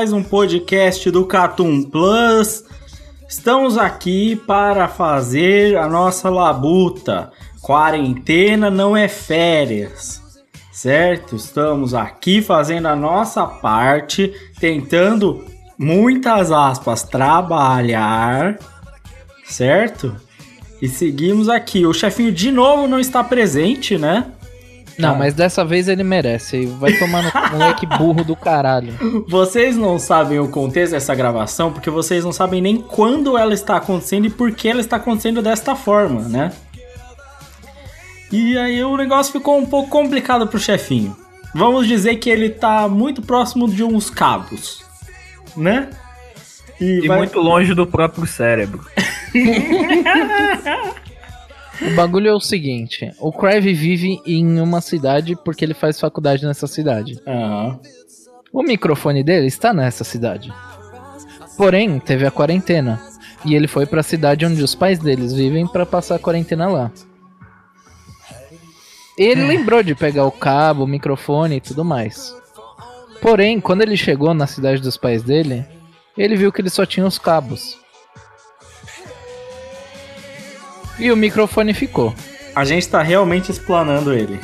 Mais um podcast do Catum Plus. Estamos aqui para fazer a nossa labuta. Quarentena não é férias, certo? Estamos aqui fazendo a nossa parte, tentando, muitas aspas, trabalhar, certo? E seguimos aqui. O chefinho de novo não está presente, né? Não, Tá. mas dessa vez ele merece. Vai tomar no moleque burro do caralho. Vocês não sabem o contexto dessa gravação porque vocês não sabem nem quando ela está acontecendo e por que ela está acontecendo desta forma, né? E aí o negócio ficou um pouco complicado pro chefinho. Vamos dizer que ele tá muito próximo de uns cabos, né? E vai- muito longe do próprio cérebro. O bagulho é o seguinte: o Crive vive em uma cidade porque ele faz faculdade nessa cidade. Aham. O microfone dele está nessa cidade. Porém, teve a quarentena. E ele foi pra cidade onde os pais deles vivem pra passar a quarentena lá. Ele lembrou de pegar o cabo, o microfone e tudo mais. Porém, quando ele chegou na cidade dos pais dele, ele viu que ele só tinha os cabos. E o microfone ficou. A gente tá realmente explanando ele.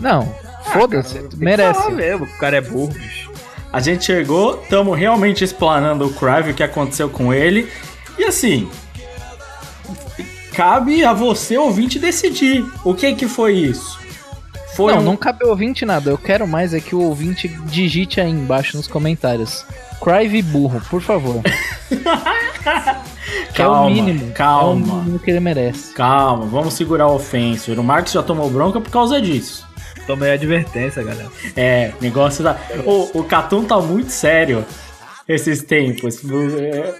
Não, foda-se, que merece. mesmo, o cara é burro, bicho. A gente chegou, estamos realmente explanando o Crive, o que aconteceu com ele. E assim, cabe a você, ouvinte, decidir o que que foi isso. Foi Não, um- não cabe ao ouvinte nada. Eu quero mais é que o ouvinte digite aí embaixo nos comentários. Crive burro, por favor. que é o Calma, mínimo. É o calma. mínimo que ele merece. Calma, vamos segurar o ofenso. O Marcos já tomou bronca por causa disso. Tomei advertência, galera. É, negócio da. O, o Catum tá muito sério esses tempos.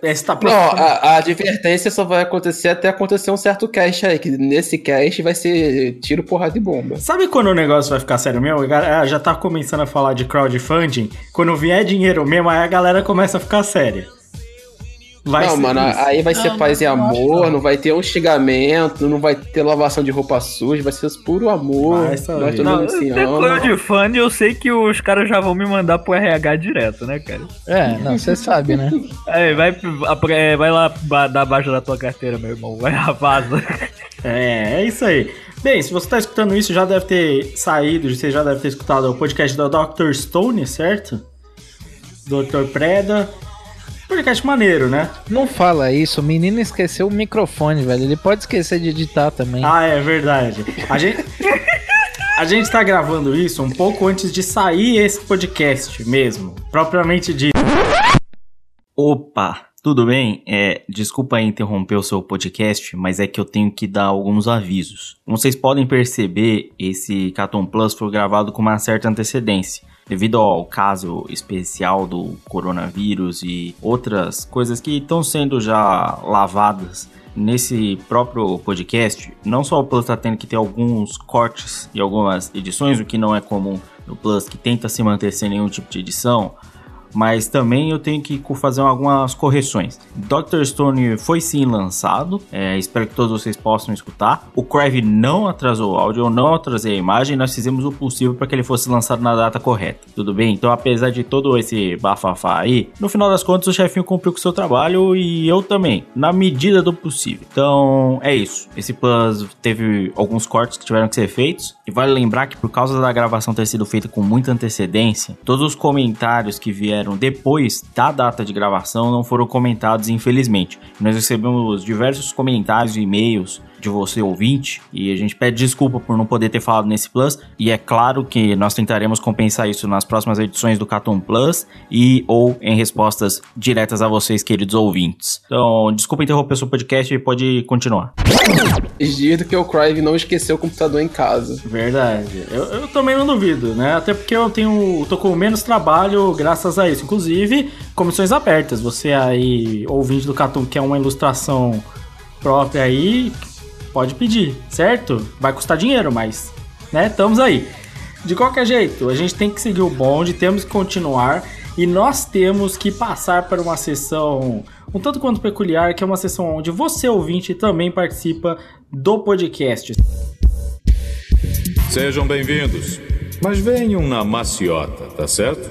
Esse tá Não, a, a advertência só vai acontecer até acontecer um certo cast aí, que nesse cast vai ser tiro, porrada e bomba. Sabe quando o negócio vai ficar sério mesmo? A galera já tá começando a falar de crowdfunding. Quando vier dinheiro mesmo, aí a galera começa a ficar séria. Vai não, ser mano, isso. aí vai ser paz e amor, não vai ter um xingamento, não vai ter lavação de roupa suja, vai ser puro amor. Vai nós todo Não, mundo se tem ama. de fã e eu sei que os caras já vão me mandar pro RH direto, né, cara? É, não, você sabe, né? Aí, vai, apre- vai lá ba- da baixa da tua carteira, meu irmão. Vai lá, vaza. É, é isso aí. Bem, se você tá escutando isso, já deve ter saído, você já deve ter escutado o podcast da Dr. Stone, certo? Dr. Preda. Podcast maneiro, né? Não fala isso, o menino esqueceu o microfone, velho. Ele pode esquecer de editar também. Ah, é verdade. A gente. A gente tá gravando isso um pouco antes de sair esse podcast mesmo, propriamente dito. Opa, tudo bem? É, desculpa interromper o seu podcast, mas é que eu tenho que dar alguns avisos. Como vocês podem perceber, esse Caton Plus foi gravado com uma certa antecedência. Devido ao caso especial do coronavírus e outras coisas que estão sendo já lavadas nesse próprio podcast, não só o Plus está tendo que ter alguns cortes e algumas edições, o que não é comum no Plus, que tenta se manter sem nenhum tipo de edição, mas também eu tenho que fazer algumas correções. Dr. Stone foi sim lançado, é, espero que todos vocês possam escutar. O Crave não atrasou o áudio, eu não atrasei a imagem, nós fizemos o possível para que ele fosse lançado na data correta, tudo bem? Então, apesar de todo esse bafafá aí, no final das contas o chefinho cumpriu com o seu trabalho e eu também, na medida do possível. Então, é isso. Esse Plus teve alguns cortes que tiveram que ser feitos, e vale lembrar que por causa da gravação ter sido feita com muita antecedência, todos os comentários que vieram depois da data de gravação não foram comentados, infelizmente. Nós recebemos diversos comentários e e-mails de você ouvinte e a gente pede desculpa por não poder ter falado nesse Plus e é claro que nós tentaremos compensar isso nas próximas edições do Catum Plus e ou em respostas diretas a vocês queridos ouvintes. Então, desculpa interromper o seu podcast e pode continuar. Exigido que o Crive não esqueceu o computador em casa. Verdade. Eu, eu também não duvido, né? Até porque eu tenho. tô com menos trabalho graças a isso. Inclusive, comissões abertas. Você aí, ouvinte do Catum, que é uma ilustração própria aí, pode pedir, certo? Vai custar dinheiro, mas, né? Estamos aí. De qualquer jeito, a gente tem que seguir o bonde, temos que continuar e nós temos que passar para uma sessão um tanto quanto peculiar, que é uma sessão onde você, ouvinte, também participa do podcast. Sejam bem-vindos. Mas venham na maciota, tá certo?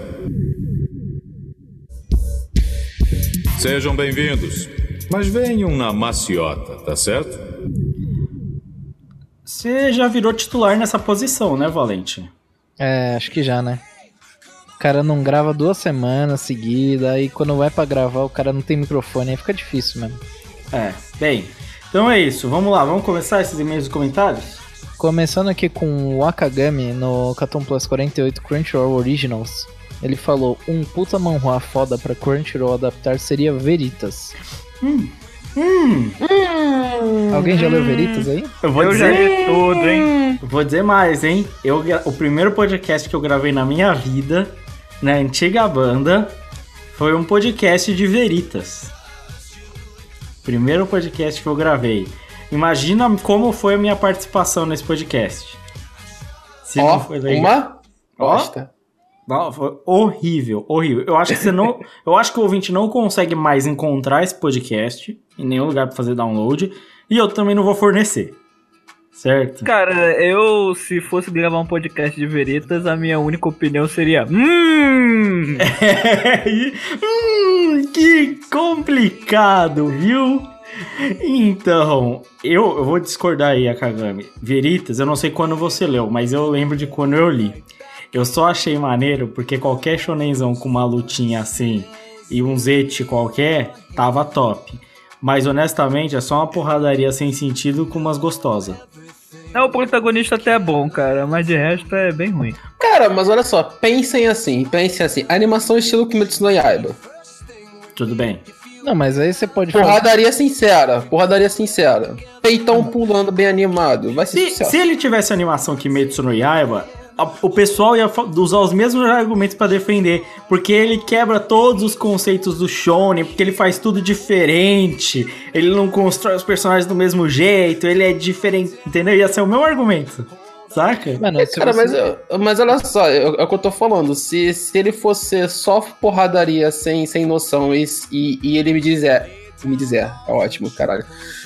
Sejam bem-vindos. Mas venham na maciota, tá certo? Você já virou titular nessa posição, né, Valente? É, acho que já, né? O cara não grava duas semanas seguidas, aí quando vai pra gravar o cara não tem microfone, aí fica difícil mesmo. É, bem. Então é isso, vamos lá, vamos começar esses e-mails e comentários? Começando aqui com o Akagami no Cartoon Plus 48 Crunchyroll Originals. Ele falou: um puta manhua foda pra Crunchyroll adaptar seria Veritas. Hum, Alguém já leu Veritas aí? eu vou Eu já dizer, li tudo, hein? vou dizer mais, hein? Eu, o primeiro podcast que eu gravei na minha vida, na antiga banda, foi um podcast de Veritas. Primeiro podcast que eu gravei. Imagina como foi a minha participação nesse podcast. Se Ó, não foi legal. uma Ó. bosta. Não, foi horrível, horrível. Eu acho que você não. eu acho que o ouvinte não consegue mais encontrar esse podcast em nenhum lugar pra fazer download. E eu também não vou fornecer. Certo? Cara, eu, se fosse gravar um podcast de veritas, a minha única opinião seria. Hum! E- hum, que complicado, viu? Então, eu, eu vou discordar aí, Akagami. Veritas, eu não sei quando você leu, mas eu lembro de quando eu li. Eu só achei maneiro porque qualquer shonenzão com uma lutinha assim e um zete qualquer tava top. Mas honestamente é só uma porradaria sem sentido com umas gostosas. É, o protagonista até é bom, cara, mas de resto é bem ruim. Cara, mas olha só, pensem assim, pensem assim. Animação estilo Kimetsu no Yaiba. Tudo bem. Não, mas aí você pode fazer. Porradaria sincera, porradaria sincera. Peitão pulando bem animado. Vai ser Se, sucesso. se ele tivesse animação Kimetsu no Yaiba, o pessoal ia usar os mesmos argumentos pra defender, porque ele quebra todos os conceitos do shonen, porque ele faz tudo diferente, ele não constrói os personagens do mesmo jeito, ele é diferente, entendeu? Ia ser o meu argumento, saca? Mano, se Cara, você- mas, eu- mas olha só, é é o que eu tô falando. Se, se ele fosse só porradaria sem, sem noção e, e, e ele me dizer. Me dizer, é ótimo, caralho.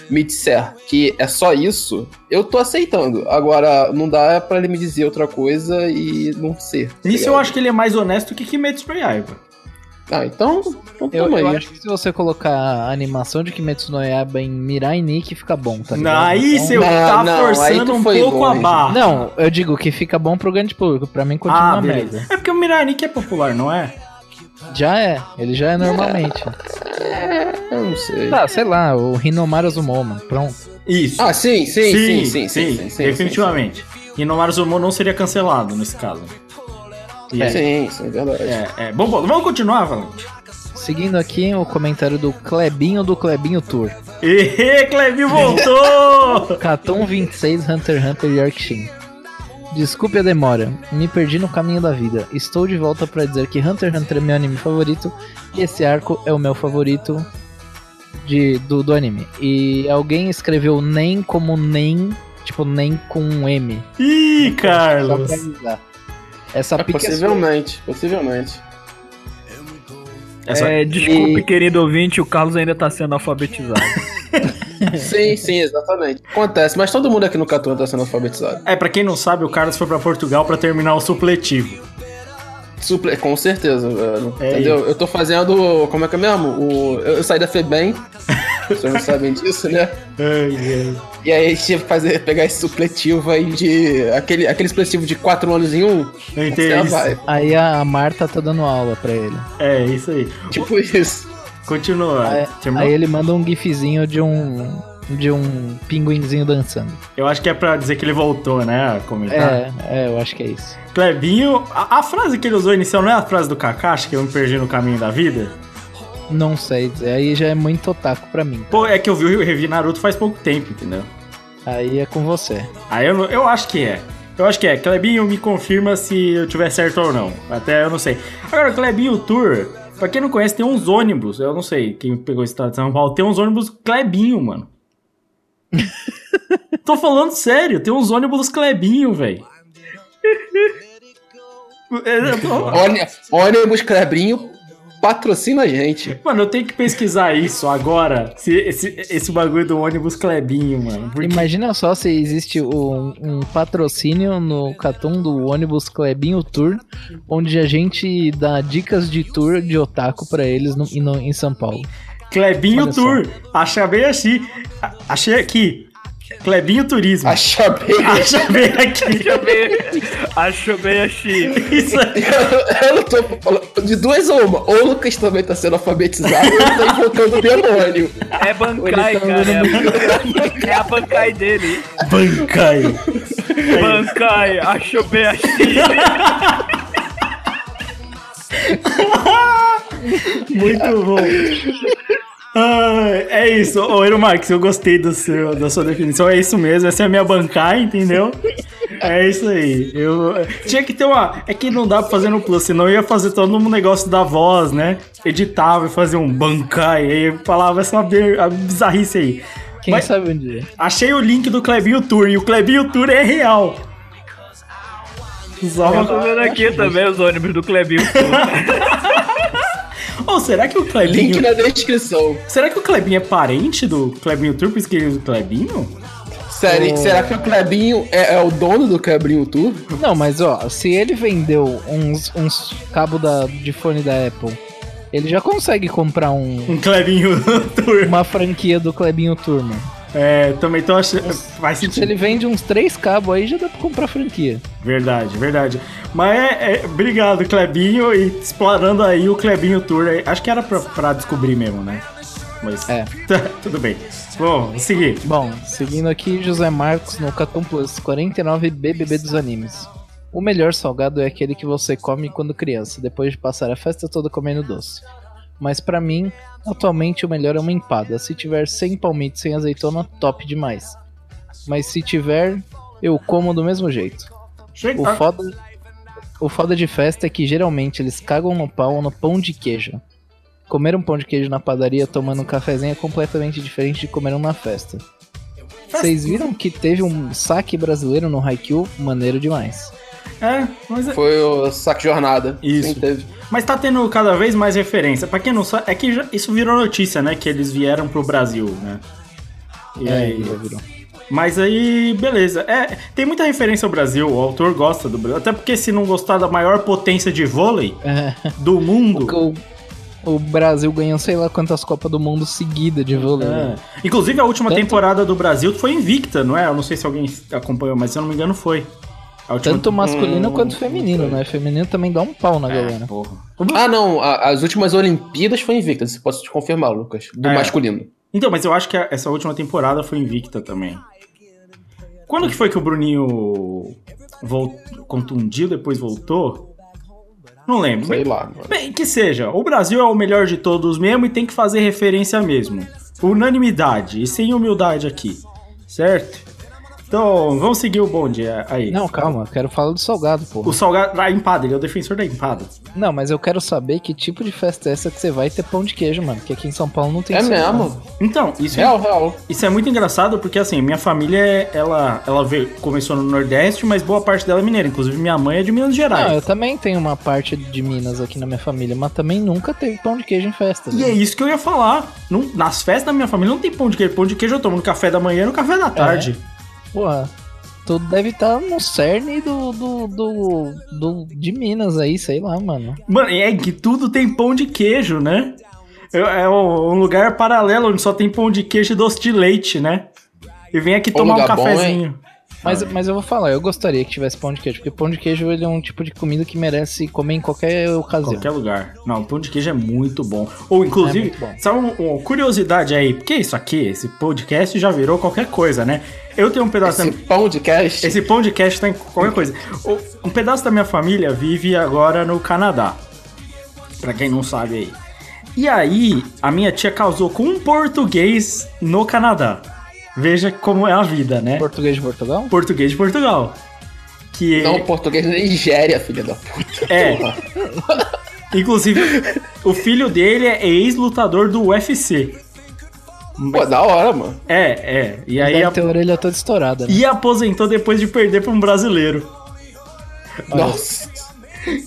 Me disser que é só isso, eu tô aceitando. Agora, não dá pra ele me dizer outra coisa e não ser. tá Nisso eu acho que ele é mais honesto que Kimetsu no Yaiba. Ah, então. então Eu, eu acho que se você colocar a animação de Kimetsu no Yaiba em Mirai Nikki, fica bom, tá ligado? aí Então- você Não, tá não, forçando um pouco longe. a barra. Não, eu digo que fica bom pro grande público. Pra mim continua ah, uma beleza. merda. É porque o Miranik é popular, não é? Já é, ele já é normalmente. Eu não sei. Tá, sei lá, o Hinomaru Azumoma, pronto. Isso. Ah, sim, sim, sim, sim, sim, sim, sim, definitivamente. E no Maruzumo não seria cancelado nesse caso. E Sim, aí? sim, sim, é verdade. É, é. Bom, bom, vamos continuar, Valente. Seguindo aqui o comentário do Clebinho do Clebinho Tour. Ê, Clebinho voltou! Caton 26 Hunter x Hunter Yorkshin. Desculpe a demora, me perdi no caminho da vida. Estou de volta pra dizer que Hunter x Hunter é meu anime favorito e esse arco é o meu favorito de, do, do anime. E alguém escreveu nem como nem, tipo nem com um M. Ih, Só Carlos! Essa É, pica é sua. possivelmente, possivelmente. Essa- É, desculpe, E- querido ouvinte, o Carlos ainda tá sendo alfabetizado. Sim, sim, exatamente. Acontece, mas todo mundo aqui no Catuan tá sendo alfabetizado. É, pra quem não sabe, o Carlos foi pra Portugal pra terminar o supletivo. Suple... Com certeza, velho. É Entendeu? Eu tô fazendo. Como é que é mesmo? O... Eu eu saí da FEBEM. Vocês não sabem disso, né? Ai, ai. E aí a gente tinha que fazer, pegar esse supletivo aí de. Aquele, aquele supletivo de 4 anos em um. Entendi isso. vai. Aí a Marta tá dando aula pra ele. É, isso aí. Tipo isso. Continua. Aí, aí ele manda um gifzinho de um. de um pinguinzinho dançando. Eu acho que é pra dizer que ele voltou, né? Comentar. É, é, eu acho que é isso. Clebinho, a, a frase que ele usou inicial não é a frase do Kakashi, que eu me perdi no caminho da vida? Não sei dizer, aí já é muito otaku pra mim. Pô, é que eu vi o revi Naruto faz pouco tempo, entendeu? Aí é com você. Aí eu, eu acho que é. Eu acho que é. Clebinho me confirma se eu tiver certo ou não. Até eu não sei. Agora, Clebinho Tour, pra quem não conhece, tem uns ônibus. Eu não sei quem pegou esse estado de São Paulo. Tem uns ônibus Clebinho, mano. Tô falando sério, tem uns ônibus Clebinho, velho. É, Ôni- Ônibus Clebrinho patrocina a gente. Mano, eu tenho que pesquisar isso agora. Se, esse, esse bagulho do ônibus Clebinho, mano. Porque Imagina só se existe um, um patrocínio no Catum do ônibus Clebinho Tour, onde a gente dá dicas de tour de otaku pra eles no, e no- em São Paulo. Clebinho. Tour. Achei bem assim. Achei aqui. Clebinho Turismo. Acha bem. Achei bem aqui. Eu ver. Acho bem achei. Isso aí. Eu não tô falando. De duas ou uma. Ou o Lucas também tá sendo alfabetizado, ou ele tá invocando o demônio. É Bancai, cara. É a Bancai, é a Bancai dele. Bancai. Bancai, acho bem achei. Muito bom. Ai, é isso. Ô, Eero Marques, eu gostei do seu, da sua definição. É isso mesmo. Essa é a minha bancai, entendeu? É isso aí. Eu, tinha que ter uma. É que não dá pra fazer no Plus, senão eu ia fazer todo um negócio da voz, né? Editava e fazia um bancai. Aí falava essa bizarrice aí. Quem Mas- sabe um dia. Achei o link do Clebinho Tour e o Clebinho Tour é real. Só Eu tô vendo aqui também os ônibus do Clebinho. Ou será que o Clebinho. Link na descrição. Será que o Clebinho é parente do Clebinho Tour, por isso que ele é do Clebinho? Sério, será que o Clebinho é, é o dono do Clebinho Tour? Não, mas ó, se ele vendeu uns, uns cabos da, de fone da Apple, ele já consegue comprar um, Um Clebinho Tour. uma franquia do Clebinho Turma. É, também tô achando. Faz Se sentido. ele vende uns três cabos aí, já dá pra comprar franquia. Verdade, verdade. Mas é, é- Obrigado, Clebinho, e explorando aí o Clebinho Tour. aí. Acho que era pra, pra descobrir mesmo, né? Mas. É. Tudo bem. Bom, seguir. Bom, seguindo aqui, José Marcos no Catum Plus, 49 BBB dos animes. O melhor salgado é aquele que você come quando criança, depois de passar a festa toda comendo doce. Mas pra mim, atualmente o melhor é uma empada. Se tiver sem palmito, sem azeitona, top demais. Mas se tiver, eu como do mesmo jeito. Chega. O foda, o foda de festa é que geralmente eles cagam no pau ou no pão de queijo. Comer um pão de queijo na padaria tomando um cafezinho é completamente diferente de comer um na festa. Vocês viram que teve um saque brasileiro no Haikyuu? Maneiro demais. É, mas, é- Foi o Saque Jornada. Isso. Sim, teve. mas tá tendo cada vez mais referência. Pra quem não sabe, é que já- isso virou notícia, né? Que eles vieram pro Brasil, né? E É, aí, já virou. Mas aí, beleza. É, tem muita referência ao Brasil, o autor gosta do Brasil. Até porque se não gostar da maior potência de vôlei É, do mundo. o, o Brasil ganhou sei lá quantas Copas do Mundo seguida de vôlei. É. né? Inclusive a última Tanto- temporada do Brasil foi invicta, não é? Eu não sei se alguém acompanhou, mas se eu não me engano foi. A última... Tanto masculino quanto feminino, né? Feminino também dá um pau na É, galera. porra. Ah, não. a- as últimas Olimpíadas foi invicta. Você pode te confirmar, Lucas. Do É. masculino. Então, mas eu acho que a- essa última temporada foi invicta também. Quando que foi que o Bruninho vol... contundiu, depois voltou? Não lembro. Sei lá, mano. Bem, que seja, o Brasil é o melhor de todos mesmo e tem que fazer referência mesmo. Unanimidade e sem humildade aqui, certo? Então, vamos seguir o bonde aí. Não, calma, eu quero falar do salgado, porra. O salgado. A empada, ele é o defensor da empada. Não, mas eu quero saber que tipo de festa é essa que você vai ter pão de queijo, mano. Que aqui em São Paulo não tem É mesmo? Então, isso Real, real. Isso é muito engraçado porque, assim, minha família, ela, ela veio, começou no Nordeste, mas boa parte dela é mineira. Inclusive, minha mãe é de Minas Gerais. Não, eu também tenho uma parte de Minas aqui na minha família, mas também nunca teve pão de queijo em festa. E né? é isso que eu ia falar. Não- nas festas da minha família não tem pão de queijo. Pão de queijo eu tomo no café da manhã e no café da tarde. Porra, tudo deve estar no cerne do, do, do, do- de Minas aí, sei lá, mano. Mano, é que tudo tem pão de queijo, né? É, um lugar paralelo onde só tem pão de queijo e doce de leite, né? E vem aqui tomar um lugar bom, cafezinho. Mas, mas eu vou falar, eu gostaria que tivesse pão de queijo, porque pão de queijo ele é um tipo de comida que merece comer em qualquer ocasião. Qualquer lugar. Não, pão de queijo é muito bom. Ou, inclusive, É bom. sabe um- uma curiosidade aí? Porque isso aqui, esse podcast já virou qualquer coisa, né? Eu tenho um pedaço Esse da... pão de cast. Esse pão de cast tá em qualquer coisa. Um pedaço da minha família vive agora no Canadá. Pra quem não sabe aí. E aí, a minha tia casou com um português no Canadá. Veja como é a vida, né? Português de Portugal? Português de Portugal. Que Não, português da Nigéria, filha da puta. É. Inclusive, o filho dele é ex-lutador do UFC. Pô, da hora, mano. É, é. E aí Deve a- ter a orelha toda estourada, né? e aposentou depois de perder pra um brasileiro. Nossa.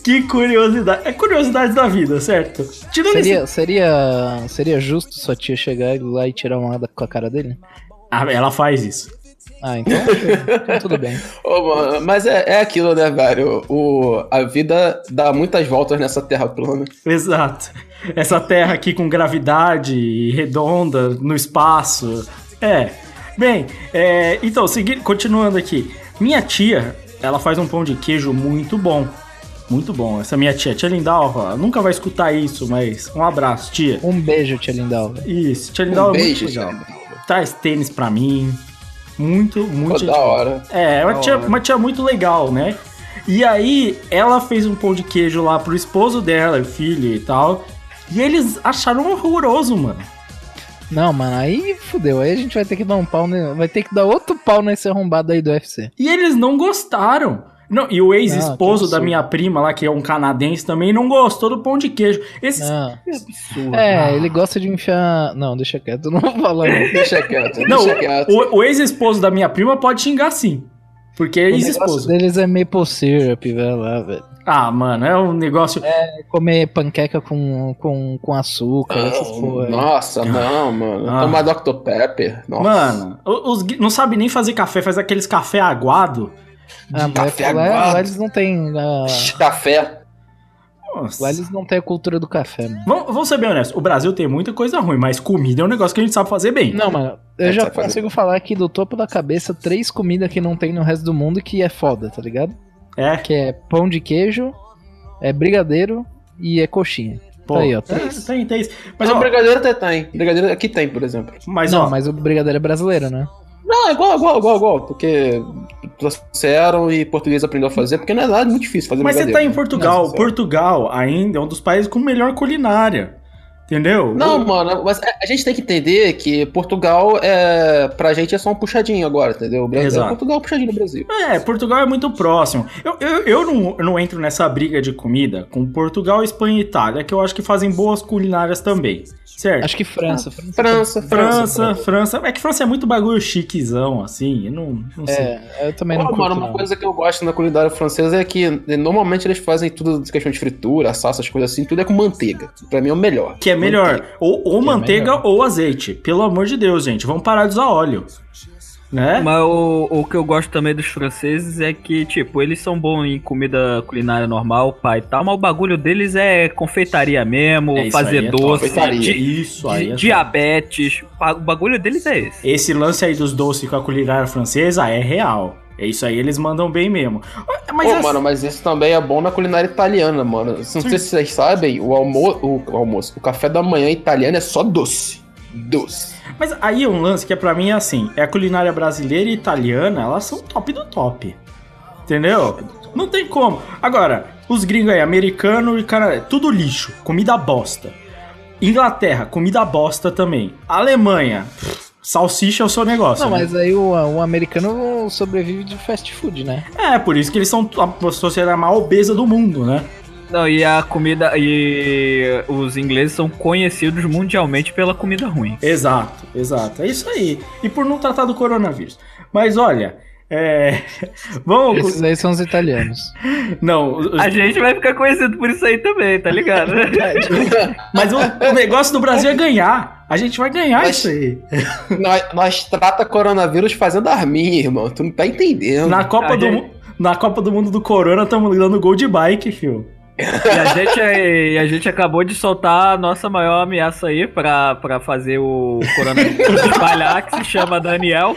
Que curiosidade. É curiosidade da vida, certo? Tirando esse- Seria, seria, seria justo sua tia chegar lá e tirar uma onda com a cara dele? Ah, ela faz isso. Ah, então, então tudo bem. Ô, mano, mas é, é aquilo, né, velho? O, a vida dá muitas voltas nessa terra plana. Exato. Essa terra aqui com gravidade redonda no espaço. É. Bem, é, então, seguindo, continuando aqui. Minha tia, ela faz um pão de queijo muito bom. Muito bom. Essa minha tia, tia Lindalva, nunca vai escutar isso, mas um abraço, tia. Um beijo, tia Lindalva. Isso, tia Um Lindalva é beijo, muito legal. Tia Traz tênis pra mim. Muito, Pô, muito. da hora. É, uma Da tia, hora. uma tia muito legal, né? E aí, ela fez um pão de queijo lá pro esposo dela, filho e tal. E eles acharam horroroso, mano. Não, mano, aí fudeu. Aí a gente vai ter que dar um pau, vai ter que dar outro pau nesse arrombado aí do UFC. E eles não gostaram. Não, e o ex-esposo Não, da minha prima lá, que é um canadense, também não gostou do pão de queijo. Esse, Não. Que absurdo. É, ele gosta de enfiar. Não, deixa quieto, eu não vou falar. Não. Deixa quieto, não, deixa quieto. o, o ex-esposo da minha prima pode xingar sim. Porque é O negócio ex-esposo. deles é maple syrup, velho, lá, velho. Ah, mano, é um negócio. É comer panqueca com, com, com açúcar, essas porra. aí. Nossa, não, mano. Ah. Tomar Dr. Pepper. Nossa. Mano, os, não sabe nem fazer café, faz aqueles café aguado. Ah, mas café lá, lá eles não têm. ah, Café. Nossa. lá eles não têm a cultura do café, mano. Vamos, vamos ser bem honestos, o Brasil tem muita coisa ruim, mas comida é um negócio que a gente sabe fazer bem. Não, mano, eu É, já fazer. consigo falar aqui do topo da cabeça três comidas que não tem no resto do mundo que é foda, tá ligado? É, Que é pão de queijo, é brigadeiro e é coxinha. pô. Tá aí, ó, tem, três. tem, tem. Mas Mas, o brigadeiro até tem. Brigadeiro aqui tem, por exemplo. mas, não, ó, mas o brigadeiro é brasileiro, né? Não, é igual, igual, igual, igual. Porque trouxeram e português aprendeu a fazer, porque não é nada muito difícil fazer mas você tá em Portugal. Não, Portugal ainda é um dos países com melhor culinária. Entendeu? Não, mano, mas a gente tem que entender que Portugal é. Pra gente é só um puxadinho agora, entendeu? O Brasil, Exato. Portugal é um puxadinho do Brasil. É, Portugal é muito próximo. Eu, eu, eu não, eu não entro nessa briga de comida com Portugal, Espanha e Itália, que eu acho que fazem boas culinárias também. Certo? Acho que França. França. França, França, França. É que França é muito bagulho chiquezão, assim. Eu não, não sei. É, eu também Pô, não mano, uma não. coisa que eu gosto na culinária francesa é que normalmente eles fazem tudo de questão de fritura, salsa, essas coisas assim, tudo é com manteiga. Pra mim é o melhor. Que é melhor. Manteiga. Ou, ou é manteiga melhor. ou azeite. Pelo amor de Deus, gente. Vamos parar de usar óleo. Né? Mas o, o que eu gosto também dos franceses é que, tipo, eles são bons em comida culinária normal, pai e tal, mas o bagulho deles é confeitaria mesmo, É, fazer é doce, Confeitaria. di- Isso aí. di- é diabetes. O bagulho deles é esse. Esse lance aí dos doces com a culinária francesa é real. É isso aí, eles mandam bem mesmo. Mas Pô, mano, mas isso também é bom na culinária italiana, mano. Não sei se vocês sabem, o, almo o, o almoço, o café da manhã italiano é só doce. Doce. Mas aí é um lance que é pra mim é assim: é a culinária brasileira e italiana, elas são top do top. Entendeu? Não tem como. Agora, os gringos aí, americano e cara, tudo lixo, comida bosta. Inglaterra, comida bosta também. Alemanha, pff, Salsicha é o seu negócio. Não, né? mas aí o, o americano sobrevive de fast food, né? É, por isso que eles são a sociedade mais obesa do mundo, né? Não, e a comida. E os ingleses são conhecidos mundialmente pela comida ruim. Exato, exato. É isso aí. E por não tratar do coronavírus. Mas olha, é. Vamos. Esses aí são os italianos. Não, os- A gente vai ficar conhecido por isso aí também, tá ligado? mas o, o negócio do Brasil é ganhar. A gente vai ganhar Mas- isso aí. nós, nós trata coronavírus fazendo arminha, irmão. Tu não tá entendendo. Na Copa, A do, gente- na Copa do Mundo do Corona, estamos dando gol de bike, fio. E a gente, e a gente acabou de soltar a nossa maior ameaça aí pra, pra fazer o coronavírus espalhar, que se chama Daniel.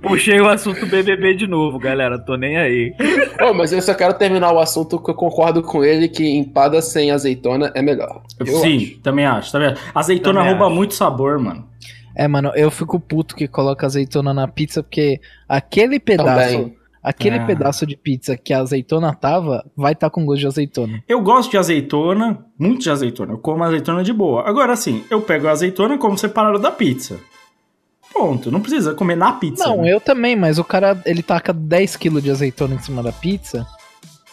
Puxei o assunto BBB de novo, galera. Tô nem aí. Mas eu só quero terminar o assunto que eu concordo com ele que empada sem azeitona é melhor. Eu Sim, acho. também acho. Também acho. Azeitona Também rouba acho. muito sabor, mano. É, mano, eu fico puto que coloca azeitona na pizza, porque aquele pedaço. Também. Aquele Ah. pedaço de pizza que a azeitona tava, vai estar com gosto de azeitona. Eu gosto de azeitona, muito de azeitona. Eu como azeitona de boa. Agora, assim, eu pego a azeitona como separado da pizza. Ponto. Não precisa comer na pizza. Não, né? eu também, mas o cara, ele taca 10kg de azeitona em cima da pizza.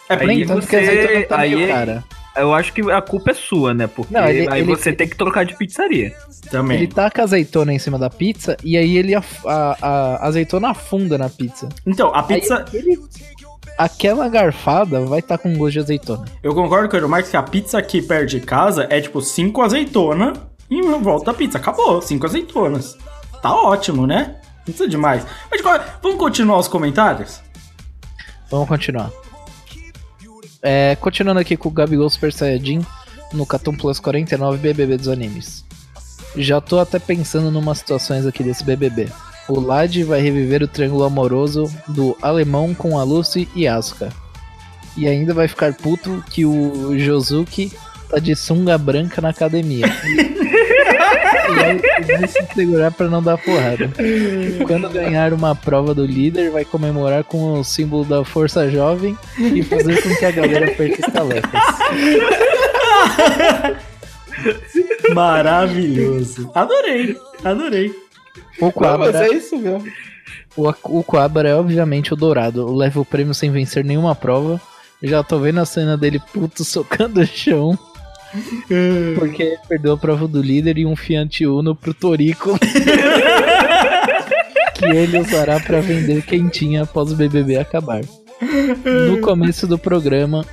É Aí Nem tanto que a você- azeitona tá meio aí- cara. Eu acho que a culpa é sua, né? Porque Não, ele- aí ele- você tem que trocar de pizzaria. também. Ele taca azeitona em cima da pizza e aí ele af- a, a azeitona afunda na pizza. Então, a pizza. aquela garfada vai estar com gosto de azeitona. Eu concordo com o Marcos que a pizza aqui perto de casa é tipo cinco azeitona e volta a pizza. Acabou, cinco azeitonas. Tá ótimo, né? Não precisa demais. Mas de qual- vamos continuar os comentários? Vamos continuar. É, continuando aqui com o Gabigol Super Saiyajin no Catum Plus 49 BBB dos animes. Já tô até pensando numas situações aqui desse BBB. O Lad vai reviver o triângulo amoroso do alemão com a Lucy e Asuka. E ainda vai ficar puto que o Josuke tá de sunga branca na academia. e vai, se segurar pra não dar porrada. Quando ganhar uma prova do líder, vai comemorar com o símbolo da Força Jovem e fazer com que a galera perca as tarefas. Maravilhoso. Adorei, adorei. O Não, mas Quabra, é isso mesmo. o, o Quabra é obviamente o dourado. Leva o prêmio sem vencer nenhuma prova. Já tô vendo a cena dele puto socando o chão. Porque ele perdeu a prova do líder e um Fiat Uno pro Torico. que ele usará pra vender quentinha após o BBB acabar. No começo do programa.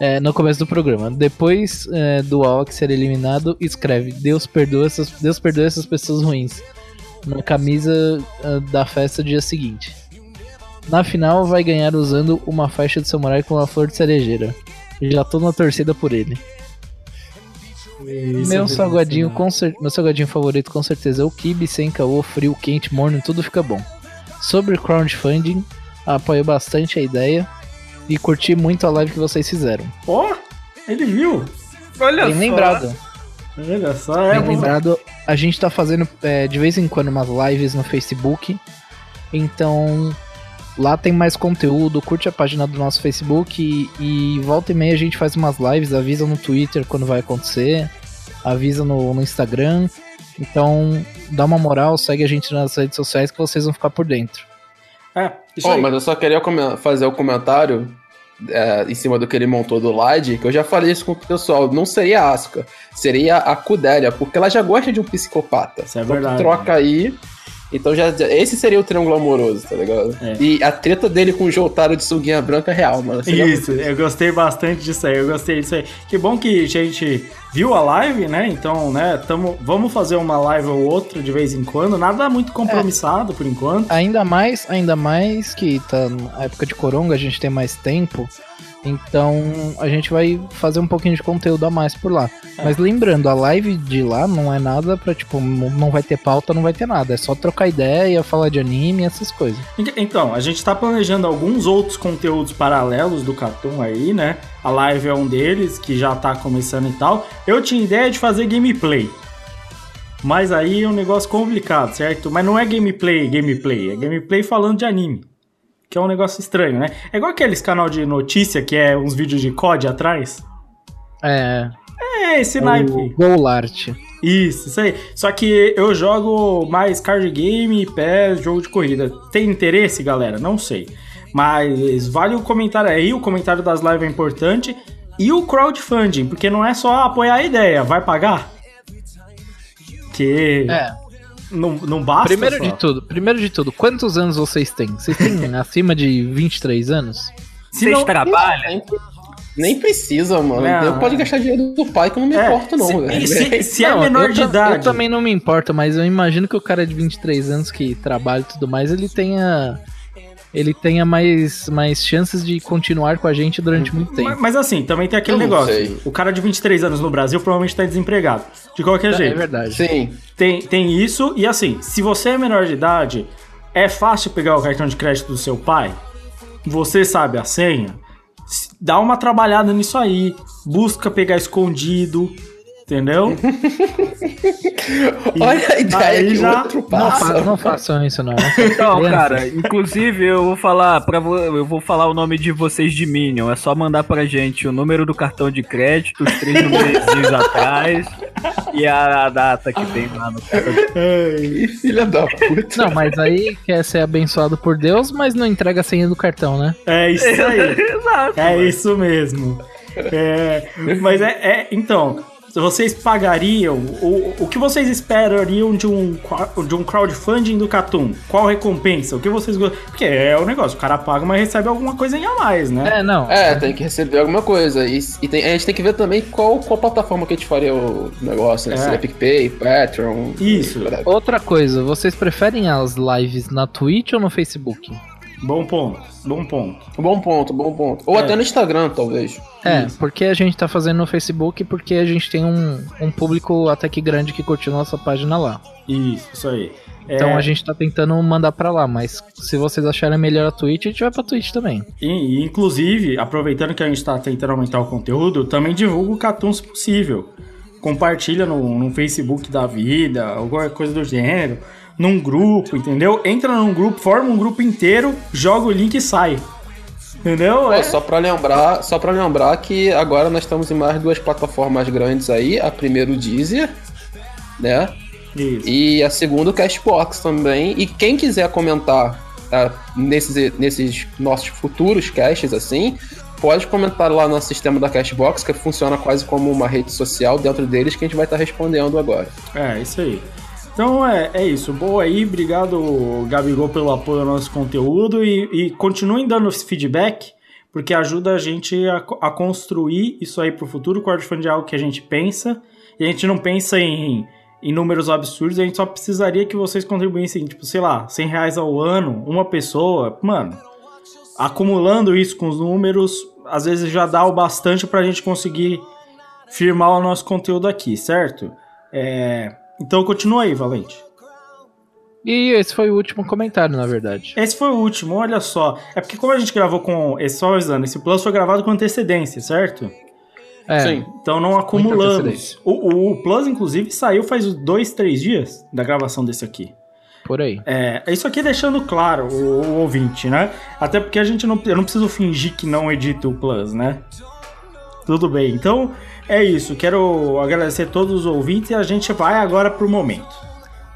É, no começo do programa. Depois é, do Alex ser eliminado, escreve: Deus perdoa essas, Deus perdoa essas pessoas ruins. Na camisa ah, da festa do dia seguinte. Na final, vai ganhar usando uma faixa de samurai com uma flor de cerejeira. Já tô na torcida por ele. Meu salgadinho, com cer- meu salgadinho favorito com certeza é o kibe, sem caô, frio, quente, morno, tudo fica bom. Sobre crowdfunding, apoio bastante a ideia e curti muito a live que vocês fizeram. Ó, ele viu. Olha Bem só. lembrado, Olha só, é bem lembrado, a gente tá fazendo é, de vez em quando umas lives no Facebook, então lá tem mais conteúdo, curte a página do nosso Facebook e, e volta e meia a gente faz umas lives, avisa no Twitter quando vai acontecer, avisa no, no Instagram, então dá uma moral, segue a gente nas redes sociais que vocês vão ficar por dentro. É, isso Ó, aí. mas eu só queria fazer o comentário é, em cima do que ele montou do Lade, que eu já falei isso com o pessoal. Não seria a Asuka, seria a Kudélia, porque ela já gosta de um psicopata. Isso é Então verdade. troca aí. Então já, já- esse seria o triângulo amoroso, tá ligado? É. E a treta dele com o Jotaro de sunguinha branca é real, mano. Seria Isso, eu gostei bastante disso aí, eu gostei disso aí. Que bom que a gente viu a live, né? Então, né, tamo, vamos fazer uma live ou outra de vez em quando, nada muito compromissado por enquanto. Ainda mais, ainda mais que tá na época de coronga, a gente tem mais tempo. Então a gente vai fazer um pouquinho de conteúdo a mais por lá. Mas lembrando, a live de lá não é nada pra, tipo, não vai ter pauta, não vai ter nada. É só trocar ideia, falar de anime, essas coisas. Então, a gente tá planejando alguns outros conteúdos paralelos do Catum aí, né? A live é um deles, que já tá começando e tal. Eu tinha ideia de fazer gameplay. Mas aí é um negócio complicado, certo? Mas não é gameplay, gameplay, é gameplay falando de anime. Que é um negócio estranho, né? É igual aqueles canal de notícia que é uns vídeos de COD atrás. É. É, esse o naipe. Golart. Isso, isso aí. Só que eu jogo mais card game, pé, jogo de corrida. Tem interesse, galera? Não sei. Mas vale o comentário aí, o comentário das lives é importante. E o crowdfunding, porque não é só apoiar a ideia, vai pagar? Que É. não, não basta Primeiro só. de tudo, primeiro de tudo, quantos anos vocês têm? Vocês têm acima de 23 anos? Se Vocês não- trabalham? Nem, nem precisa, mano. Não, eu pode é. gastar dinheiro do pai que eu não me É, importo, não, se, velho. se- se é Não, menor eu de idade. Eu também não me importo, mas eu imagino que o cara de 23 anos que trabalha e tudo mais, ele tenha. Ele tenha mais, mais chances de continuar com a gente durante muito tempo. Mas, mas assim, também tem aquele negócio. sei. O cara de 23 anos no Brasil provavelmente tá desempregado. De qualquer É jeito. verdade. Sim. Tem, tem isso, e assim, se você é menor de idade, é fácil pegar o cartão de crédito do seu pai, você sabe a senha, dá uma trabalhada nisso aí, busca pegar escondido, entendeu? Olha a ideia aí que já- outro Não, fa não façam isso, não. Não, criança. cara, inclusive eu vou falar para eu vou falar o nome de vocês de Minion. É só mandar pra gente o número do cartão de crédito, os três números atrás e a data que tem lá no cartão filha da puta. Não, mas aí quer ser abençoado por Deus, mas não entrega a senha do cartão, né? É isso aí. Exato. É isso mesmo. É, mas é, é- Então, vocês pagariam. O, o que vocês esperariam de um, de um crowdfunding do Catum? Qual recompensa? O que vocês gostam? Porque é o negócio, o cara paga, mas recebe alguma coisinha a mais, né? É, não. É, tem que receber alguma coisa. E, e tem- a gente tem que ver também qual, qual plataforma que a gente faria o negócio, né? É. Se é PicPay, Patreon. Isso. Outra coisa, vocês preferem as lives na Twitch ou no Facebook? Bom ponto, bom ponto. Bom ponto, bom ponto. Ou É. até no Instagram, talvez. É, porque a gente tá fazendo no Facebook porque a gente tem um, um público até que grande que curte nossa página lá. Isso, isso aí. É, Então a gente tá tentando mandar pra lá, mas se vocês acharem melhor a Twitch, a gente vai pra Twitch também. E, e, inclusive, aproveitando que a gente tá tentando aumentar o conteúdo, também divulga o Catum se possível. Compartilha no, no Facebook da vida, alguma coisa do gênero, num grupo, entendeu? Entra num grupo, forma um grupo inteiro, joga o link e sai. Entendeu? Pô, É- só pra lembrar, só para lembrar que agora nós estamos em mais duas plataformas grandes aí, a primeira o Deezer, né? Isso. E a segunda o Cashbox também. E quem quiser comentar tá, nesses, nesses nossos futuros caches assim, pode comentar lá no sistema da Cashbox, que funciona quase como uma rede social dentro deles que a gente vai estar respondendo agora. É, isso aí. Então é, é isso. Boa aí, obrigado, Gabigol, pelo apoio ao nosso conteúdo e, e continuem dando feedback, porque ajuda a gente a, a construir isso aí pro futuro. O crowdfunding é algo que a gente pensa, e a gente não pensa em, em números absurdos, a gente só precisaria que vocês contribuíssem, tipo, sei lá, 100 reais ao ano, uma pessoa. Mano, acumulando isso com os números, às vezes já dá o bastante pra gente conseguir firmar o nosso conteúdo aqui, certo? É, então continua aí, Valente. E esse foi o último comentário, na verdade. Esse foi o último, olha só. É porque como a gente gravou com. Esse, só avisando, esse plus foi gravado com antecedência, certo? É, Sim. Então não acumulamos. o, o plus, inclusive, saiu faz dois, três dias da gravação desse aqui. por aí. É, isso aqui deixando claro o, o ouvinte, né? Até porque a gente não, eu não preciso fingir que não edito o Plus, né? Tudo bem. Então é isso. Quero agradecer a todos os ouvintes e a gente vai agora pro momento.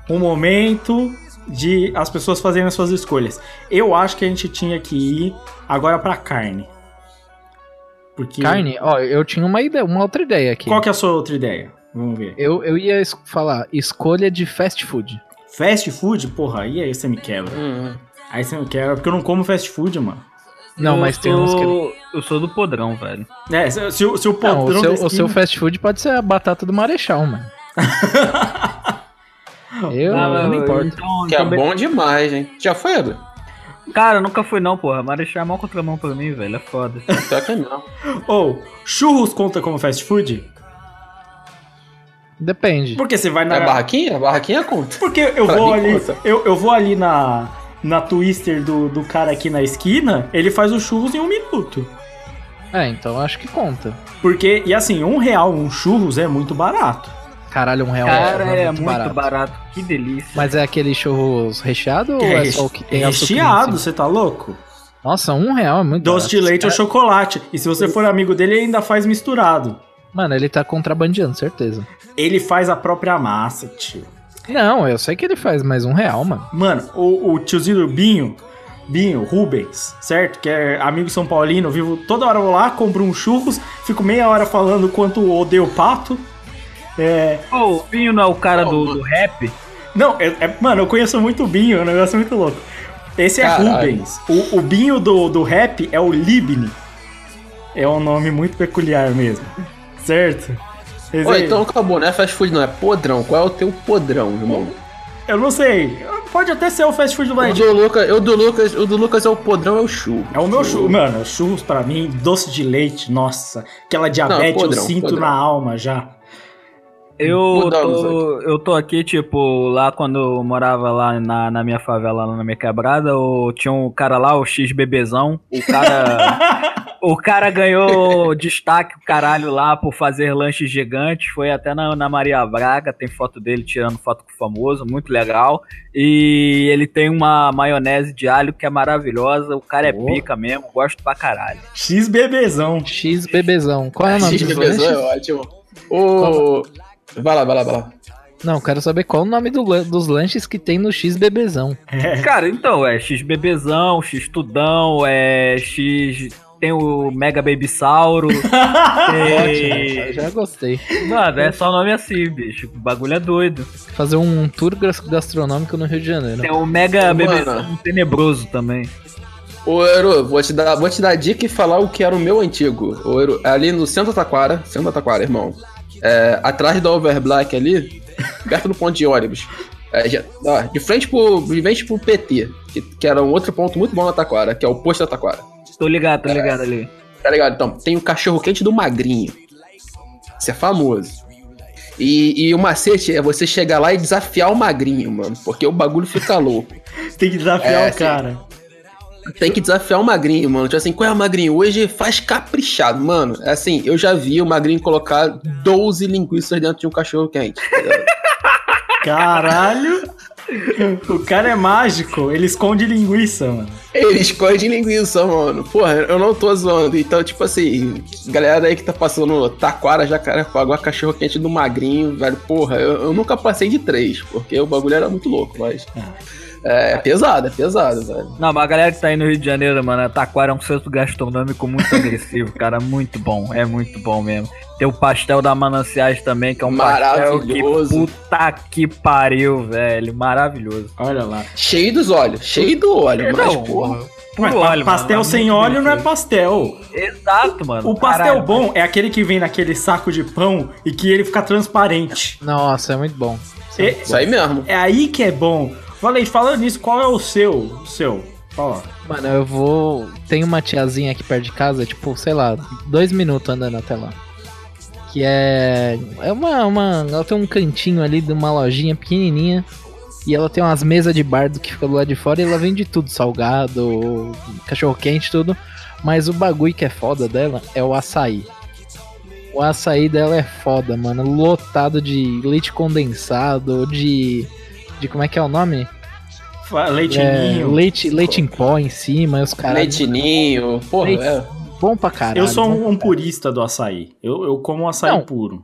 O momento de as pessoas fazerem as suas escolhas. Eu acho que a gente tinha que ir agora pra carne. Porque Carne, ó, eu tinha uma ideia, uma outra ideia aqui. Qual que é a sua outra ideia? Vamos ver. Eu, eu ia es- falar escolha de fast food. Fast food? Porra, aí, aí você me quebra. Aí você me quebra, porque eu não como fast food, mano. Não, eu mas tem sou, uns que. Eu sou do podrão, velho. É, se, se, o- se o Não, podrão o seu, da o seu esquina- fast food pode ser a batata do Marechal, mano. eu, Ah, eu não importo. Então, Que é então, bom demais, hein? Já foi, Edu? Cara, nunca fui não, porra. Marechal é mó contramão pra mim, velho. É foda. Pior que é não. Ou, churros conta como fast food? Depende. Porque você vai na. É barraquinha? Barraquinha conta. Porque eu Pra vou ali. conta. Eu, eu vou ali na. Na twister do, do cara aqui na esquina, ele faz os churros em um minuto. É, então acho que conta. Porque, e assim, um real um churros é muito barato. Caralho, um real Cara, não é muito barato. Que delícia. Mas é aquele churros recheado ou é, só o que tem recheado, você tá louco? Nossa, um real é muito Doce de barato. leite ou Esse chocolate. E se você for amigo dele, ele ainda faz misturado. Mano, ele tá contrabandeando, certeza. Ele faz a própria massa, tio. Não, eu sei que ele faz mais um real, mano. Mano, o, o tiozinho do Binho, Binho, Rubens, certo? Que é amigo São Paulino, vivo toda hora eu vou lá, compro um churros, fico meia hora falando quanto odeio o pato. É, o Vinho não é o cara do, do rap? Não, é, é- mano, eu conheço muito o Binho, é um negócio muito louco. Esse é Caralho. Rubens. O, o Binho do, do rap é o Libni. É um nome muito peculiar mesmo. Certo? Aí- então acabou, não é fast food, não, é podrão. Qual é o teu podrão, irmão? Eu não sei. Pode até ser o fast food O do Lucas, o do Lucas, o do Lucas é o podrão, é o churro. É o meu churros. Mano, churros pra mim, doce de leite, nossa. Aquela diabetes podrão, eu sinto podrão. na alma já. Eu tô, eu tô aqui, tipo, lá quando eu morava lá na, na minha favela, lá na minha quebrada, o, tinha um cara lá, o X Bebezão. O cara. o cara ganhou destaque, o caralho, lá por fazer lanches gigantes. Foi até na, na Maria Braga, tem foto dele tirando foto com o famoso, muito legal. E ele tem uma maionese de alho que é maravilhosa. O cara é Oh. pica mesmo, gosto pra caralho. X bebezão. X bebezão. Qual é o nome X bebezão é ótimo. O... Vai lá, vai lá, vai lá. Não, quero saber qual o nome do dos lanches que tem no X bebezão. É. Cara, então, é X Bebezão, X Tudão, é X. Tem o Mega Baby Sauro. tem... Já, já gostei. Mano, é só nome assim, bicho. O bagulho é doido. Fazer um tour gas- gastronômico no Rio de Janeiro. Tem o Mega Mano. Bebezão Tenebroso também. Ô, Eru, vou te dar, vou te dar dica e falar o que era o meu antigo. Ô, Eru, ali no centro da Taquara, centro da Taquara, irmão. É, atrás da Overblack ali, perto do ponto de ônibus. É, já- ó, de frente pro, de frente pro PT, que, que era um outro ponto muito bom na Taquara, que é o posto da Taquara. Tô ligado, tô ligado ali. Tá ligado? Então, tem o cachorro quente do Magrinho. Isso é famoso. E, e o macete é você chegar lá e desafiar o Magrinho, mano. Porque o bagulho fica louco. Tem que desafiar É, o cara. Tem que desafiar o Magrinho, mano. Tipo assim, qual é o Magrinho? Hoje faz caprichado, mano. É assim, eu já vi o Magrinho colocar 12 linguiças dentro de um cachorro quente. tá? Caralho. O cara é mágico. Ele esconde linguiça, mano. Ele esconde linguiça, mano. Porra, eu não tô zoando. Então, tipo assim, galera aí que tá passando Taquara, Jacarepaguá, cachorro quente do Magrinho, velho. Porra, eu, eu nunca passei de três, porque o bagulho era muito louco, mas. É, é pesado, é pesado, velho. Não, mas a galera que tá aí no Rio de Janeiro, mano, Taquara é um centro gastronômico muito agressivo, cara. Muito bom, é muito bom mesmo. Tem o pastel da Mananciais também, que é um pastel que Maravilhoso. puta que pariu, velho. Maravilhoso. Olha lá. Cheio dos olhos, cheio do óleo, mas, Não, porra. Mas óleo, pastel mano, sem muito óleo não é pastel. Exato, mano. O pastel Caralho. bom é aquele que vem naquele saco de pão e que ele fica transparente. Nossa, é muito bom. É, Isso aí mesmo. é aí que é bom. Falei, falando nisso, qual é o seu? O seu? Fala. Mano, eu vou. Tem uma tiazinha aqui perto de casa, tipo, sei lá, dois minutos andando até lá. Que é. É uma, uma. Ela tem um cantinho ali de uma lojinha pequenininha. E ela tem umas mesas de bardo que fica do lado de fora e ela vende tudo: salgado, cachorro quente, tudo. Mas o bagulho que é foda dela é o açaí. O açaí dela é foda, mano. Lotado de leite condensado, de. De como é que é o nome? Fa- Leite É, leite, leite em pó em cima, os caras. Leitinho, porra, Leite- é. Bom pra caralho. Eu sou um, pra um purista do açaí. Eu, eu como um açaí Não. puro.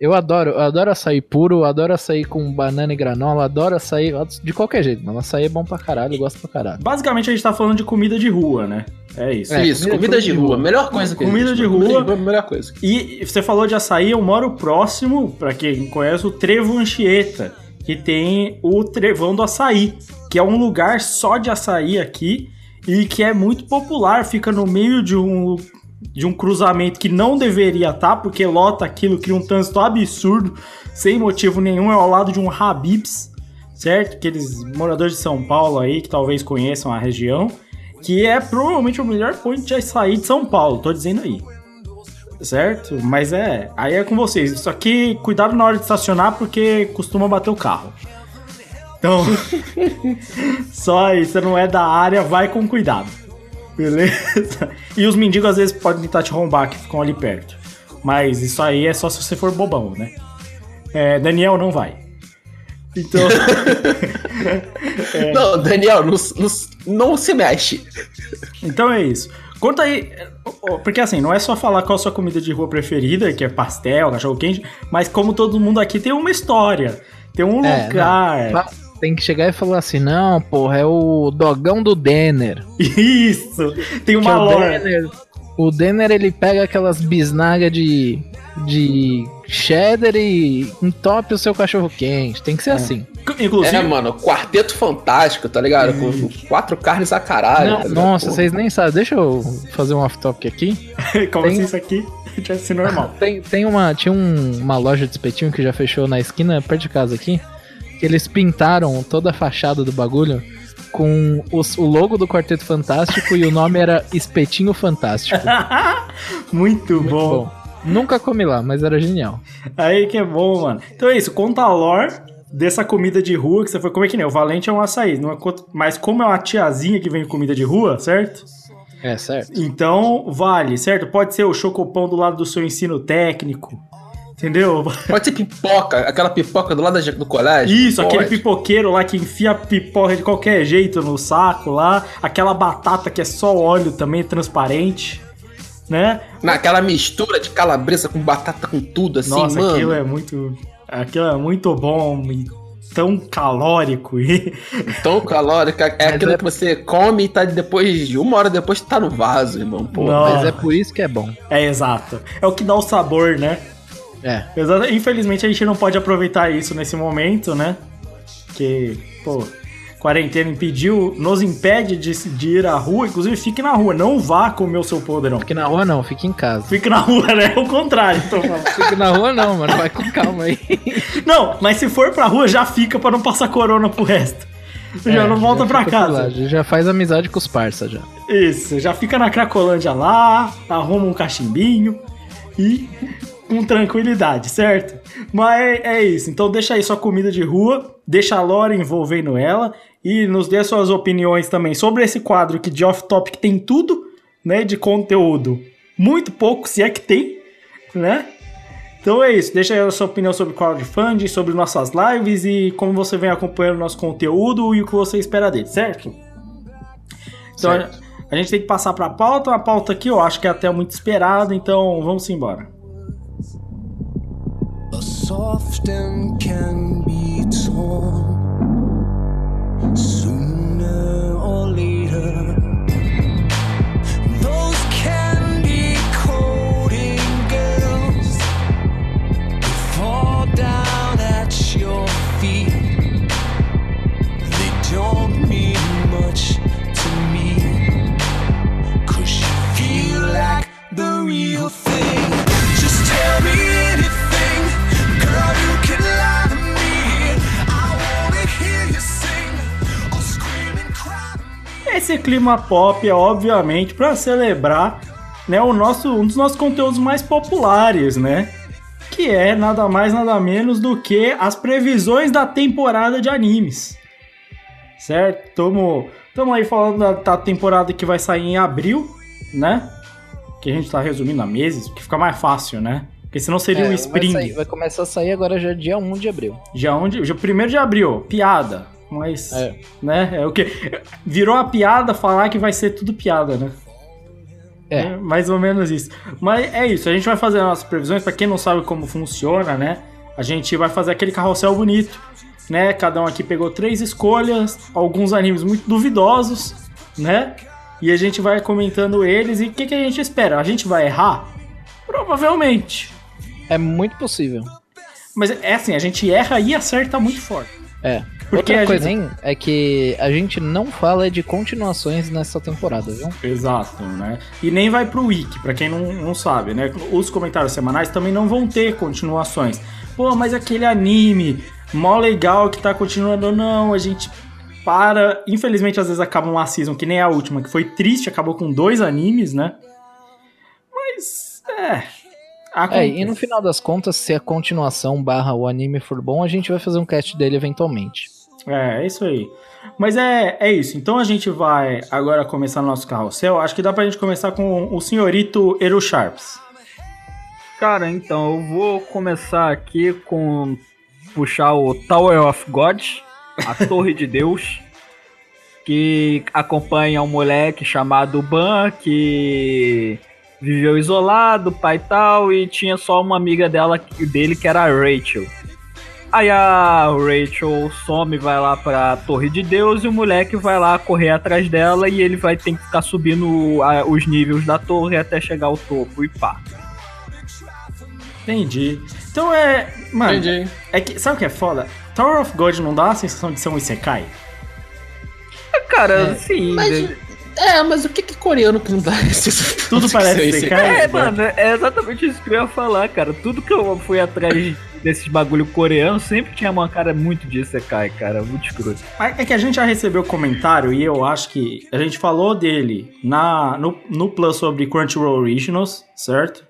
Eu adoro, eu adoro açaí puro, eu adoro açaí com banana e granola, adoro açaí de qualquer jeito, mano. Açaí é bom pra caralho, eu gosto pra caralho. Basicamente a gente tá falando de comida de rua, né? É isso. É, Isso, comida- comida, de rua. Melhor coisa que Comida existe, de rua. Comida de rua é melhor coisa. E você falou de açaí, eu moro próximo, pra quem conhece, o Trevo Anchieta, que tem o Trevão do Açaí, que é um lugar só de açaí aqui e que é muito popular, fica no meio de um de um cruzamento que não deveria estar, porque lota aquilo, cria um trânsito absurdo, sem motivo nenhum, é ao lado de um Habibs, certo? Aqueles moradores de São Paulo aí que talvez conheçam a região, que é provavelmente o melhor point de açaí de São Paulo, tô dizendo aí certo? Mas é, aí é com vocês. Isso aqui, cuidado na hora de estacionar porque costuma bater o carro. Então, só aí, você não é da área, vai com cuidado. Beleza? E os mendigos às vezes podem tentar te arrombar que ficam ali perto. Mas isso aí é só se você for bobão, né? É, Daniel não vai. Então, Não, Daniel, não, não, não se mexe. então é isso. Conta aí, porque assim, não é só falar qual a sua comida de rua preferida, que é pastel, cachorro quente, mas como todo mundo aqui tem uma história, tem um É, lugar. Fa- Tem que chegar e falar assim, não, porra, é o dogão do Denner. Isso! Tem Que uma o lore. Denner, o Denner, ele pega aquelas bisnagas de, de cheddar e entope o seu cachorro quente. Tem que ser assim. Inclusive, É, mano, quarteto fantástico, tá ligado? Com quatro carnes a caralho. Não, tá ligado? nossa, Pô. vocês nem sabem. Deixa eu fazer um off-topic aqui. como tem- se isso aqui tivesse normal. Tem, tem uma, tinha um- uma loja de espetinho que já fechou na esquina perto de casa aqui. Que eles pintaram toda a fachada do bagulho com os- o logo do Quarteto Fantástico e o nome era Espetinho Fantástico. Muito, Muito bom. bom. Nunca comi lá, mas era genial. Aí que é bom, mano. Então é isso, conta a lore dessa comida de rua que você foi comer que nem o Valente é um açaí, não é mas como é uma tiazinha que vem com comida de rua, certo? É, certo. Então vale, certo? Pode ser o chocopão do lado do seu ensino técnico. Entendeu? Pode ser pipoca, aquela pipoca do lado do colégio. Isso, Pode. aquele pipoqueiro lá que enfia a pipoca de qualquer jeito no saco lá, aquela batata que é só óleo também, transparente, né? Naquela mistura de calabresa com batata com tudo, assim, Nossa, mano. aquilo é muito. Aquilo é muito bom e tão calórico. E Tão calórica. É Mas aquilo é- que você come e tá depois de uma hora depois tá no vaso, irmão. Pô. Não. Mas é por isso que é bom. é exato. É o que dá o sabor, né? É. Exato. Infelizmente a gente não pode aproveitar isso nesse momento, né? Que, pô, quarentena impediu, nos impede de, de ir à rua. Inclusive, fique na rua, não vá comer o seu podrão. Fique na rua não, fique em casa. Fique na rua, né? É o contrário. falando. Fique na rua não, mano. Vai com calma aí. Não, mas se for pra rua, já fica pra não passar corona pro resto. Já É, não volta pra fica por lá, casa. já faz amizade com os parça já. Isso, já fica na Cracolândia lá, arruma um cachimbinho e com tranquilidade, certo? Mas é isso, então deixa aí sua comida de rua, deixa a Lore envolvendo ela e nos dê suas opiniões também sobre esse quadro que de off-topic tem tudo, né, de conteúdo. Muito pouco, se é que tem, né? Então é isso, deixa aí a sua opinião sobre crowdfunding, sobre nossas lives e como você vem acompanhando nosso conteúdo e o que você espera dele, certo? Então a, a gente tem que passar pra pauta, a pauta aqui eu acho que é até muito esperada, então vamos embora. A soft and Esse clima pop é obviamente pra celebrar, né, o nosso um dos nossos conteúdos mais populares, né? Que é nada mais nada menos do que as previsões da temporada de animes. Certo? Tamo, tamo aí falando da, da temporada que vai sair em abril, né? Que a gente tá resumindo a meses, que fica mais fácil, né? Porque senão seria É, vai, Spring. sair- vai começar a sair agora já dia 1 de abril. Já onde? Já primeiro de abril, piada. Mas, É. né? É o que virou a piada falar que vai ser tudo piada, né? É. mais ou menos isso. Mas é isso, a gente vai fazer as nossas previsões Pra quem não sabe como funciona, né? A gente vai fazer aquele carrossel bonito, né? Cada um aqui pegou três escolhas, alguns animes muito duvidosos, né? E a gente vai comentando eles e o que, que a gente espera? A gente vai errar? Provavelmente. É muito possível. Mas é assim, a gente erra e acerta muito forte. É. Porque Outra coisa, gente- hein, é que a gente não fala de continuações nessa temporada, viu? Exato, né? E nem vai pro Wiki, pra quem não, não sabe, né? Os comentários semanais também não vão ter continuações. Pô, mas aquele anime mó legal que tá continuando, não, a gente para. Infelizmente, às vezes acaba uma season que nem a última, que foi triste, acabou com dois animes, né? Mas, é. É, e no final das contas, se a continuação barra o anime for bom, a gente vai fazer um cast dele eventualmente. É, é isso aí. Mas é, é isso. Então a gente vai agora começar nosso carrossel. Acho que dá pra gente começar com o senhorito Eru Sharps. Cara, então eu vou começar aqui com puxar o Tower of God, a Torre de Deus, que acompanha um moleque chamado Ban que viveu isolado, pai e tal, e tinha só uma amiga dela, dele que era a Rachel. Aí a Rachel some, vai lá pra Torre de Deus e o moleque vai lá correr atrás dela e ele vai ter que ficar subindo a- os níveis da torre até chegar ao topo e pá. Entendi. Então é. Mano, Entendi. é que. Sabe o que é foda? Tower of God não dá a sensação de ser um Isekai? Cara, sim. Mas, é, mas o que que coreano que não dá Tudo parece Isekai? É, mano, é exatamente isso que eu ia falar, cara. Tudo que eu fui atrás desses bagulho coreano sempre tinha uma cara muito de Isekai, cara. Muito escroto. É que a gente já recebeu comentário e eu acho que a gente falou dele na, no, no Plus sobre Crunchyroll Originals, certo?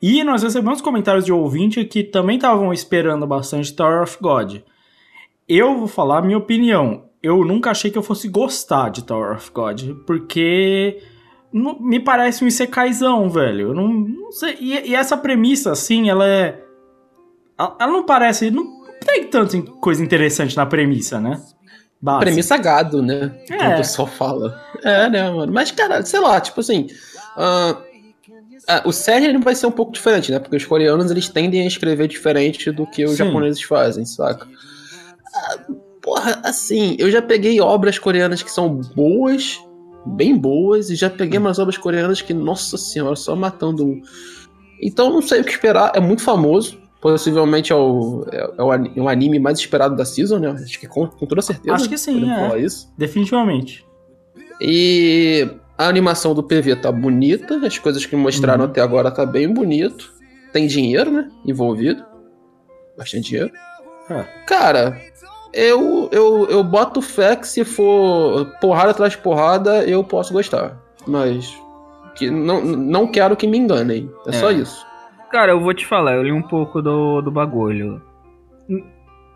E nós recebemos comentários de ouvinte que também estavam esperando bastante Tower of God. Eu vou falar a minha opinião. Eu nunca achei que eu fosse gostar de Tower of God, porque não- me parece um Isekaizão, velho. Eu não, não sei. E, e essa premissa, assim, ela é. Ela não parece. Não tem tanta coisa interessante na premissa, né? Básica. Premissa gado, né? É. Que o pessoal fala. É, né, mano? Mas, cara, sei lá, tipo assim. ah, ah, o série vai ser um pouco diferente, né? Porque os coreanos eles tendem a escrever diferente do que os Sim. japoneses fazem, saca? Ah, porra, assim, eu já peguei obras coreanas que são boas, bem boas, e já peguei umas obras coreanas que, nossa senhora, só matando um. Então não sei o que esperar, é muito famoso. Possivelmente é o, é, é o ani- é o anime mais esperado da season, né? Acho que com, com toda certeza. Acho que sim, é. falar isso. Definitivamente. E a animação do PV tá bonita, as coisas que mostraram Uhum. até agora tá bem bonito. Tem dinheiro, né? Envolvido. Bastante dinheiro. É. Cara, eu, eu, eu boto fé que se for porrada atrás de porrada, eu posso gostar. Mas que não, não quero que me enganem. É, É. só isso. Cara, eu vou te falar, eu li um pouco do, do bagulho.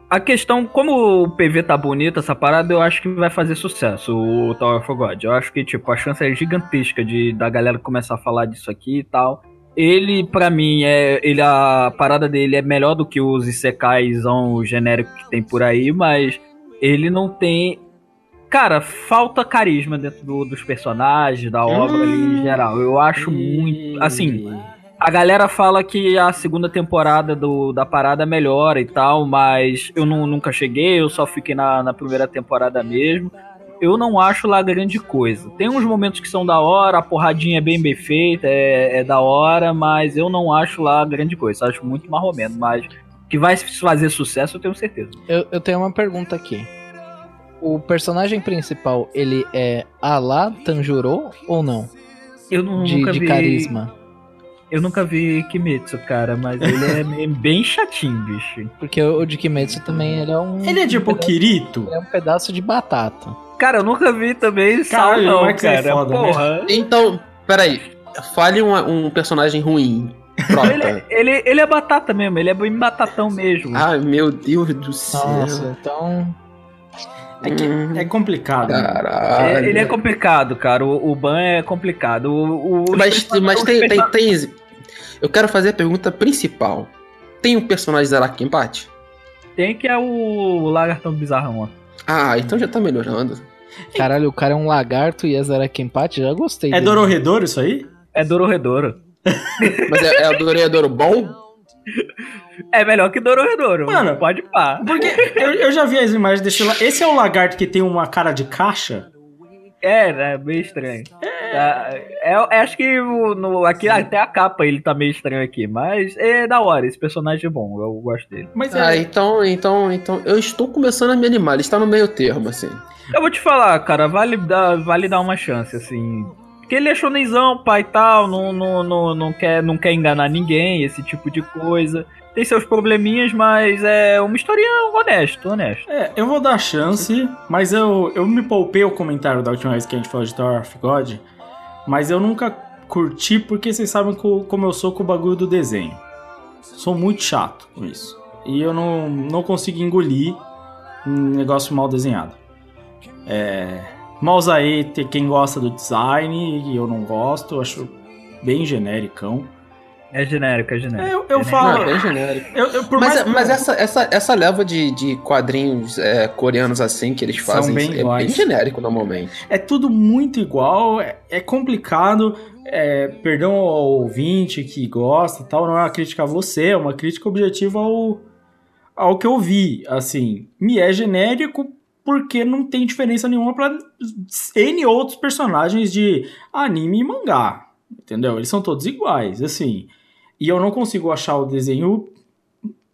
A questão, como o PV tá bonito, essa parada, eu acho que vai fazer sucesso, o Tower of God. Eu acho que, tipo, a chance é gigantesca de da galera começar a falar disso aqui e tal. Ele, pra mim, é. Ele, a parada dele é melhor do que os Isekaizão genérico que tem por aí, mas ele não tem. Cara, falta carisma dentro do- dos personagens, da obra ali em geral. Eu acho muito. Assim, a galera fala que a segunda temporada do, da parada melhora e tal, mas eu nu- nunca cheguei, eu só fiquei na, na primeira temporada mesmo. Eu não acho lá grande coisa. Tem uns momentos que são da hora, a porradinha é bem bem feita, é, é da hora, mas eu não acho lá grande coisa. Acho muito marromeno, mas que vai fazer sucesso eu tenho certeza. Eu, eu tenho uma pergunta aqui. O personagem principal, ele é a lá Tanjuro ou não? Eu nu- De, nunca de vi. carisma. Eu nunca vi Kimetsu, cara, mas ele é bem chatinho, bicho. Porque o de Kimetsu também ele é um. Ele é tipo um pedaço, Kirito. é um pedaço de batata. Cara, eu nunca vi também Sal, Caralho, não, como é é cara. foda, né? Porra. Então, peraí. Fale um, um personagem ruim. Ele, ele, ele é batata mesmo, ele é bem batatão mesmo. Ai, meu Deus do céu. Nossa, então. É, que Hum. é complicado. né? Caralho. É- ele é complicado, cara. O, o Ban é complicado. O, o- Mas, mas tem, tem, tem. Eu quero fazer a pergunta principal. Tem um personagem Zaraki empate? tem que é o lagartão bizarrão, ó. Ah, então já tá melhorando. Caralho, o cara é um lagarto e é Zarakempate, já gostei. É dele. Dororedoro isso aí? É Dororedoro. Mas é, é adorador bom? É melhor que Dororedoro. Mano. pode pá. Porque eu, eu já vi as imagens desse lá. Esse é o lagarto que tem uma cara de caixa? É, é meio estranho. Tá, é, é, acho que no, aqui até a capa ele tá meio estranho aqui, mas é da hora. Esse personagem é bom, eu gosto dele. Mas Ah, é. então, então, então. Eu estou começando a me animar. Ele está no meio termo, assim. Eu vou te falar, cara, vale dar, vale dar uma chance, assim. Porque ele é shonenzão, pai e tal, não, não, não, não, quer, não quer enganar ninguém, esse tipo de coisa. Tem seus probleminhas, mas é uma historinha honesto, honesto. É, eu vou dar chance, mas eu, eu me poupei o comentário da última vez que a gente falou de Tower of God, mas eu nunca curti porque vocês sabem co- como eu sou com o bagulho do desenho. Sou muito chato com isso. E eu não, não consigo engolir um negócio mal desenhado. É. Malzae tem quem gosta do design e eu não gosto, eu acho bem genericão. É genérico, é genérico. É, eu, eu É falo. Não, é bem genérico. eu- eu- por Mas, mais- mas essa, essa, essa leva de, de quadrinhos é, coreanos assim que eles fazem bem é bem iguais. genérico normalmente. É tudo muito igual, é, é complicado. é, perdão ao ouvinte que gosta e tal, não é uma crítica a você, é uma crítica objetiva ao, ao que eu vi. Assim, me é genérico porque não tem diferença nenhuma para N outros personagens de anime e mangá. Entendeu? Eles são todos iguais, assim. E eu não consigo achar o desenho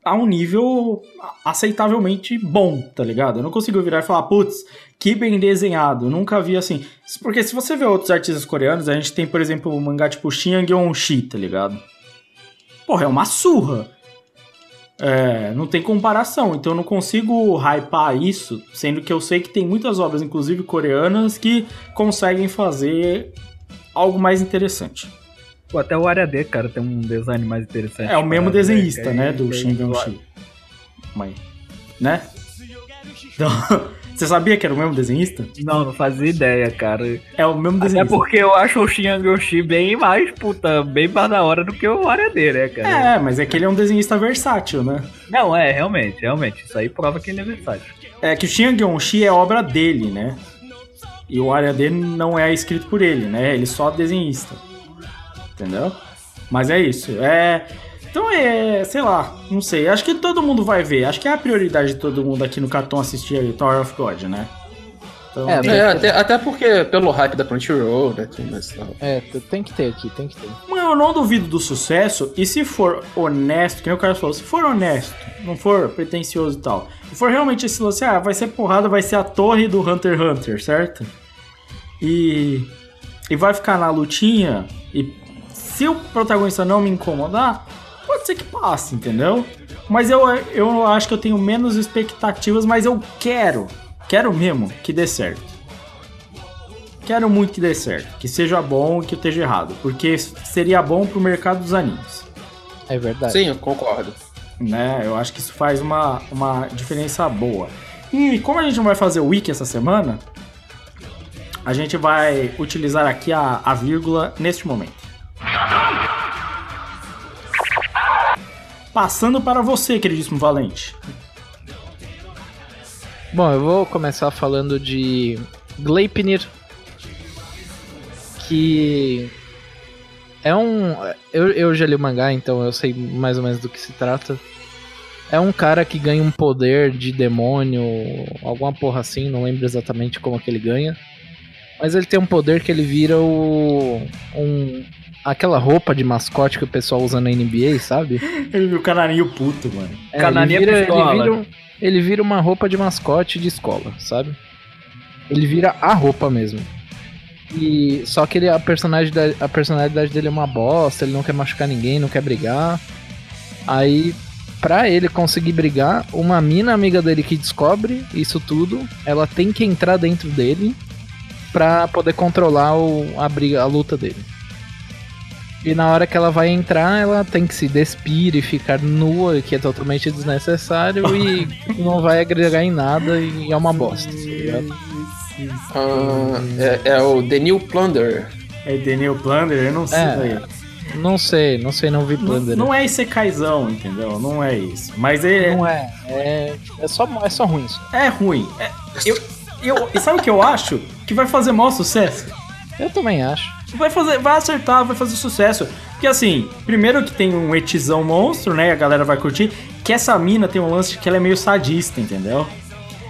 a um nível aceitavelmente bom, tá ligado? Eu não consigo virar e falar, putz, que bem desenhado. Nunca vi assim. Porque se você vê outros artistas coreanos, a gente tem, por exemplo, o mangá tipo Shin Yeon-shi, tá ligado? Porra, é uma surra. É, não tem comparação, então eu não consigo hypar isso, sendo que eu sei que tem muitas obras, inclusive coreanas, que conseguem fazer algo mais interessante. Pô, até o Área D, cara, tem um design mais interessante. É o mesmo Cara, desenhista, né, aí do Shin Yeon-shi. Mas, né? Então, você sabia que era o mesmo desenhista? Não, não fazia ideia, cara. É o mesmo desenhista. porque eu acho o Shin Yoshi bem mais, puta, bem mais da hora do que o Área D, né, cara? É, mas é que ele é um desenhista versátil, né? Não, é, realmente, realmente. Isso aí prova que ele é versátil. É que o Shin Yeon-shi é obra dele, né? E o área dele não é escrito por ele, né? Ele só desenhista. Entendeu? Mas é isso. É. Então é, sei lá, não sei. Acho que todo mundo vai ver. Acho que é a prioridade de todo mundo aqui no Caton assistir aí Tower of God, né? Então, É, É, até, até porque pelo hype da Crunchyroll, né? tal. É, tem que ter aqui, tem que ter. Mas eu não duvido do sucesso, e se for honesto, que nem o cara falou, se for honesto, não for pretencioso e tal, e for realmente esse lance, ah, vai ser porrada, vai ser a torre do Hunter x Hunter, certo? E, e vai ficar na lutinha, e se o protagonista não me incomodar, pode ser que passe, entendeu? Mas eu, eu acho que eu tenho menos expectativas, mas eu quero, quero mesmo que dê certo. Quero muito que dê certo, que seja bom e que eu esteja errado, porque seria bom pro mercado dos animes, É verdade. Sim, eu concordo. né? Eu acho que isso faz uma, uma diferença boa. E como a gente não vai fazer o wiki essa semana, a gente vai utilizar aqui a, a vírgula neste momento. Passando para você, queridíssimo Valente. Bom, eu vou começar falando de Gleipnir, que é um. Eu, eu já li o mangá, então eu sei mais ou menos do que se trata. É um cara que ganha um poder de demônio, alguma porra assim, não lembro exatamente como que ele ganha. Mas ele tem um poder que ele vira o. Um, aquela roupa de mascote que o pessoal usa na NBA, sabe? Ele viu o canarinho puto, mano. É, Canarinha ele, vira, ele, vira, um- ele vira uma roupa de mascote de escola, sabe? Ele vira a roupa mesmo. E só que ele, a, personalidade, a personalidade dele é uma bosta, ele não quer machucar ninguém, não quer brigar. Aí, pra ele conseguir brigar, uma mina amiga dele que descobre isso tudo, ela tem que entrar dentro dele pra poder controlar o, a briga, a luta dele. E na hora que ela vai entrar, ela tem que se despir e ficar nua, que é totalmente desnecessário e não vai agregar em nada e é uma bosta. tá ligado? Ah, é, é o The New Plunder. É Daniel Plunder, eu não sei. É, velho. Não sei, não sei, não vi Não, Plunder. não é Isekai'zão, entendeu? Não é isso. Mas é, Não é, é, é, só, é só ruim isso. é ruim. É- eu, eu, e sabe o que eu acho? Que vai fazer maior sucesso. Eu também acho. Vai fazer, vai acertar, vai fazer sucesso. Porque assim, primeiro que tem um etizão monstro, né? A galera vai curtir. Que essa mina tem um lance que ela é meio sadista, entendeu?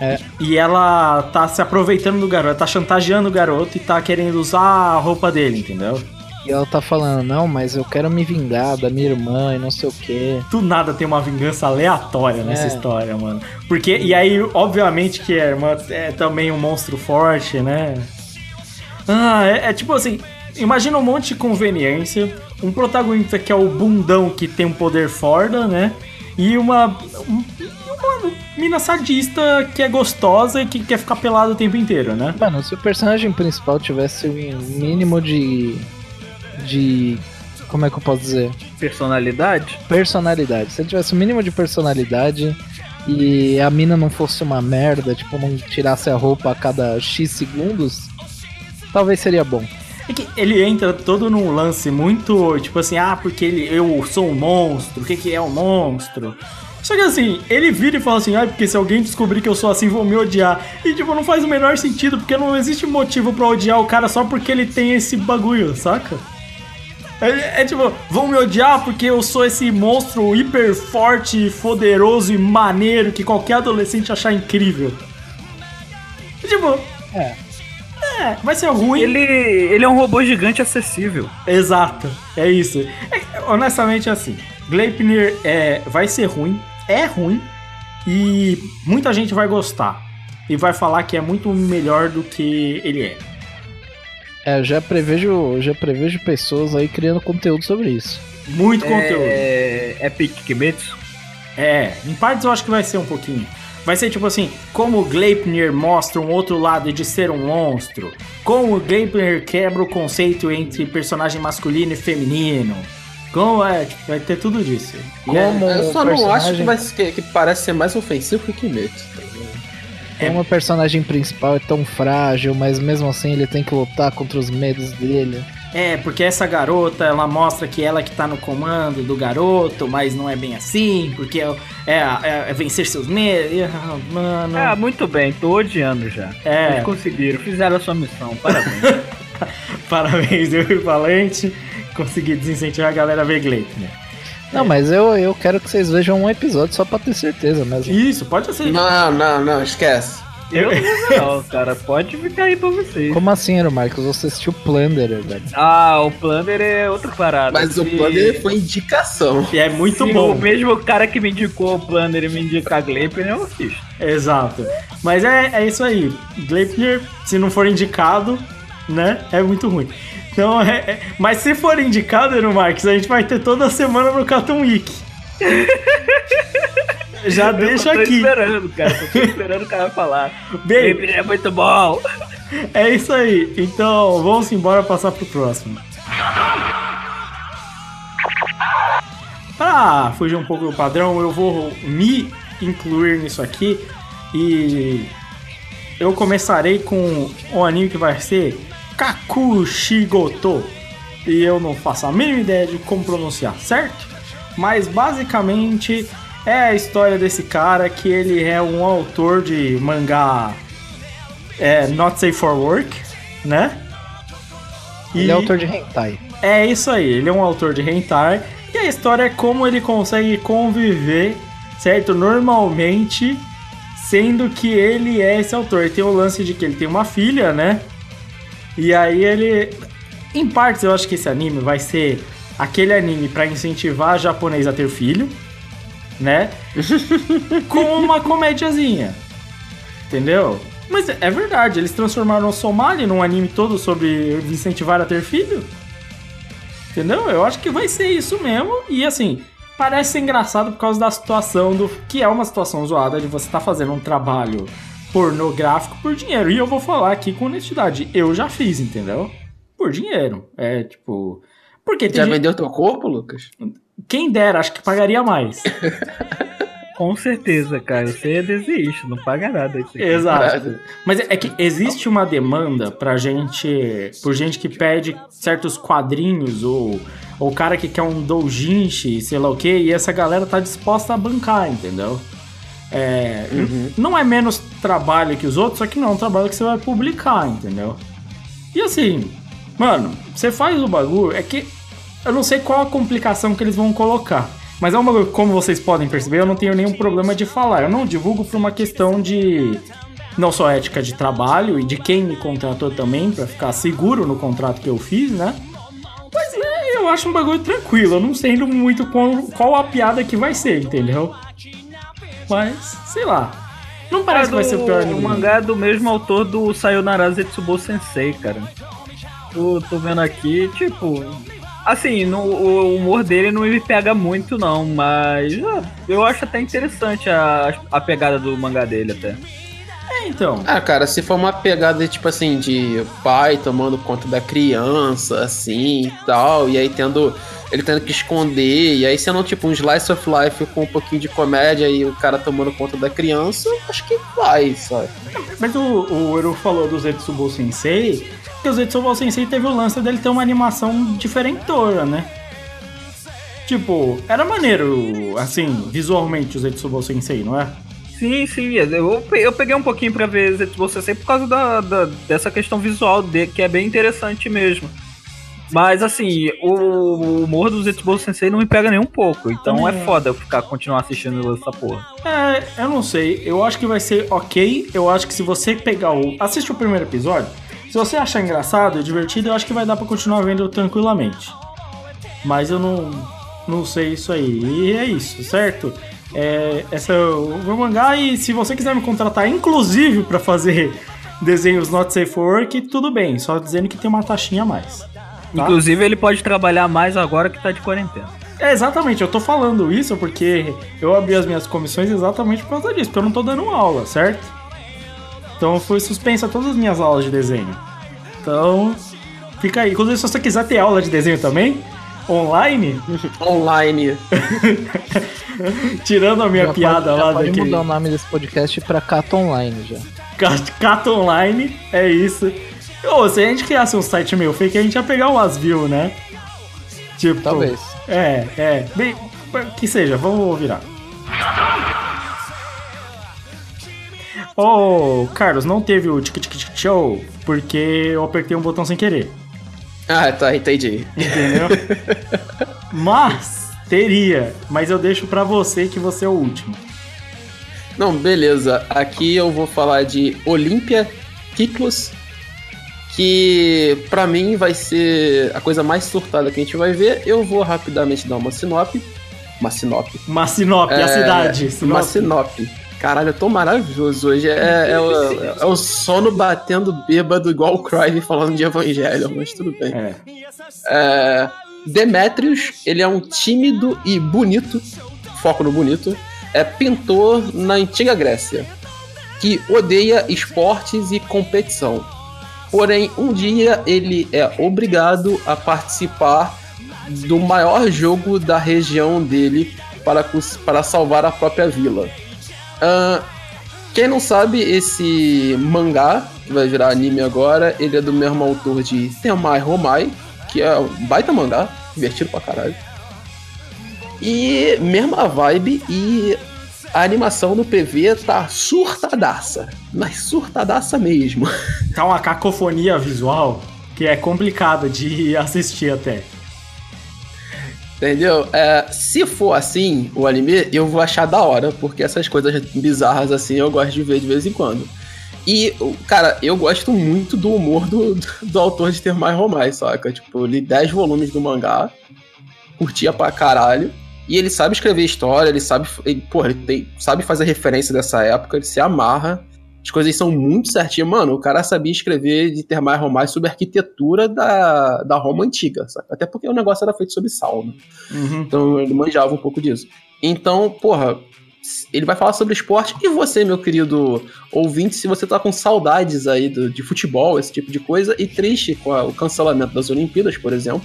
É. E ela tá se aproveitando do garoto, tá chantageando o garoto e tá querendo usar a roupa dele, entendeu? E ela tá falando, não, mas eu quero me vingar da minha irmã e não sei o quê. Do nada tem uma vingança aleatória nessa É. história, mano. Porque, e aí, obviamente que a irmã é também um monstro forte, né? Ah, é, é tipo assim, imagina um monte de conveniência, um protagonista que é o bundão que tem um poder foda, né? E uma, um- uma mina sadista que é gostosa e que quer ficar pelada o tempo inteiro, né? Mano, se o personagem principal tivesse um mínimo de. de. como é que eu posso dizer? Personalidade? personalidade. Se ele tivesse o mínimo de personalidade e a mina não fosse uma merda, tipo, não tirasse a roupa a cada X segundos, talvez seria bom. É que ele entra todo num lance muito, tipo assim, ah, porque ele, eu sou um monstro, o que, que é um monstro? Só que assim, ele vira e fala assim, ah, porque se alguém descobrir que eu sou assim, vão me odiar. E tipo, não faz o menor sentido, porque não existe motivo pra odiar o cara só porque ele tem esse bagulho, saca? É, é tipo, vão me odiar porque eu sou esse monstro hiper forte, poderoso e maneiro que qualquer adolescente achar incrível. Tipo, É. é, vai ser ruim. Ele, ele é um robô gigante acessível. Exato, é isso. É, honestamente, assim, Gleipnir é, vai ser ruim, é ruim, e muita gente vai gostar. E vai falar que é muito melhor do que ele é. É, eu já prevejo, já prevejo pessoas aí criando conteúdo sobre isso. Muito conteúdo. É, é Pique Kimetsu? É, em partes eu acho que vai ser um pouquinho. Vai ser tipo assim, como o Gleipnir mostra um outro lado de ser um monstro. Como o Gleipnir quebra o conceito entre personagem masculino e feminino. Como é, tipo, vai ter tudo disso. E é- Como Eu só o não acho personagem- que, vai, que, que parece ser mais ofensivo que o Kimetsu. tá ligado? Como o personagem principal é tão frágil, mas mesmo assim ele tem que lutar contra os medos dele. É, porque essa garota, ela mostra que ela que tá no comando do garoto, mas não é bem assim, porque é, é- é vencer seus medos. Ah, Mano. Ah, muito bem, tô odiando já. É. Eles conseguiram, fizeram a sua missão, parabéns. Parabéns, eu e o Valente. Consegui desincentivar a galera a ver Gleipnir. Não, mas eu, eu quero que vocês vejam um episódio só pra ter certeza mesmo. Isso, pode ser. Não, não, não, esquece. Eu não cara, pode ficar aí pra vocês. Como assim, Ero Marcos? Você assistiu Plunderer, velho? Ah, o Plunder é outra parada. Mas o Se- dele foi indicação. E é muito se bom. o mesmo cara que me indicou o Plunder me indica a Gleipnir, eu assisto. Exato. Mas é, é isso aí. Gleipnir, se não for indicado, né, é muito ruim. Então, é, é- mas se for indicado, Eno Marques, a gente vai ter toda semana no Cartoon Week. Já deixa eu tô aqui. esperando, cara. Tô esperando o cara falar. Bem, Gleipnir é muito bom. é isso aí. Então, vamos embora passar pro próximo. Pra fugir um pouco do padrão, eu vou me incluir nisso aqui e eu começarei com um anime que vai ser Kakushigoto. E eu não faço a mínima ideia de como pronunciar, certo? Mas basicamente é a história desse cara que ele é um autor de mangá é, Not Safe for Work, né? Ele é autor de hentai. É isso aí, ele é um autor de hentai e a história é como ele consegue conviver, certo? Normalmente, sendo que ele é esse autor. Tem o lance de que ele tem uma filha, né? E aí ele. Em partes, eu acho que esse anime vai ser aquele anime pra incentivar japonês a ter filho, né? Com uma comédiazinha. Entendeu? Mas é verdade, eles transformaram o Somali num anime todo sobre incentivar a ter filho. Entendeu? Eu acho que vai ser isso mesmo. E assim, parece ser engraçado por causa da situação do. Que é uma situação zoada de você estar fazendo um trabalho pornográfico por dinheiro. E eu vou falar aqui com honestidade. Eu já fiz, entendeu? Por dinheiro. É tipo. Porque Já gente- vendeu teu corpo, Lucas? Quem dera, acho que pagaria mais. Com certeza, cara. Você é desiste, não paga nada. Isso aqui. Exato. Mas é que existe uma demanda pra gente, por gente que pede certos quadrinhos ou o cara que quer um doujinshi, sei lá o que, e essa galera tá disposta a bancar, entendeu? É, n- Não é menos trabalho que os outros, só que não é um trabalho que você vai publicar, entendeu? E assim, mano, você faz o bagulho, é que eu não sei qual a complicação que eles vão colocar. Mas é um bagulho, como vocês podem perceber, eu não tenho nenhum problema de falar. Eu não divulgo por uma questão de não só ética de trabalho e de quem me contratou também, pra ficar seguro no contrato que eu fiz, né? Mas é, eu acho um bagulho tranquilo, eu não sei muito qual, qual a piada que vai ser, entendeu? Mas, sei lá. Não parece que vai ser o pior O do mangá é do mesmo autor do Sayonara Zetsubo Sensei, cara. Tô, tô vendo aqui, tipo. Assim, no, o humor dele não me pega muito, não, mas ah, eu acho até interessante a, a pegada do mangá dele até. É, então. Ah, cara, se for uma pegada tipo assim de pai tomando conta da criança, assim e tal, e aí tendo. Ele tendo que esconder, e aí sendo tipo um slice of life com um pouquinho de comédia e o cara tomando conta da criança, acho que vai, sabe? Mas o, o Eru falou do Zetsubo Sensei, Porque o Zetsubo Sensei teve o lance dele ter uma animação diferentora, né? Tipo, era maneiro, assim, visualmente o Zetsubo Sensei, não é? Sim, sim. Eu, pe- eu peguei um pouquinho pra ver Zetsubo Sensei por causa da, da- dessa questão visual, de, que é bem interessante mesmo. Mas assim, o humor do Zetsubo Sensei não me pega nem um pouco. Então é é. foda eu ficar continuar assistindo essa porra. É, eu não sei. Eu acho que vai ser ok. Eu acho que se você pegar o. Assiste o primeiro episódio. Se você achar engraçado e divertido, eu acho que vai dar pra continuar vendo tranquilamente. Mas eu não. Não sei isso aí. E é isso, certo? É, essa é o meu mangá. E se você quiser me contratar, inclusive, pra fazer desenhos not safe for work, tudo bem. Só dizendo que tem uma taxinha a mais. Tá? Inclusive, ele pode trabalhar mais agora que tá de quarentena. É, exatamente, eu tô falando isso porque eu abri as minhas comissões exatamente por causa disso, porque eu não tô dando aula, certo? Então foi suspensa todas as minhas aulas de desenho. Então, fica aí. Inclusive, se você quiser ter aula de desenho também, online, Online. tirando a minha Já piada pode, já lá pode daquele. mudar o nome desse podcast pra Cato Online já. Cat- Cat Online, é isso. Ô, se a gente criasse um site meio fake, a gente ia pegar umas views, né? Tipo. Talvez. É, é. Bem, que seja, vamos virar. Ô, Carlos, não teve o tic tic tic show porque eu apertei um botão sem querer, Ah, tá, entendi. entendeu? mas teria, mas eu deixo pra você que você é o último. Não, beleza. Aqui eu vou falar de Olympia Kiklos, que pra mim vai ser a coisa mais surtada que a gente vai ver. Eu vou rapidamente dar uma sinop. Uma sinop. Uma Sinop, a cidade. Uma Sinop. Caralho, eu tô maravilhoso hoje. É, é o, é o sono batendo bêbado igual o Crive falando de evangelho, mas tudo bem. É. É, Demetrius, ele é um tímido e bonito, foco no bonito, é pintor na antiga Grécia, que odeia esportes e competição. Porém, um dia ele é obrigado a participar do maior jogo da região dele para, para salvar a própria vila. Ahn, quem não sabe, esse mangá, que vai virar anime agora, ele é do mesmo autor de Tenmai Romai, que é um baita mangá, divertido pra caralho. E mesma vibe e a animação no PV tá surtadaça, mas surtadaça mesmo. Tá uma cacofonia visual que é complicada de assistir até. Entendeu? É, se for assim, o anime, eu vou achar da hora, porque essas coisas bizarras assim eu gosto de ver de vez em quando. E, cara, eu gosto muito do humor do, do autor de Ter Mais Romais, saca? Tipo, eu li 10 volumes do mangá, curtia pra caralho. E ele sabe escrever história, ele sabe. Ele, porra, ele tem- sabe fazer referência dessa época, ele se amarra. As coisas são muito certinhas. Mano, o cara sabia escrever de ter mais romais sobre a arquitetura da, da Roma antiga, saca? Até porque o negócio era feito sobre sal, né? Uhum. Então ele manjava um pouco disso. Então, porra, ele vai falar sobre esporte. E você, meu querido ouvinte, se você tá com saudades aí do- de futebol, esse tipo de coisa, e triste com a- o cancelamento das Olimpíadas, por exemplo,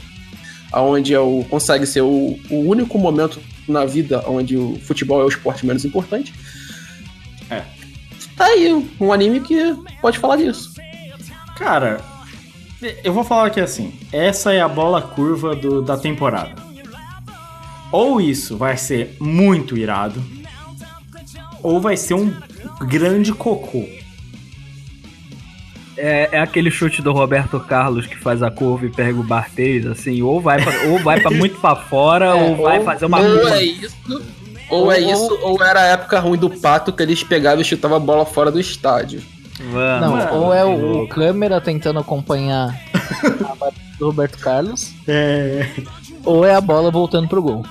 onde é o, consegue ser o, o único momento na vida onde o futebol é o esporte menos importante. É. Tá aí um anime que pode falar disso. Cara, eu vou falar aqui assim: essa é a bola curva do- da temporada. Ou isso vai ser muito irado, ou vai ser um grande cocô. É, é aquele chute do Roberto Carlos que faz a curva e pega o Bartês, assim, ou vai pra, ou vai pra muito pra fora, ou vai fazer uma ou curva. é isso, ou é isso, ou era a época ruim do pato que eles pegavam e chutavam a bola fora do estádio. Vamos. Não, mano, ou é o, o câmera tentando acompanhar a batida do Roberto Carlos, É. ou é a bola voltando pro gol.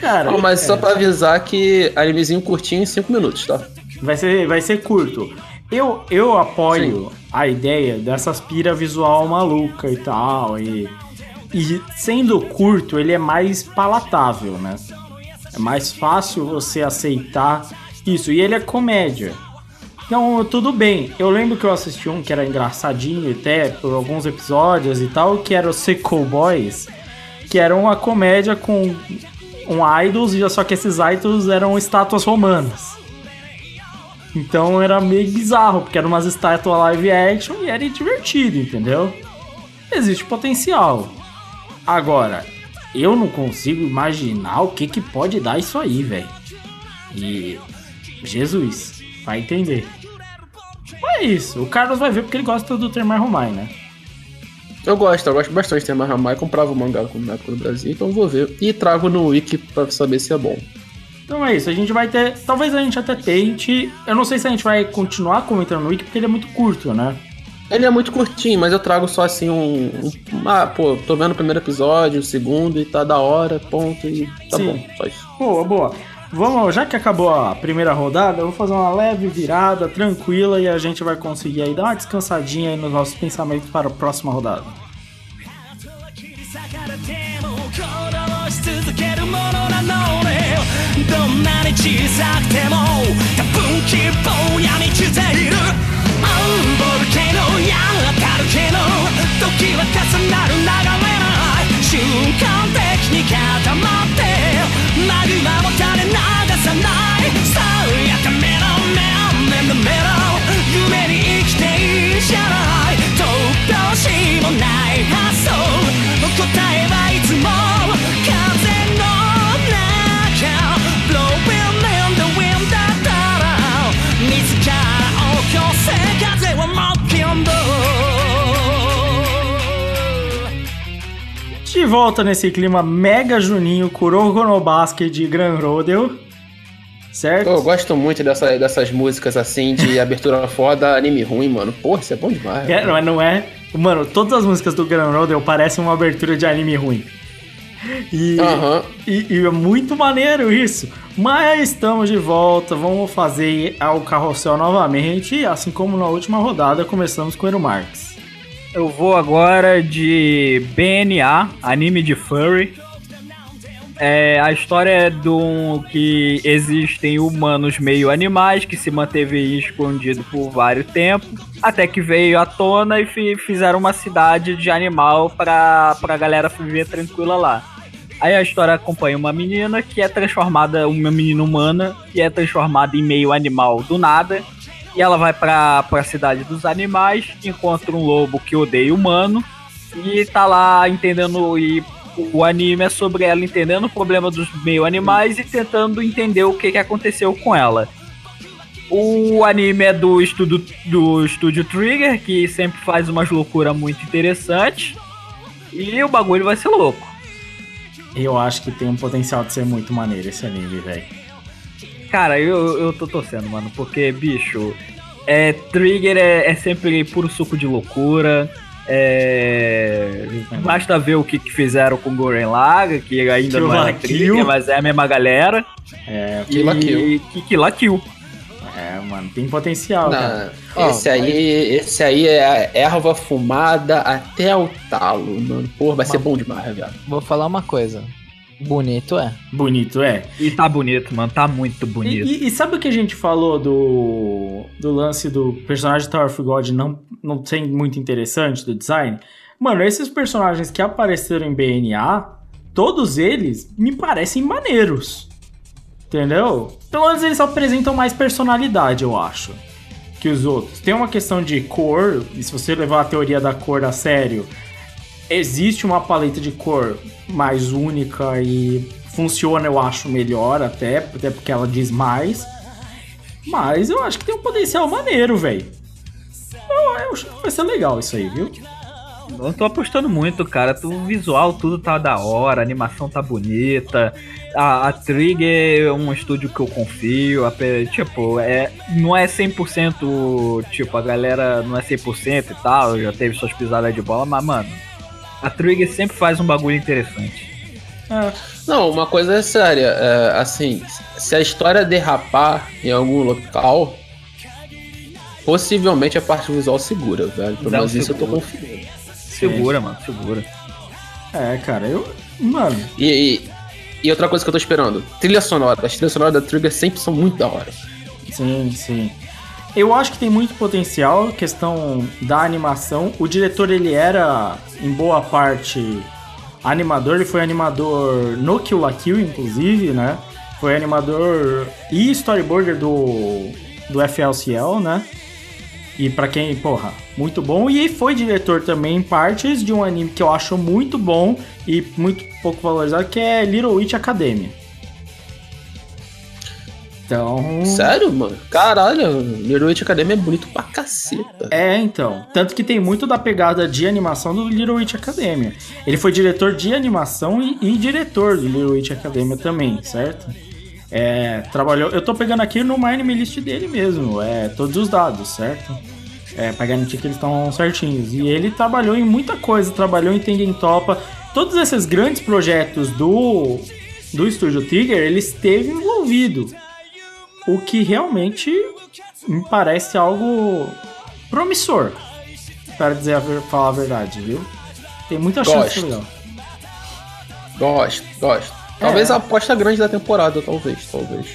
Cara, Não, mas só é, pra avisar que animezinho curtinho em 5 minutos, tá? vai, ser, vai ser curto. Eu, eu apoio a ideia dessas pira visual maluca e tal. E, e sendo curto, ele é mais palatável, né? É mais fácil você aceitar isso. E ele é comédia. Então, tudo bem. Eu lembro que eu assisti um que era engraçadinho até por alguns episódios e tal, que era o Sequel Boys, que era uma comédia com um idols, só que esses idols eram estátuas romanas. Então era meio bizarro, porque eram umas estátuas live action e era divertido, entendeu? existe potencial. Agora, eu não consigo imaginar o que que pode dar isso aí, velho. E Jesus, vai entender. É isso, o Carlos vai ver porque ele gosta do Termar Romai, né? Eu gosto, eu gosto bastante de ter mais Ramai. Comprava o mangá na época no Brasil, então vou ver. E trago no Wiki pra saber se é bom. Então é isso, a gente vai ter. Talvez a gente até tente. Eu não sei se a gente vai continuar comentando no Wiki, porque ele é muito curto, né? Ele é muito curtinho, mas eu trago só assim um. um- ah, pô, tô vendo o primeiro episódio, o segundo e tá da hora, ponto, e tá Sim. bom, só isso. Boa, boa. Vamos, já que acabou a primeira rodada, eu vou fazer uma leve virada, tranquila, e a gente vai conseguir aí dar uma descansadinha aí nos nossos pensamentos para a próxima rodada. ボルケノや明るけの時は重なる流れない。瞬間的に固まってマグマを垂れ流さない。Volta nesse clima mega juninho, Kuroko no Basket de Gran Rodeo. Certo? Eu gosto muito dessa, dessas músicas assim, de abertura foda, anime ruim, mano. Porra, isso é bom demais. É, não, é- não é. Mano, todas as músicas do Gran Rodeo parecem uma abertura de anime ruim. E, Aham. e, e é muito maneiro isso. Mas estamos de volta, vamos fazer o carrossel novamente. Assim como na última rodada, começamos com o Ero Marx. Eu vou agora de BNA, anime de furry. É, a história é do que existem humanos meio animais que se manteve escondido por vários tempos, até que veio à tona e fi- fizeram uma cidade de animal pra, pra galera viver tranquila lá. Aí a história acompanha uma menina que é transformada, uma menina humana, que é transformada em meio animal do nada, e ela vai pra, pra cidade dos animais, encontra um lobo que odeia humano, e tá lá entendendo. E o anime é sobre ela entendendo o problema dos meio animais e tentando entender o que, que aconteceu com ela. O anime é do estúdio, do estúdio Trigger, que sempre faz umas loucuras muito interessantes. E o bagulho vai ser louco. Eu acho que tem um potencial de ser muito maneiro esse anime, velho. Cara, eu, eu tô torcendo, mano, porque, bicho, é, Trigger é, é sempre puro suco de loucura. É, basta ver o que, que fizeram com Goren Laga, que ainda Kill não é Kill. Trigger, mas é a mesma galera. É, Kill e Kill. que Kill la Kill. é, mano, tem potencial, cara. Não, esse, aí, esse aí é a erva fumada até o talo, mano. Porra, vai ser bom demais, velho. Vou falar uma coisa. Bonito é. Bonito, é. E tá bonito, mano, tá muito E, bonito. e- e sabe o que a gente falou do, do lance do personagem Tower of God não, não ser muito interessante do design? Mano, esses personagens que apareceram em BNA, todos eles me parecem maneiros. Entendeu? Pelo menos eles apresentam mais personalidade, eu acho, que os outros. Tem uma questão de cor, e se você levar a teoria da cor a sério, existe uma paleta de cor mais única e funciona, eu acho, melhor até, até porque ela diz mais. Mas eu acho que tem um potencial maneiro, velho. Eu, acho que vai ser legal isso aí, viu? Eu tô apostando muito, cara. O visual, tudo tá da hora, a animação tá bonita. A, a Trigger é um estúdio que eu confio. a tipo, é, não é 100%. Tipo, a galera não é 100% e tal. Já teve suas pisadas de bola, mas, mano, a Trigger sempre faz um bagulho interessante. É, Não, uma coisa é séria. é, assim, se a história derrapar em algum local, possivelmente a parte visual segura, velho. Pelo menos isso eu tô confiando. Segura, mano, segura. é, cara, eu. Mano, E, e, e outra coisa que eu tô esperando: trilha sonora. As trilhas sonoras da Trigger sempre são muito da hora. sim, sim. Eu acho que tem muito potencial, questão da animação. O diretor, ele era, em boa parte, animador. Ele foi animador no Kill la Kill, inclusive, né? Foi animador e storyboarder do, do FLCL, né? E pra quem, porra, muito bom. E foi diretor também em partes de um anime que eu acho muito bom e muito pouco valorizado, que é Little Witch Academia. Então. Sério, mano? Caralho, Little Witch Academia é bonito pra caceta. É, então. Tanto que tem muito da pegada de animação do Little Witch Academia. Ele foi diretor de animação e, e diretor do Little Witch Academia também, certo? É, trabalhou. Eu tô pegando aqui no Anime List dele mesmo, é, todos os dados, certo? É, pra garantir que eles estão certinhos. E ele trabalhou em muita coisa, trabalhou em Tengen Topa. Todos esses grandes projetos do, do Estúdio Tiger, ele esteve envolvido. O que realmente me parece algo promissor. Para dizer a ver- falar a verdade, viu? Tem muita chance Gosto. legal. Gosto, gosto. É. Talvez a aposta grande da temporada, talvez, talvez.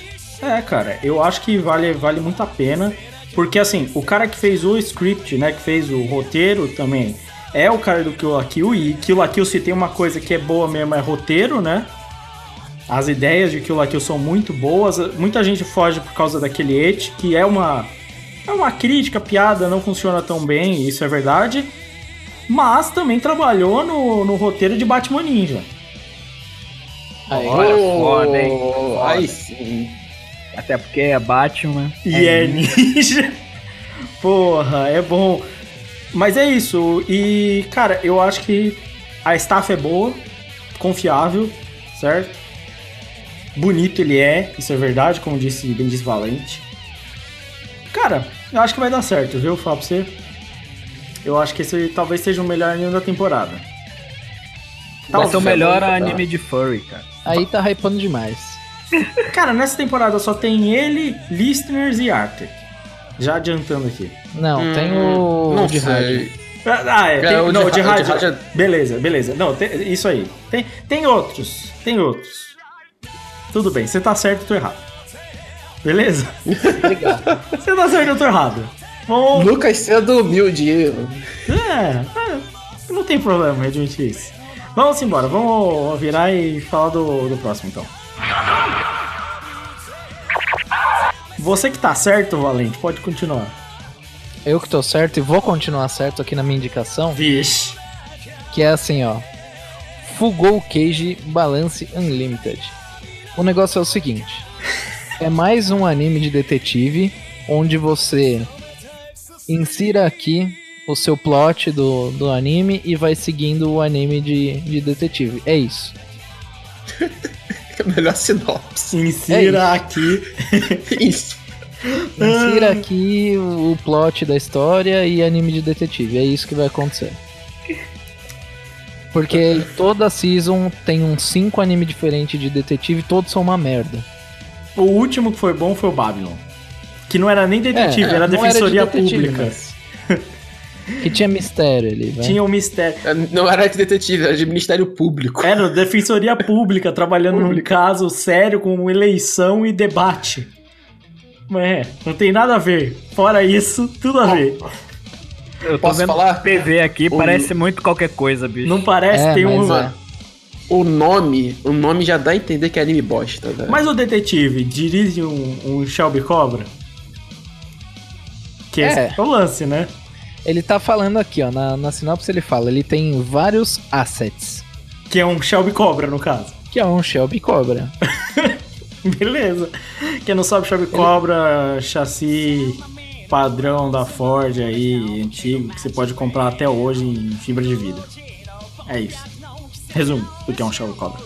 É, cara, eu acho que vale, vale muito a pena. Porque, assim, o cara que fez o script, né, que fez o roteiro também, é o cara do Kill la Kill. E Kill la Kill, se tem uma coisa que é boa mesmo, é roteiro, né? As ideias de Kill la Kill são muito boas. Muita gente foge por causa daquele et, que é uma, é uma crítica, piada, não funciona tão bem, isso é verdade. Mas também trabalhou no, no roteiro de Batman Ninja. Aí, Olha, foda, hein? Foda. Aí sim. Até porque é Batman. E é, ninja. Porra, é bom. Mas é isso. E, cara, eu acho que a staff é boa, confiável, certo? Bonito ele é, isso é verdade, como disse bem disse Valente. Cara, eu acho que vai dar certo, viu? Falar pra você. Eu acho que esse talvez seja o melhor anime da temporada. Vai ser o Talvez, melhor tá. anime de furry, cara. aí tá hypando demais. Cara, nessa temporada só tem ele, Listeners e Arthur. Já adiantando aqui. Não, Hum, tem o Não de rádio. sei. Ah, é, É, tem, o de não, o de o rádio. rádio Beleza, beleza. Não, tem- isso aí. Tem, tem outros, tem outros. Tudo bem, você tá certo, eu tô errado. Beleza? Obrigado. Você tá certo, eu tô errado. Bom, Lucas sendo humilde. é, é, não tem problema em admitir isso. Vamos embora, vamos virar e falar do, do próximo então. Você que tá certo, Valente, pode continuar. Eu que tô certo e vou continuar certo aqui na minha indicação, Vixe. que é assim, ó. Fugou Cage Balance Unlimited. O negócio é o seguinte: é mais um anime de detetive onde você insira aqui o seu plot do, do anime e vai seguindo o anime de, de detetive. É isso. Melhor sinopse. Insira É aqui. Isso. Insira aqui o plot da história e anime de detetive. É isso que vai acontecer. Porque toda season tem uns 5 animes diferentes de detetive e todos são uma merda. O último que foi bom foi o Babylon. Que não era nem detetive, É, era defensoria de detetive, pública. mas- Que tinha mistério ali, velho. Tinha um mistério. Não era de detetive, era de Ministério Público. Era defensoria pública, trabalhando num caso sério com eleição e debate. É, não tem nada a ver. Fora isso, tudo a ver. Eu tô Posso vendo falar? PV aqui, O- parece muito qualquer coisa, bicho. Não parece É, ter um. é. O nome, o nome já dá a entender que é anime bosta, velho. Mas o detetive dirige um, um Shelby Cobra? Que esse É. é o lance, né? Ele tá falando aqui, ó, na, na sinopse ele fala, ele tem vários assets, Que é um Shelby Cobra, no caso. que é um Shelby Cobra. Beleza. Quem não sabe, Shelby Cobra, chassi padrão da Ford aí, antigo, que você pode comprar até hoje em fibra de vidro. É isso. Resumo do que é um Shelby Cobra.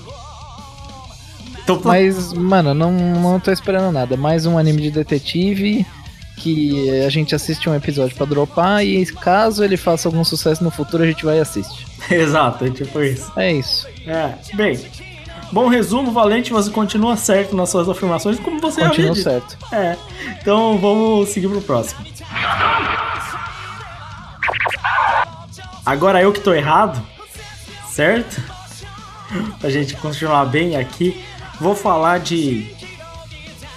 Então, Mas, mano, não, não tô esperando nada. Mais um anime de detetive que a gente assiste um episódio pra dropar e caso ele faça algum sucesso no futuro, a gente vai e assiste. Exato, é tipo isso. É isso. É, bem. Bom resumo, Valente, você continua certo nas suas afirmações, como você Continua havia dito. certo. É. Então vamos seguir pro próximo. Agora eu que tô errado, certo? Pra gente continuar bem aqui, vou falar de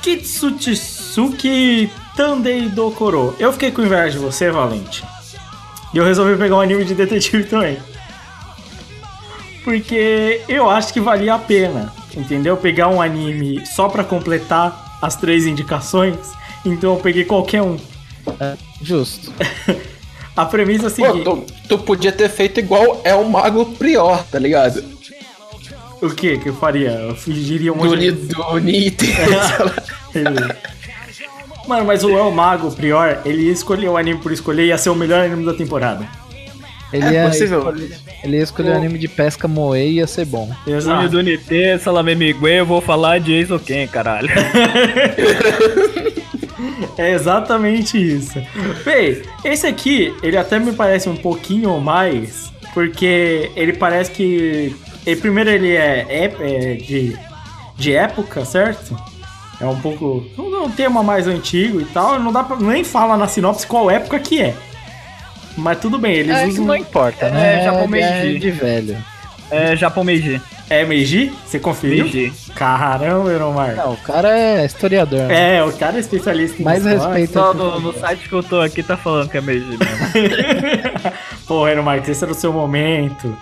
Kitsutsuki Tandei Dokoro. Eu fiquei com inveja de você, Valente. E eu resolvi pegar um anime de detetive também. Porque eu acho que valia a pena, entendeu? Pegar um anime só pra completar as três indicações. Então eu peguei qualquer um. Justo. A premissa é a Pô, seguinte. tu, tu podia ter feito igual é o Mago Prior, tá ligado? O que que eu faria? Eu fingiria um monte de... do Nite. Mano, mas o El Mago, Prior, ele ia escolher o anime por escolher, ia ser o melhor anime da temporada. Ele É possível. escolher, ele ia escolher o anime de pesca moe e ia ser bom. Uni do Nite, Salame Miguel, eu vou falar de Ace Ken, caralho. É exatamente isso. Bem, esse aqui, ele até me parece um pouquinho mais, porque ele parece que. Ele, primeiro, ele é, é- é de, de época, certo? É um pouco. Um, um tema mais antigo e tal. Não dá pra. Nem fala na sinopse qual época que é. Mas tudo bem, eles É, usam. não importa, É, né? japonês é de- de velho. É Japão Meiji. É Meiji? Você conferiu? Meiji. Caramba, Euromar. Não, o cara é historiador. né? É, o cara é especialista em Mais respeito. Só no, no site que eu tô aqui tá falando que é Meiji mesmo. Pô, Euromar, esse era o seu momento.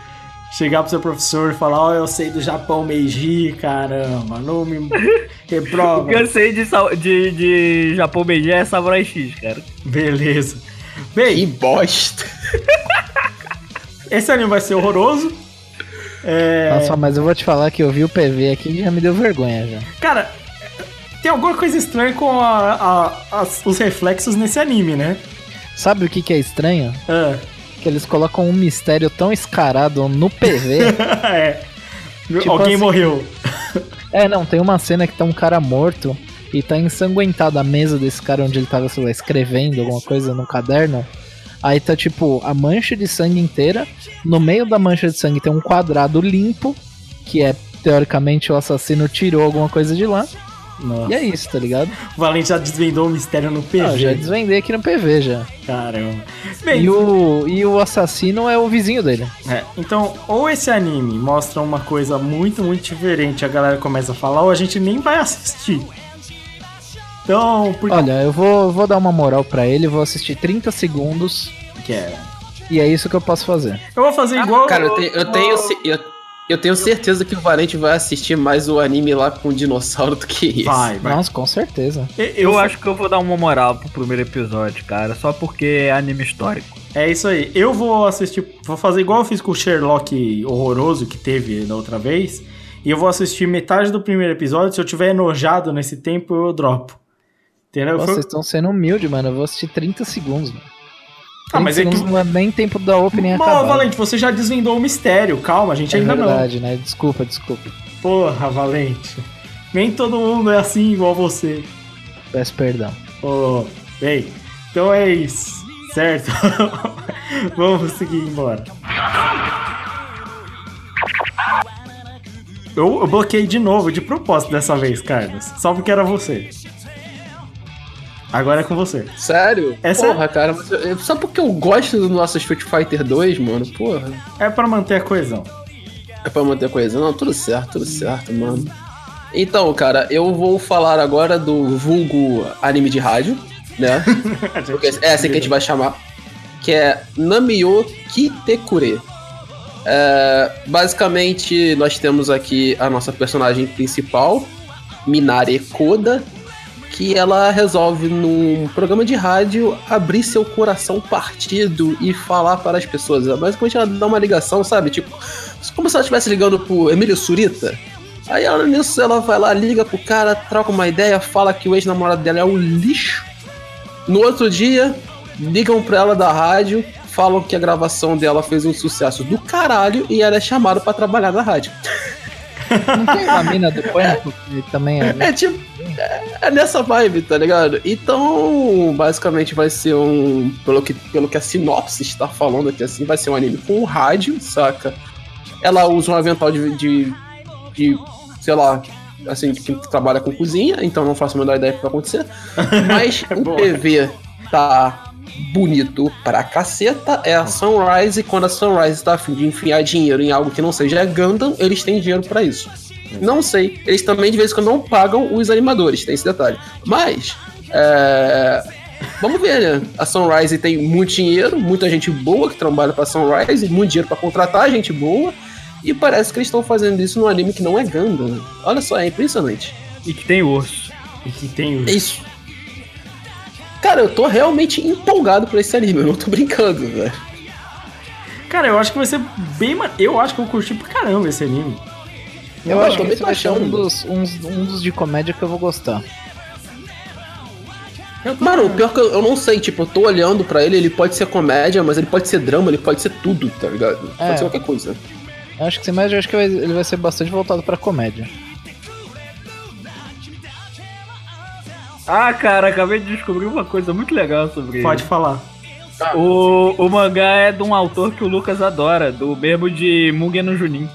Chegar pro seu professor e falar, ó, eu sei do Japão Meiji, caramba, não me O reprova. que eu sei de, sal- de, de Japão Meiji é Samurai X, cara. Beleza. Que Bem, bosta. esse anime vai ser horroroso. É, Nossa, mas eu vou te falar que eu vi o PV aqui e já me deu vergonha já. Cara, tem alguma coisa estranha com a- a- as- os reflexos nesse anime, né? Sabe o que, que é estranho? Ah, Que eles colocam um mistério tão escarado no PV. é. Tipo Alguém assim- morreu. é, não, tem uma cena que tá um cara morto e tá ensanguentado a mesa desse cara onde ele tava, sei lá, escrevendo alguma coisa no caderno. Aí tá tipo a mancha de sangue inteira. No meio da mancha de sangue tem um quadrado limpo, que é teoricamente o assassino tirou alguma coisa de lá. Nossa. E é isso, tá ligado? O Valente já desvendou o mistério no PV. Ah, eu já desvendei aqui no PV já. Caramba. Bem, E o, e o assassino é o vizinho dele. É, então, ou esse anime mostra uma coisa muito, muito diferente, a galera começa a falar, ou a gente nem vai assistir. Então, por Olha, eu vou, vou dar uma moral pra ele, vou assistir 30 segundos que é? e é isso que eu posso fazer. Eu vou fazer igual. Cara, eu tenho, eu tenho, eu, eu tenho certeza que o Valente vai assistir mais o anime lá com o dinossauro do que esse. Vai, vai. Nossa, com certeza. Eu, Eu acho que eu vou dar uma moral pro primeiro episódio, cara, só porque é anime histórico. É isso aí. Eu vou assistir. Vou fazer igual eu fiz com o Sherlock horroroso que teve da outra vez. E eu vou assistir metade do primeiro episódio. Se eu tiver enojado nesse tempo, eu dropo. Entendeu? Foi- vocês estão sendo humildes, mano. Eu vou assistir 30 segundos, mano. 30 Ah, mas é que. segundos não é nem tempo da opening Não, acabar. Valente, você já desvendou o mistério. Calma, a gente É ainda verdade, né? Desculpa, desculpa. não. Porra, Valente. Nem todo mundo é assim igual você. Peço perdão. Ô, bem, então é isso, certo? Vamos seguir embora. Eu, eu bloqueei de novo, de propósito dessa vez, Carlos. Só porque era você. Agora é com você. Sério? Essa- Porra, cara, só porque eu gosto do nosso Street Fighter 2, mano, porra. É pra manter a coesão. É pra manter a coisa. Não, tudo certo, tudo certo, mano. Então, cara, eu vou falar agora do vulgo anime de rádio, né? Porque é assim que a gente vai chamar. Que é Namio Kitekure. É, basicamente, nós temos aqui a nossa personagem principal, Minare Koda, que ela resolve num programa de rádio abrir seu coração partido e falar para as pessoas. Basicamente, ela dá uma ligação, sabe? Tipo, como se ela estivesse ligando pro Emílio Surita. Aí ela, nisso ela vai lá, liga pro cara, troca uma ideia, fala que o ex-namorado dela é um lixo. No outro dia, ligam pra ela da rádio, falam que a gravação dela fez um sucesso do caralho e ela é chamada pra trabalhar na rádio. Não tem uma mina do Pânico que também é. É tipo. É, é nessa vibe, tá ligado? Então, basicamente vai ser um. Pelo que, pelo que a sinopse está falando aqui, assim, vai ser um anime com rádio, saca? Ela usa um avental de. de, de sei lá. Assim, de quem trabalha com cozinha, então não faço a menor ideia do que vai acontecer. Mas o Boa. PV tá bonito pra caceta. É a Sunrise, e quando a Sunrise tá afim de enfiar dinheiro em algo que não seja Gundam, eles têm dinheiro pra isso. Não sei. Eles também de vez em quando não pagam os animadores, tem esse detalhe. Mas, é, vamos ver, né? A Sunrise tem muito dinheiro, muita gente boa que trabalha pra Sunrise, muito dinheiro pra contratar gente boa. E parece que eles estão fazendo isso num anime que não é Gundam. Olha só, é impressionante. E que tem urso. E que tem o. É isso. Cara, eu tô realmente empolgado por esse anime, eu não tô brincando, velho. Cara, eu acho que vai ser bem. Eu acho que eu curti pra caramba esse anime. Eu Eu acho que esse vai ser um dos, uns- um dos de comédia que eu vou gostar. Mano, o pior que eu, eu não sei, tipo, eu tô olhando pra ele, ele pode ser comédia, mas ele pode ser drama, ele pode ser tudo, tá ligado? É. Pode ser qualquer coisa. Eu acho que sim, mas eu acho que vai- ele vai ser bastante voltado pra comédia. Ah, cara, acabei de descobrir uma coisa muito legal sobre Pode ele. falar. O, o mangá é de um autor que o Lucas adora, do mesmo de Mugen no Junin.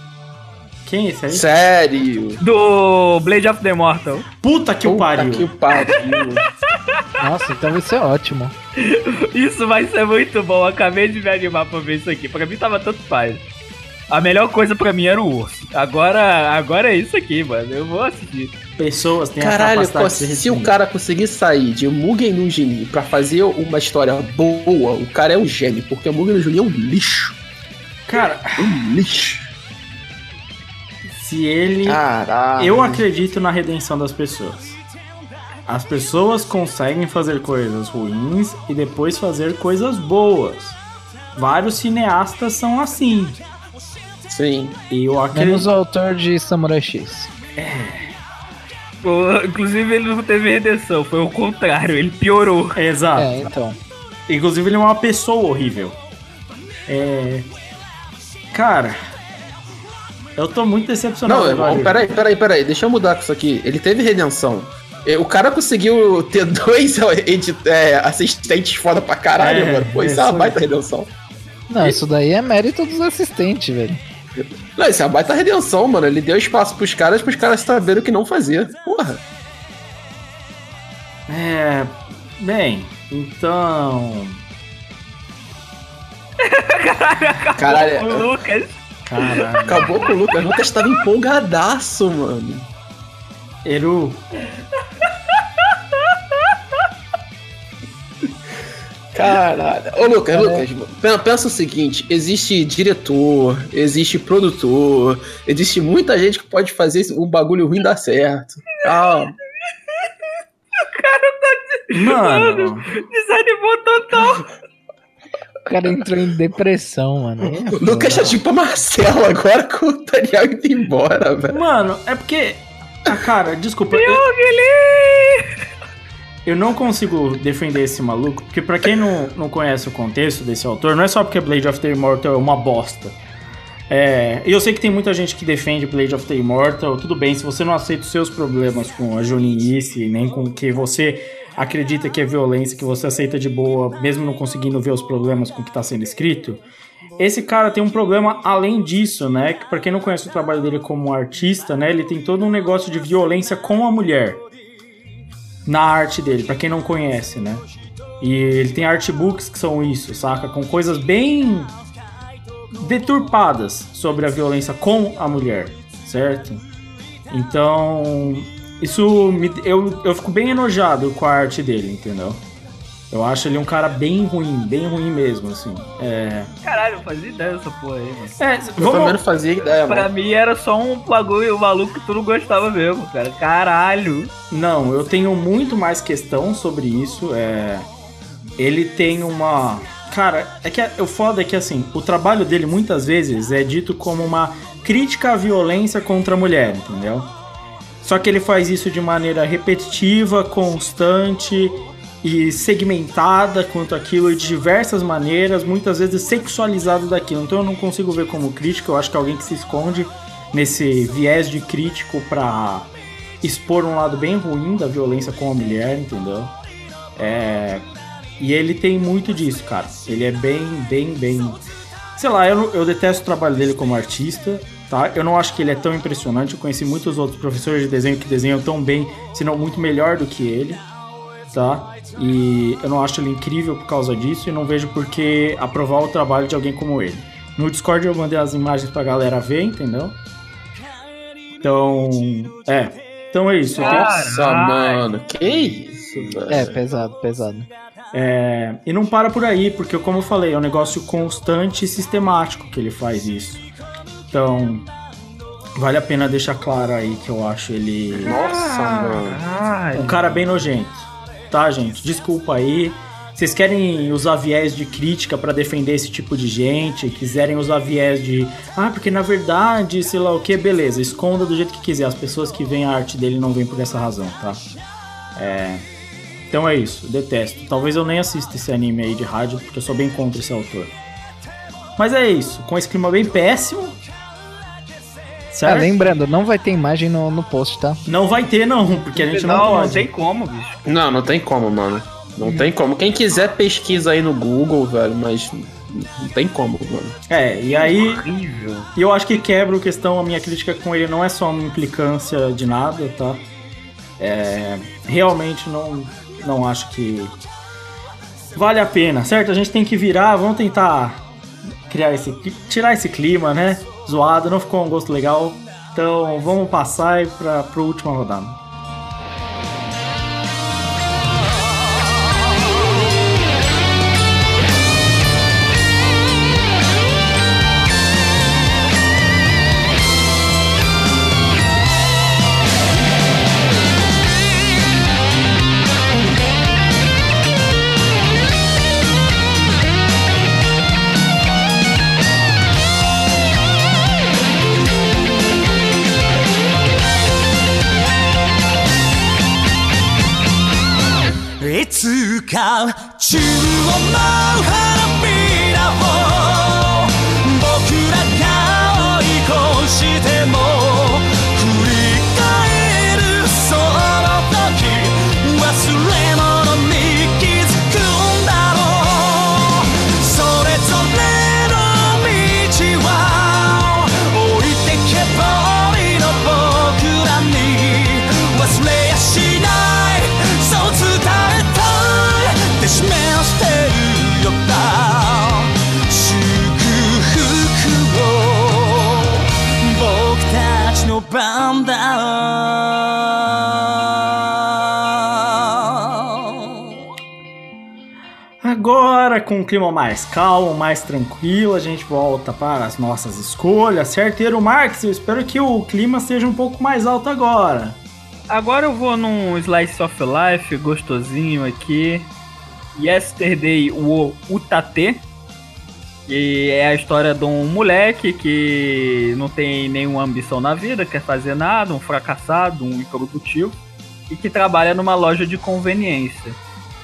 Quem é esse aí? Sério. Do Blade of the Immortal. Puta que o Puta pariu. que pariu. Nossa, então vai ser ótimo. Isso vai ser muito bom. Acabei de me animar pra ver isso aqui. Pra mim tava tanto faz. A melhor coisa pra mim era o urso. Agora, agora é isso aqui, mano. Eu vou assistir. Pessoas têm a Caralho, capacidade de ser se o cara conseguir sair de Mugen no Genie pra fazer uma história boa, o cara é um gênio, porque Mugen no Genie é um lixo. Cara, Um lixo. se ele. Caralho. Eu acredito na redenção das pessoas. As pessoas conseguem fazer coisas ruins e depois fazer coisas boas. Vários cineastas são assim. Sim. E eu Menos acredito. o autor de Samurai X. O- Inclusive, ele não teve redenção. Foi o contrário. Ele piorou. Exato. É, então. Inclusive, ele é uma pessoa horrível. É. Cara. Eu tô muito decepcionado. Não, o anime. peraí, peraí, peraí, deixa eu mudar com isso aqui. Ele teve redenção. É, O cara conseguiu ter dois é, assistentes foda pra caralho, É, mano. Pô, isso é é, uma baita redenção. Não, isso daí é mérito dos assistentes, velho. Não, isso é uma baita redenção, mano. Ele deu espaço pros caras, pros caras saberem o que não fazer. Porra. É. Bem, então. Caralho, O Lucas. Caralho. acabou com o Lucas. O Lucas tava empolgadaço, mano. Eru. Caralho. Ô, Lucas, Lucas, pen- pensa o seguinte: existe diretor, existe produtor, existe muita gente que pode fazer um bagulho ruim dar certo. Calma. Mano. Desanimou total. O cara entrou em depressão, mano. É O Lucas tá tipo Marcelo agora com o Daniel indo embora, velho. Mano, é porque. Ah, cara, desculpa. Eu, eu não consigo defender esse maluco, porque pra quem não, não conhece o contexto desse autor, não é só porque Blade of the Immortal é uma bosta. É, eu sei que tem muita gente que defende Blade of the Immortal, tudo bem, se você não aceita os seus problemas com a Joninice, nem com que você acredita que é violência, que você aceita de boa, mesmo não conseguindo ver os problemas com o que tá sendo escrito, esse cara tem um problema além disso, né? Que pra quem não conhece o trabalho dele como artista, né? Ele tem todo um negócio de violência com a mulher na arte dele, pra quem não conhece, né? E ele tem artbooks que são isso, saca? Com coisas bem deturpadas sobre a violência com a mulher, certo? Então, isso me, eu, eu fico bem enojado com a arte dele, entendeu? Eu acho ele um cara bem ruim, bem ruim mesmo, assim. É, Caralho, eu fazia ideia dessa porra aí, mano. é Eu também não fazia ideia, Pra mano. mim era só um bagulho, um maluco que tu não gostava mesmo, cara. Caralho. Não, eu tenho muito mais questão sobre isso. É, ele tem uma. Cara, é que o foda é que assim, o trabalho dele muitas vezes é dito como uma crítica à violência contra a mulher, entendeu? Só que ele faz isso de maneira repetitiva, constante e segmentada quanto aquilo de diversas maneiras, muitas vezes sexualizado daquilo. Então eu não consigo ver como crítica, eu acho que alguém que se esconde nesse viés de crítico pra expor um lado bem ruim da violência com a mulher, entendeu? É, e ele tem muito disso, cara. Ele é bem, bem, bem. Sei lá, eu, eu detesto o trabalho dele como artista, tá? Eu não acho que ele é tão impressionante. Eu conheci muitos outros professores de desenho que desenham tão bem, se não muito melhor do que ele, tá? E eu não acho ele incrível por causa disso e não vejo por que aprovar o trabalho de alguém como ele. No Discord eu mandei as imagens pra galera ver, entendeu? Então, é. Então é isso. tenho- Nossa, mano. Que isso, velho. É, pesado, pesado. É, e não para por aí, porque como eu falei, é um negócio constante e sistemático que ele faz isso. Então, vale a pena deixar claro aí que eu acho ele Nossa, mano. um cara bem nojento. Tá, gente? Desculpa aí. Vocês querem usar viés de crítica pra defender esse tipo de gente? Quiserem usar viés de. Ah, porque na verdade, sei lá o que, beleza, esconda do jeito que quiser. As pessoas que veem a arte dele não vêm por essa razão, tá? É. Então é isso, detesto. Talvez eu nem assista esse anime aí de rádio, porque eu sou bem contra esse autor. Mas é isso, com esse clima bem péssimo. Ah, Certo? lembrando, não vai ter imagem no, no post, tá? Não vai ter, não, porque a gente não, não, não pode. tem como, bicho. Não, não tem como, mano. Não tem como. Quem quiser pesquisa aí no Google, velho, mas não tem como, mano. É, e aí. Horrível. E eu acho que quebra a questão, a minha crítica com ele não é só uma implicância de nada, tá? É, realmente não, não acho que vale a pena, certo? A gente tem que virar, vamos tentar criar esse, tirar esse clima, né? Zoado, não ficou um gosto legal. Então vamos passar pra, pra última rodada. choose com um clima mais calmo, mais tranquilo, a gente volta para as nossas escolhas. Certeiro Marx, eu espero que o clima seja um pouco mais alto agora. Agora eu vou num Slice of Life gostosinho aqui. Yesterday o Utate. Que é a história de um moleque que não tem nenhuma ambição na vida, quer fazer nada, um fracassado, um improdutivo, e que trabalha numa loja de conveniência.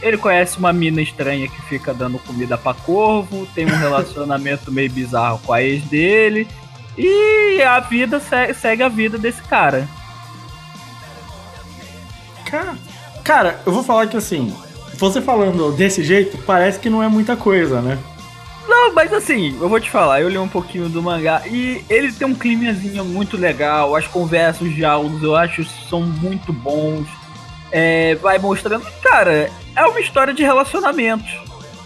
Ele conhece uma mina estranha que fica dando comida pra corvo, tem um relacionamento meio bizarro com a ex dele, e a vida se- segue a vida desse cara. Cara, cara, eu vou falar que assim, você falando desse jeito, parece que não é muita coisa, né? Não, mas assim, eu vou te falar, eu li um pouquinho do mangá e ele tem um climazinho muito legal, as conversas, os diálogos eu acho são muito bons. É, vai mostrando, cara, é uma história de relacionamentos.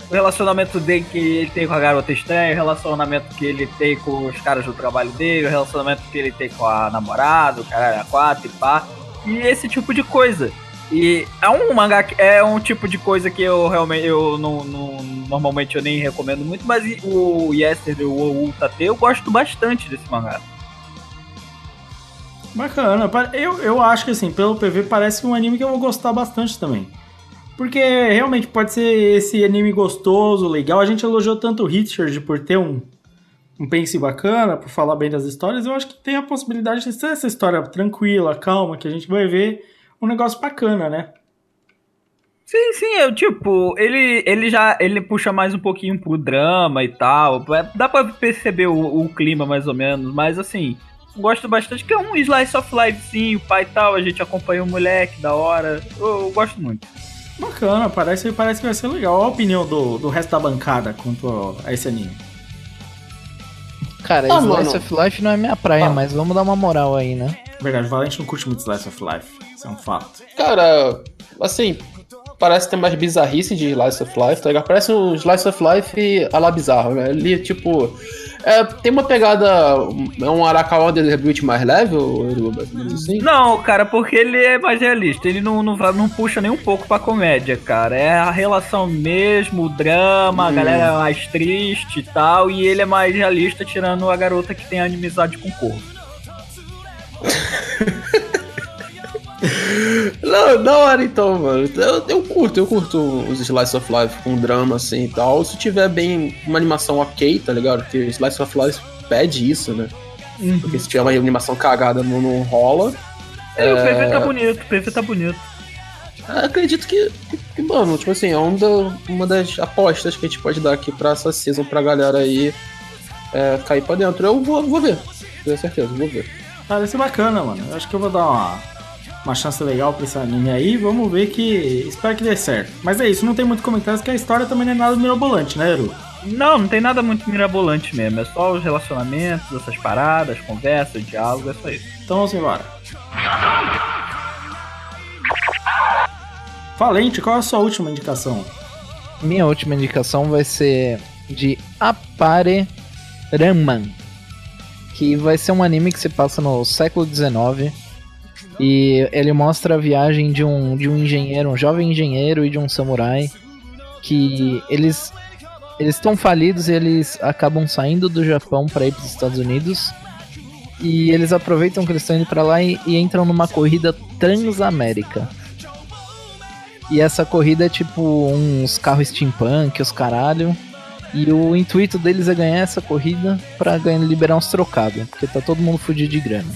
O relacionamento dele que ele tem com a garota estranha, o relacionamento que ele tem com os caras do trabalho dele, o relacionamento que ele tem com a namorada, o cara a quatro e pá. E esse tipo de coisa. E é um mangá que é um tipo de coisa que eu realmente eu não, não- normalmente eu nem recomendo muito, mas o Yesterday, o Utate, eu gosto bastante desse mangá. Bacana. Eu, eu acho que assim, pelo PV parece um anime que eu vou gostar bastante também. Porque realmente pode ser esse anime gostoso, legal. A gente elogiou tanto o Richard por ter um, um pense bacana, por falar bem das histórias. Eu acho que tem a possibilidade de ser essa história tranquila, calma, que a gente vai ver um negócio bacana, né? Sim, sim, eu tipo, ele, ele já ele puxa mais um pouquinho pro drama e tal. É, Dá pra perceber o, o clima mais ou menos, mas assim, gosto bastante que é um slice of life sim, o pai e tal, a gente acompanha o moleque da hora. Eu, eu gosto muito. Bacana, parece, parece que vai ser legal. Olha a opinião do, do resto da bancada quanto a esse anime. Cara, Ah, Slice mano. of Life não é minha praia, Ah. mas vamos dar uma moral aí, né? Verdade, o Valente não curte muito Slice of Life. Isso é um fato. Cara, assim, parece ter mais bizarrice de Slice of Life, tá ligado? Parece um Slice of Life a la bizarro, né? Ele, tipo, é, tem uma pegada, é um Arakawa The Rebuild mais leve, ou assim? Não, cara, porque ele é mais realista. Ele não, não, não puxa nem um pouco pra comédia, cara. É a relação mesmo, o drama, a Hum. galera é mais triste e tal. E ele é mais realista, tirando a garota que tem animizade com o corpo. Não, da hora então, mano. Eu, eu curto, eu curto os Slice of Life com drama assim e tal. Se tiver bem uma animação ok, tá ligado? Porque Slice of Life pede isso, né? Porque se tiver uma animação cagada não, não rola. É, o PV tá bonito, o PV tá bonito. Acredito que, que, que, mano, tipo assim, é um da- uma das apostas que a gente pode dar aqui pra essa season pra galera aí é, cair pra dentro. Eu vou, vou ver, tenho certeza, vou ver. Parece bacana, mano. Eu acho que eu vou dar uma, uma chance legal pra esse anime aí. Vamos ver que. Espero que dê certo. Mas é isso, não tem muito comentários, que a história também não é nada mirabolante, né, Eru? Não, não tem nada muito mirabolante mesmo. É só os relacionamentos, essas paradas, conversas, diálogo, é só isso. Então vamos embora. Valente, qual é a sua última indicação? Minha última indicação vai ser de Apare Raman, que vai ser um anime que se passa no século XIX e ele mostra a viagem de um, de um engenheiro, um jovem engenheiro e de um samurai que eles eles estão falidos e eles acabam saindo do Japão para ir para os Estados Unidos e eles aproveitam que eles estão indo para lá e, e entram numa corrida transamérica. E essa corrida é tipo uns carros steampunk, os caralho. E o intuito deles é ganhar essa corrida pra ganhar, liberar uns trocados, porque tá todo mundo fudido de grana.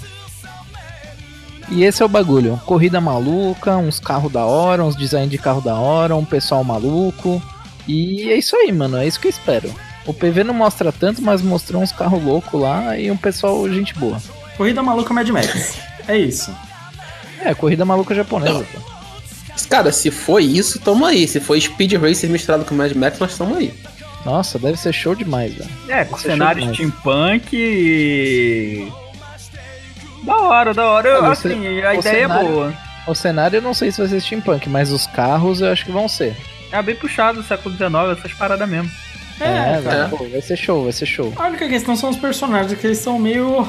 E esse é o bagulho, corrida maluca, uns carros da hora, uns design de carro da hora, um pessoal maluco. E é isso aí, mano, é isso que eu espero. O PV não mostra tanto, mas mostrou uns carros loucos lá e um pessoal gente boa. Corrida Maluca Mad Max. É isso. É, corrida maluca japonesa. Cara, se foi isso, tamo aí. Se foi Speed Racer misturado com Mad Max, nós estamos aí. Nossa, deve ser show demais, velho. É, com Isso cenário steampunk e. Da hora, da hora. Eu, Ah, você- assim, a o ideia cenário- é boa. O cenário eu não sei se vai ser steampunk, mas os carros eu acho que vão ser. É bem puxado, século XIX, essas paradas mesmo. É, É, velho, pô, vai ser show, vai ser show. A única questão são os personagens, que eles são meio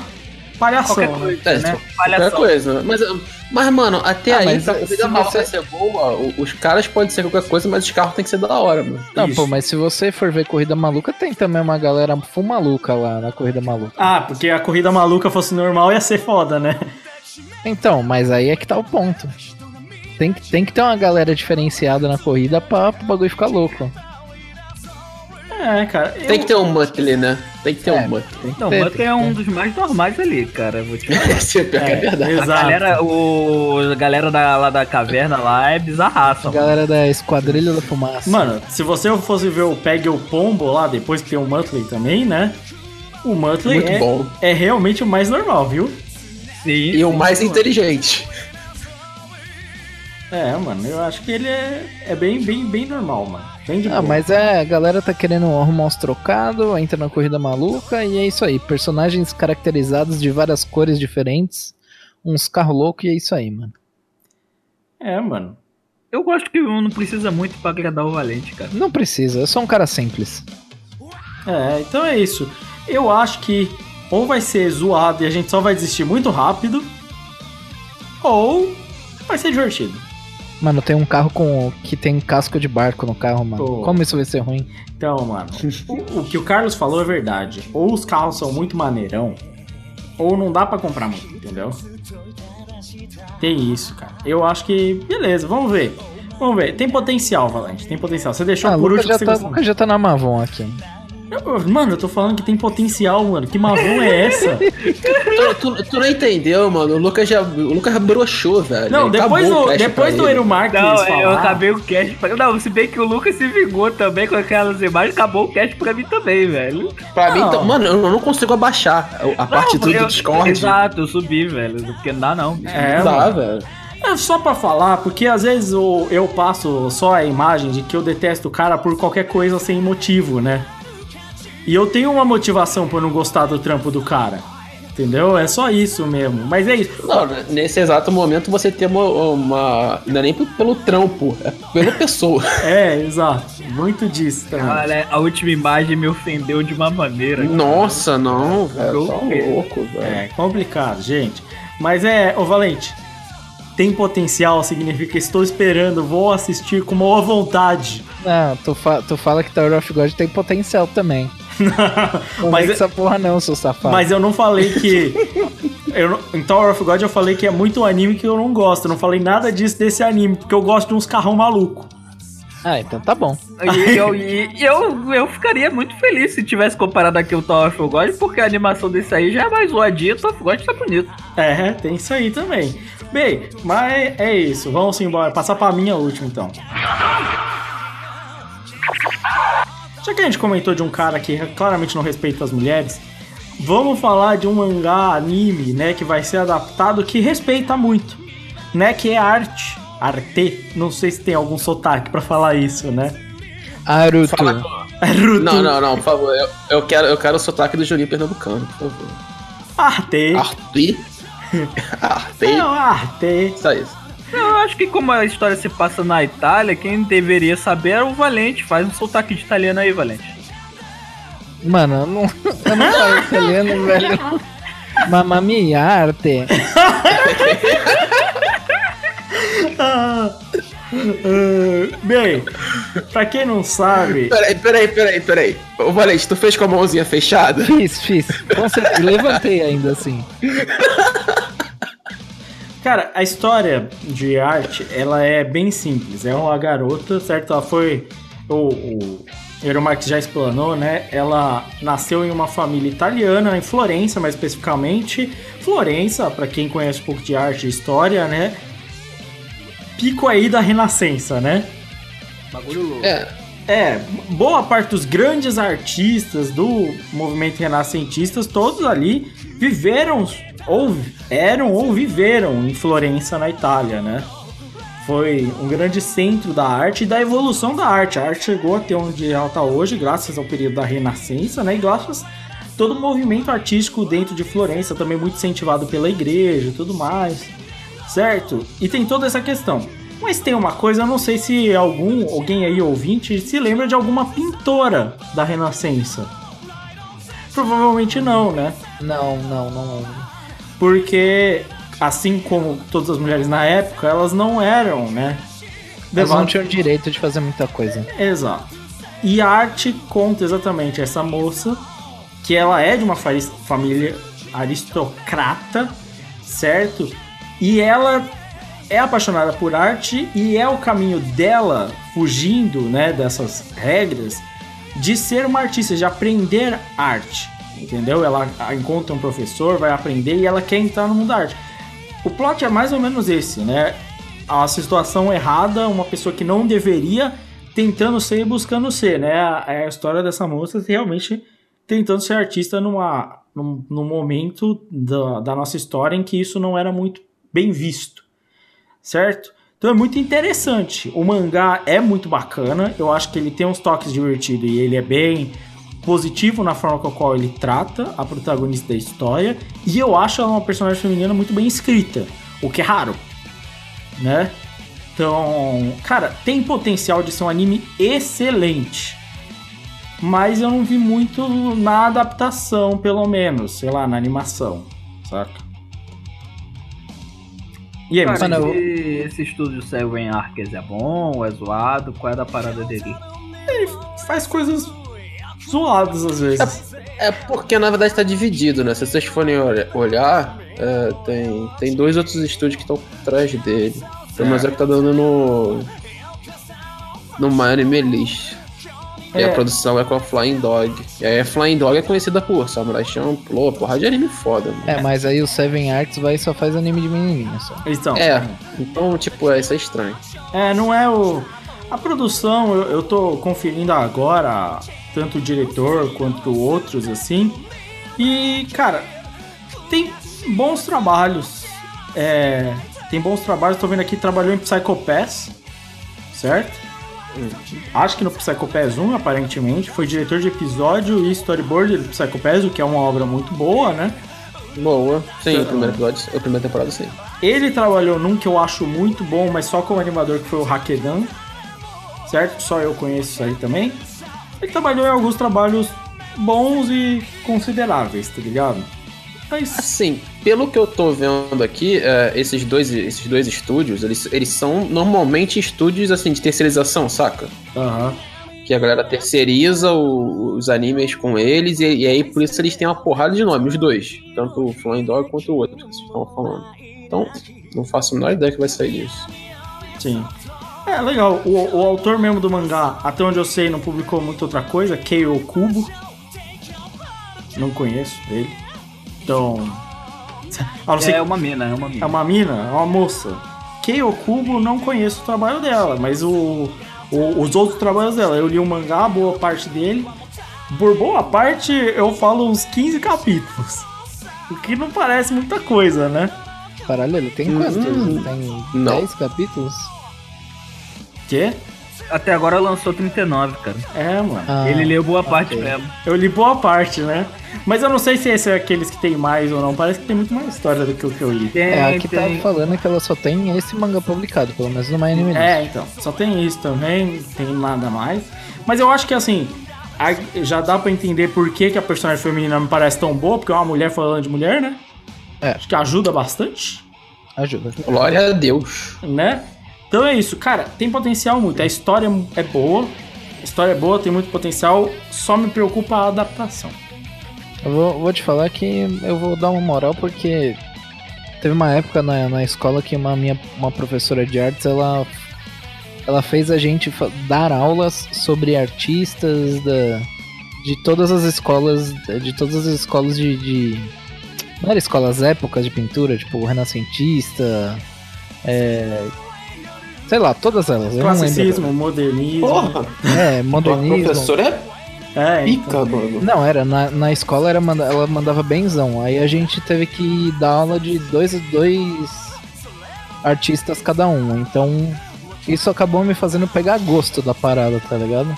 palhação, Qualquer né? coisa, É, né? tipo, Qualquer Palhação. coisa. Mas, mas mano, até Ah, aí, mas pra se corrida maluca você- ser boa, os caras podem ser qualquer coisa, mas os carros tem que ser da hora, mano. Não, Isso. pô, mas se você for ver Corrida Maluca, tem também uma galera full maluca lá na Corrida Maluca. Ah, porque a corrida maluca fosse normal ia ser foda, né? Então, mas aí é que tá o ponto. Tem que, tem que ter uma galera diferenciada na corrida pra o bagulho ficar louco. É, cara. Tem eu- que ter um Muttley, né? Tem que ter É. um Muttley. Não, o Muttley é um dos mais normais ali, cara. Vou te falar. Esse é pior que é verdade. A galera, o, a galera da, lá da caverna lá é bizarraça, mano. Galera da Esquadrilha da Fumaça. Mano, se você fosse ver o Peg o Pombo lá, depois que tem o Muttley também, né? O Muttley é, é realmente o mais normal, viu? Sim, E o sim, mais mano. inteligente. É, mano, eu acho que ele é, é bem, bem, bem normal, mano. Bem de Ah, boa. mas é, a galera tá querendo arrumar uns trocados, entra na corrida maluca e é isso aí. Personagens caracterizados de várias cores diferentes, uns carros loucos e é isso aí, mano. É, mano. Eu gosto que não precisa muito pra agradar o Valente, cara. Não precisa, eu sou um cara simples. É, então é isso. Eu acho que ou vai ser zoado e a gente só vai desistir muito rápido, ou vai ser divertido. Mano, tem um carro com que tem casco de barco no carro, mano. Pô. Como isso vai ser ruim? Então, mano, o, o que o Carlos falou é verdade. Ou os carros são muito maneirão, ou não dá pra comprar muito, entendeu? Tem isso, cara. Eu acho que. Beleza, vamos ver. Vamos ver. Tem potencial, Valente. Tem potencial. Você deixou Ah, por último já, tá, já tá na Mavon aqui. Eu- Mano, eu tô falando que tem potencial, mano. Que mavon é essa? tu, tu- tu não entendeu, mano. O Lucas já. O Lucas broxou, velho. Não, depois do, depois do ele. Eru Marques Não, falar, eu acabei o cast. pra- Não, se bem que o Lucas se vingou também com aquelas imagens, acabou o cast pra mim também, velho. Pra mim, Não. tá- mano, eu não consigo abaixar a, a partitura eu- do Discord. Exato, eu subi, velho. Porque não dá não. É, Não dá, velho. É só pra falar, porque às vezes eu, eu passo só a imagem de que eu detesto o cara por qualquer coisa sem motivo, né? E eu tenho uma motivação por não gostar do trampo do cara. Entendeu? É só isso mesmo. Mas é isso. Não, nesse exato momento você tem uma. uma não é nem pelo, trampo, é pela pessoa. É, exato. Muito disso também. Olha, a última imagem me ofendeu de uma maneira. cara. Nossa, não, velho. Tá louco, velho. É complicado, gente. Mas é, ô Valente, tem potencial, significa que estou esperando, vou assistir com maior vontade. Não, tu, fa tu fala que Tower of God tem potencial também. Não Mas é- essa porra não, seu safado. Mas eu não falei que. Eu, em Tower of God eu falei que é muito anime que eu não gosto. Eu não falei nada disso desse anime, porque eu gosto de uns carrão maluco. Ah, então tá bom. E eu, e eu, eu ficaria muito feliz se tivesse comparado aqui o Tower of God, porque a animação desse aí já é mais zoadinha, o Tower of God tá bonito. É, tem isso aí também. Bem, mas é isso. Vamos embora. Passar pra minha última então. Já que a gente comentou de um cara que claramente não respeita as mulheres, vamos falar de um mangá anime, né, que vai ser adaptado que respeita muito, né, que é arte. Arte. Não sei se tem algum sotaque pra falar isso, né? Aruto. Fala Ruto. Não, não, não, por favor. Eu, eu quero, eu quero o sotaque do Juninho Pernambucano, por favor. Arte. Arti? Arti? Não, arte. Só isso. Eu acho que como a história se passa na Itália, quem deveria saber é o Valente. Faz um sotaque de italiano aí, Valente. Mano, eu não, eu não falo italiano, velho. Mamma mia, arte. Ah, bem, pra quem não sabe, Peraí, peraí, peraí, peraí. Ô, Valente, tu fez com a mãozinha fechada? Fiz, fiz. Com certeza. Levantei ainda assim. cara, a história de arte, ela é bem simples. É uma garota, certo? Ela foi. O, o Euromarx já explanou, né? Ela nasceu em uma família italiana, em Florença, mais especificamente. Florença, pra quem conhece um pouco de arte e história, né? Pico aí da Renascença, né? Bagulho louco. É. É, boa parte dos grandes artistas do movimento renascentistas, todos ali viveram, ou eram ou viveram em Florença, na Itália, né? Foi um grande centro da arte e da evolução da arte. A arte chegou até onde ela está hoje, graças ao período da Renascença, né? E graças a todo o movimento artístico dentro de Florença, também muito incentivado pela igreja e tudo mais, certo? E tem toda essa questão. Mas tem uma coisa, eu não sei se algum, alguém aí ouvinte se lembra de alguma pintora da Renascença. Provavelmente não, né? Não, não, não. Porque, assim como todas as mulheres na época, elas não eram, né? Eles não tinham direito de fazer muita coisa. Exato. E a arte conta exatamente essa moça, que ela é de uma família aristocrata, certo? E ela é apaixonada por arte e é o caminho dela, fugindo né, dessas regras, de ser uma artista, de aprender arte. Entendeu? Ela encontra um professor, vai aprender e ela quer entrar no mundo da arte. O plot é mais ou menos esse, né? A situação errada, uma pessoa que não deveria tentando ser e buscando ser, né? É a história dessa moça realmente tentando ser artista numa, num, num momento da, da nossa história em que isso não era muito bem visto, certo? Então é muito interessante. O mangá é muito bacana, eu acho que ele tem uns toques divertidos e ele é bem positivo na forma com a qual ele trata a protagonista da história. E eu acho ela uma personagem feminina muito bem escrita, o que é raro, né? Então, cara, tem potencial de ser um anime excelente. Mas eu não vi muito na adaptação, pelo menos, sei lá, na animação, saca? E aí, Cara, Mano, esse, esse estúdio Seven Arcs é bom, é zoado? Qual é da parada dele? faz coisas zoadas às vezes. É porque na verdade tá dividido, né? Se vocês forem olha- olhar, é, tem, tem dois outros estúdios que estão por trás dele. Pelo menos é o que tá dando no. No My Anime List. E É. a produção é com a Flying Dog. E aí a Flying Dog é conhecida por Samurai Champloo, porra de anime foda. Mano. É, mas aí o Seven Arts vai e só faz anime de menininha só. Então, É, então, tipo, é, isso é estranho. É, não é o. A produção, eu, eu tô conferindo agora, tanto o diretor quanto outros, assim. E, cara, tem bons trabalhos. É, tem bons trabalhos, tô vendo aqui, trabalhou em Psycho Pass, certo? Acho que no Psycho Pass 1, aparentemente. Foi diretor de episódio e storyboard do Psycho Pass, o que é uma obra muito boa, né? Boa. Sim, Então- o primeiro episódio, a primeira temporada, sim. Ele trabalhou num que eu acho muito bom, mas só como animador, que foi o Hakedan. Certo? Só eu conheço isso aí também. Ele trabalhou em alguns trabalhos bons e consideráveis, tá ligado? Mas. Assim, pelo que eu tô vendo aqui, é, esses, dois, esses dois estúdios, eles, eles são normalmente estúdios assim de terceirização, saca? Aham. que a galera terceiriza o- os animes com eles, e, e aí por isso eles têm uma porrada de nome, os dois. Tanto o Flying Dog quanto o outro que vocês estão falando. Então, não faço a menor ideia que vai sair disso. Sim. É, legal. O, o autor mesmo do mangá, até onde eu sei, não publicou muita outra coisa. Keio Kubo. Não conheço ele. Então. A não ser É uma mina, é uma mina. É uma mina, é uma moça. Keio Kubo, não conheço o trabalho dela, mas o, o- os outros trabalhos dela. Eu li o mangá, boa parte dele. Por boa parte, eu falo uns 15 capítulos. O que não parece muita coisa, né? Caralho, ele tem quantos? Hum, tem não. 10 capítulos? Quê? Até agora lançou 39, cara. É, mano. Ah, Ele leu boa parte ok. mesmo. Eu li boa parte, né? Mas eu não sei se esse é aqueles que tem mais ou não. Parece que tem muito mais história do que o que eu li. Tem, É, aqui tem. tá falando que ela só tem esse manga publicado, pelo menos no My Anime. É, então. Só tem isso também, não tem nada mais. Mas eu acho que assim, já dá pra entender por que, que a personagem feminina me parece tão boa, porque é uma mulher falando de mulher, né? É. Acho que ajuda bastante, Ajuda. Glória a Deus. né? Então é isso, cara, tem potencial muito. A história é boa, a história é boa, tem muito potencial, só me preocupa a adaptação. Eu vou, vou te falar que eu vou dar uma moral porque teve uma época na, na escola que uma minha uma professora de artes ela ela fez a gente dar aulas sobre artistas da de todas as escolas de todas as escolas de, de não era escolas épocas de pintura tipo renascentista é, sei lá todas elas Classicismo, modernismo. Porra, é a modernismo professora é É, pica, mano. Não, era, na, na escola era manda- ela mandava benzão. Aí a gente teve que dar aula de dois, dois artistas cada um. Então isso acabou me fazendo pegar gosto da parada, tá ligado?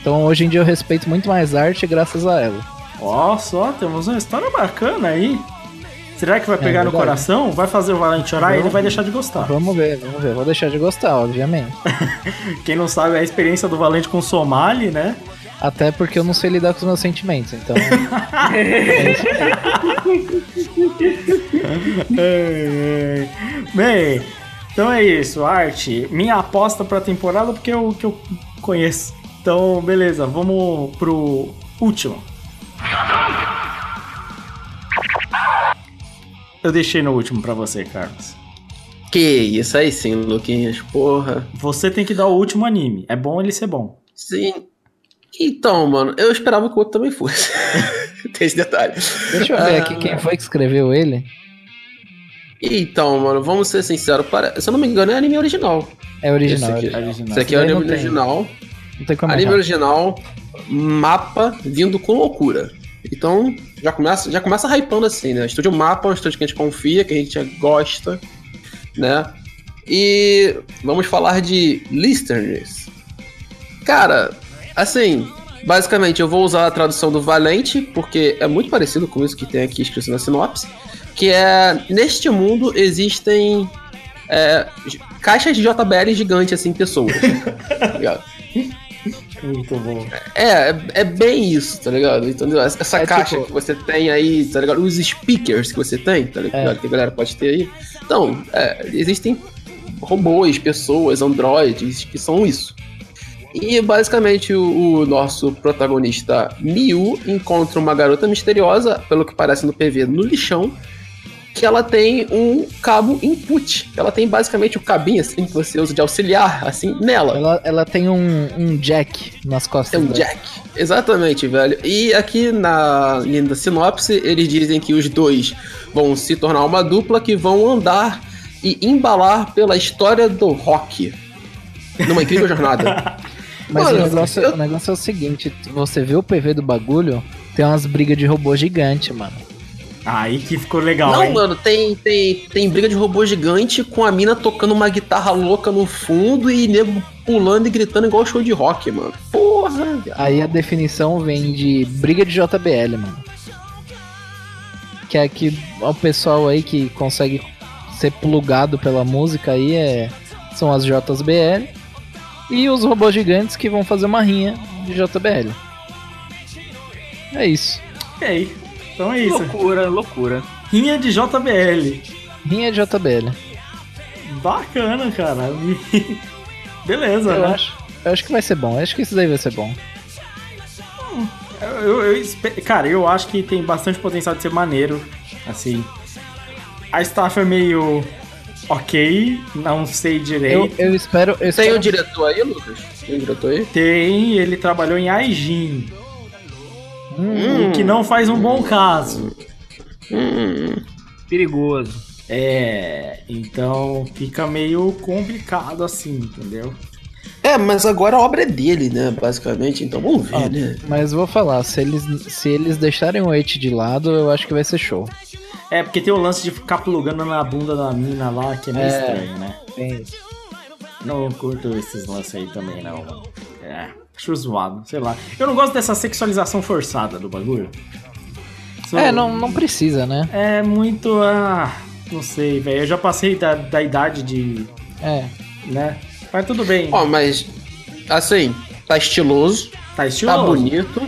Então hoje em dia eu respeito muito mais arte graças a ela. Ó, só, temos uma história bacana aí. Será que vai pegar no verdade. coração? Vai fazer o Valente chorar e ele vai deixar de gostar. Vamos ver, vamos ver. Vou deixar de gostar, obviamente. Quem não sabe é a experiência do Valente com o Somali, né? Até porque eu não sei lidar com os meus sentimentos, então. É, é. Bem, então é isso, arte. Minha aposta pra temporada porque é o que eu conheço. Então, beleza, vamos pro último. Eu deixei no último pra você, Carlos. Que isso aí sim, Luquinhas, porra. Você tem que dar o último anime. É bom ele ser bom. Sim. Então, mano, eu esperava que o outro também fosse. Tem esse detalhe. Deixa eu ver Ah. aqui quem foi que escreveu ele. Então, mano, vamos ser sinceros. Para... Se eu não me engano, é anime original. É original. Esse aqui, é original. Esse aqui é anime não tem- original. Não tem como Anime errar. original, mapa vindo com loucura. Então, já começa, já começa hypando assim, né? Estúdio Mapa é um estúdio que a gente confia, que a gente gosta, né? E vamos falar de Listeners. Cara, assim, basicamente eu vou usar a tradução do Valente, porque é muito parecido com isso que tem aqui escrito na sinopse, que é, neste mundo existem é, caixas de JBL gigantes, assim, pessoas. Muito bom. É, é, é bem isso, tá ligado? Entendeu? Essa, essa É caixa tipo- que você tem aí, tá ligado? Os speakers que você tem, tá ligado? É. Que a galera pode ter aí. Então, é, existem robôs, pessoas, androides que são isso. E basicamente o, o nosso protagonista Miu encontra uma garota misteriosa, pelo que parece no PV, no lixão, que ela tem um cabo input. Ela tem basicamente o cabinho assim que você usa de auxiliar, assim, nela. Ela, ela tem um, um jack nas costas É um dela. Jack. Exatamente, velho. E aqui na linda sinopse, eles dizem que os dois vão se tornar uma dupla que vão andar e embalar pela história do rock. Numa incrível jornada. Mas Mano, o, negócio, eu- o negócio é o seguinte, você vê o PV do bagulho, tem umas brigas de robô gigante, mano. Aí que ficou legal, Não, hein? mano, tem, tem, tem briga de robô gigante com a mina tocando uma guitarra louca no fundo e nego pulando e gritando igual show de rock, mano. Porra. Aí a definição vem de briga de JBL, mano. Que é que o pessoal aí que consegue ser plugado pela música aí é, são as JBL e os robôs gigantes que vão fazer uma rinha de JBL. É isso. E aí? Então é isso. Loucura, loucura. Rinha de JBL. Rinha de JBL. Bacana, cara. Beleza, Eu né? acho. Eu acho que vai ser bom. Eu acho que isso daí vai ser bom. Eu, eu- eu cara, eu acho que tem bastante potencial de ser maneiro. Assim. A staff é meio. Ok, não sei Eu, direito. eu espero. Eu Tem espero o diretor aí, Lucas? Tem o diretor aí? Tem, ele trabalhou em Aijin, Hum, o que não faz um bom caso. Perigoso. É, então fica meio complicado assim, entendeu? É, mas agora a obra é dele, né? Basicamente, então vamos ver, ó, né? mas vou falar, se eles, se eles deixarem o Eight de lado, eu acho que vai ser show. É, porque tem o lance de ficar plugando na bunda da mina lá, que é meio É. estranho, né? Tem. Não curto esses lances aí também, não, mano. É, acho zoado, sei lá. Eu não gosto dessa sexualização forçada do bagulho. Sou- É, não, não precisa, né? É muito. Ah, não sei, velho. Eu já passei da, da idade de. É. né? Mas tudo bem. Ó, mas assim, tá estiloso, tá tá estiloso. bonito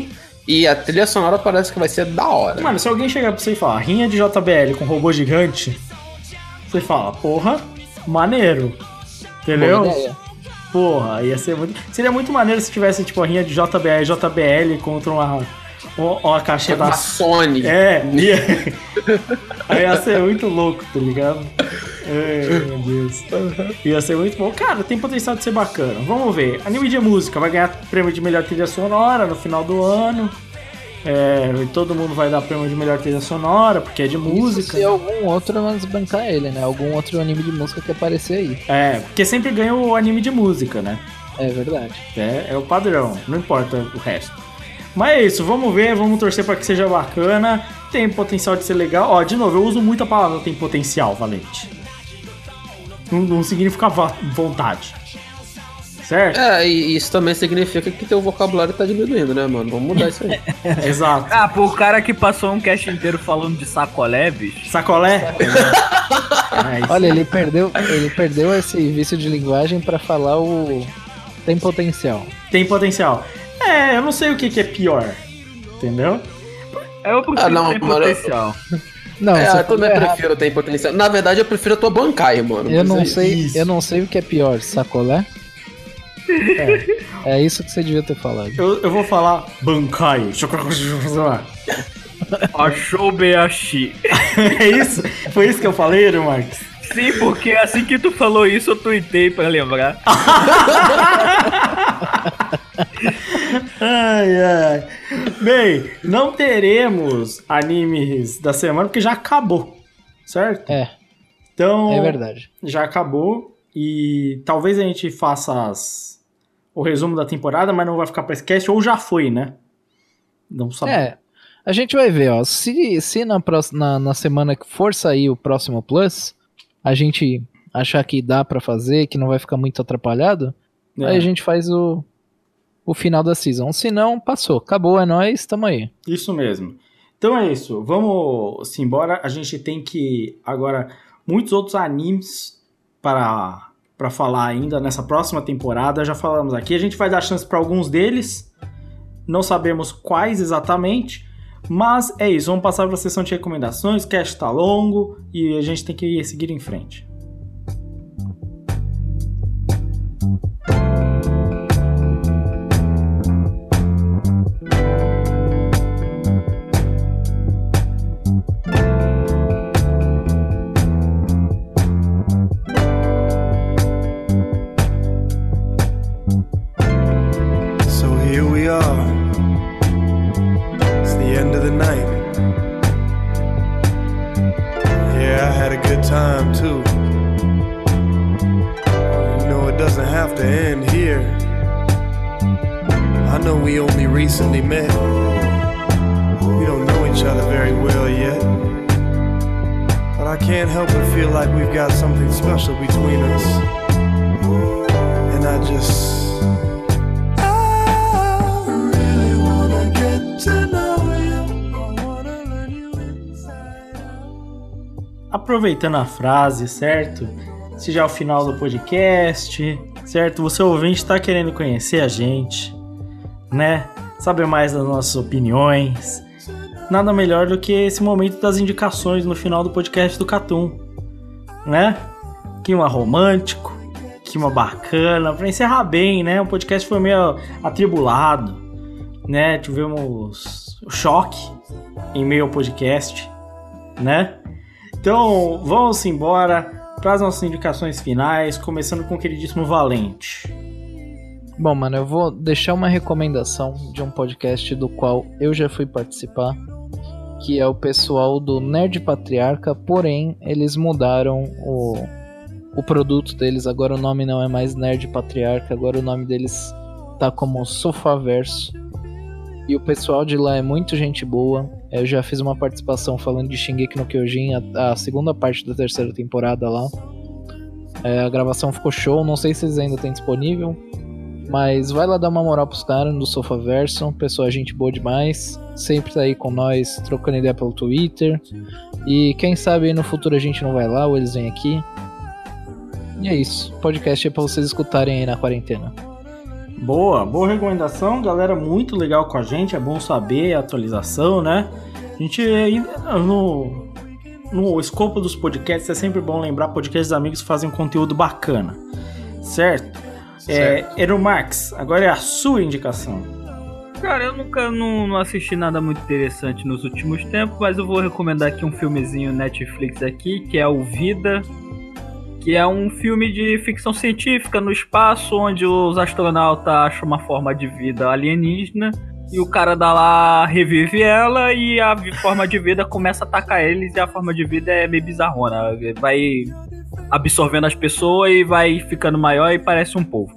e a trilha sonora parece que vai ser da hora. Mano, se alguém chegar pra você e falar rinha de JBL com robô gigante, você fala, porra, maneiro. Entendeu? Porra, ia ser muito. Seria muito maneiro se tivesse, tipo, a rinha de JBL, JBL contra uma, uma caixinha Uma da. Sony. É, ia... aí ia ser muito louco, tá ligado? Ai, meu Deus. Ia ser muito bom. Cara, tem potencial de ser bacana. Vamos ver. Anime de música vai ganhar prêmio de melhor trilha sonora no final do ano. É, e todo mundo vai dar prêmio de melhor trilha sonora, porque é de Isso música. se algum outro não desbancar ele, né? Algum outro anime de música que aparecer aí. É, porque sempre ganha o anime de música, né? É verdade. É, é o padrão, não importa o resto. Mas é isso, vamos ver, vamos torcer para que seja bacana. Tem potencial de ser legal. Ó, de novo, eu uso muito a palavra tem potencial, Valente. Não, não significa vontade. Certo? É, e isso também significa que teu vocabulário tá diminuindo, né, mano? Vamos mudar isso aí. Exato. Ah, pro cara que passou um cast inteiro falando de sacolé, bicho. Sacolé? É isso. Olha, ele perdeu, ele perdeu esse vício de linguagem pra falar o tem potencial. Tem potencial. É, eu não sei o que, que é pior. Entendeu? Eu prefiro Ah, não, mano, potencial. Não, é, eu também errado. prefiro tem potencial. Na verdade, eu prefiro a tua bancai, mano. Eu não aí. sei, Isso. eu não sei o que é pior, sacolé? É. isso que você devia ter falado. Eu, eu vou falar Bankai. Achou Beashi. é isso? Foi isso que eu falei, né, Marcos? Sim, porque assim que tu falou isso, eu tuitei pra lembrar. Ai, ai. Bem, não teremos animes da semana porque já acabou, certo? É, Então, é verdade. já acabou e talvez a gente faça as- o resumo da temporada, mas não vai ficar pra esse cast, ou já foi, né? Não sabe. É, a gente vai ver, ó. Se, se na, próxima, na, na semana que for sair o próximo Plus, a gente achar que dá pra fazer, que não vai ficar muito atrapalhado, É, aí a gente faz o, o final da season. Se não, passou. Acabou, é nóis, tamo aí. Isso mesmo. Então é isso. Vamos embora. A gente tem que agora muitos outros animes para para falar ainda nessa próxima temporada. Já falamos aqui. A gente vai dar chance para alguns deles. Não sabemos quais exatamente. Mas é isso. Vamos passar para a sessão de recomendações. O cast tá longo e a gente tem que seguir em frente. Aproveitando a frase, certo? Se já é o final do podcast, certo? Você ouvinte está querendo conhecer a gente, né? Saber mais das nossas opiniões. Nada melhor do que esse momento das indicações no final do podcast do Catum, né? Clima romântico, clima bacana, pra encerrar bem, né? O podcast foi meio atribulado, né? Tivemos choque em meio ao podcast, né? Então, vamos embora para as nossas indicações finais, começando com o queridíssimo Valente. Bom, mano, eu vou deixar uma recomendação de um podcast do qual eu já fui participar, que é o pessoal do Nerd Patriarca, porém eles mudaram o, o produto deles, agora o nome não é mais Nerd Patriarca, agora o nome deles tá como Sofaverso. E o pessoal de lá é muito gente boa. Eu já fiz uma participação falando de Shingeki no Kyojin, a, a segunda parte da terceira temporada lá. É, a gravação ficou show, não sei se eles ainda têm disponível. Mas vai lá dar uma moral pros caras do Sofaverso. Pessoa, gente boa demais. Sempre tá aí com nós, trocando ideia pelo Twitter. E quem sabe no futuro a gente não vai lá ou eles vêm aqui. E é isso. Podcast é pra vocês escutarem aí na quarentena. Boa, boa recomendação, galera muito legal com a gente, é bom saber a atualização, né? A gente no, no escopo dos podcasts é sempre bom lembrar podcasts amigos fazem um conteúdo bacana, certo? Certo. É, Eromax, agora é a sua indicação. Cara, eu nunca não, não assisti nada muito interessante nos últimos tempos, mas eu vou recomendar aqui um filmezinho Netflix aqui, que é o Vida, que é um filme de ficção científica no espaço, onde os astronautas acham uma forma de vida alienígena, e o cara dá lá, revive ela, e a forma de vida começa a atacar eles, e a forma de vida é meio bizarrona. Vai absorvendo as pessoas e vai ficando maior e parece um povo.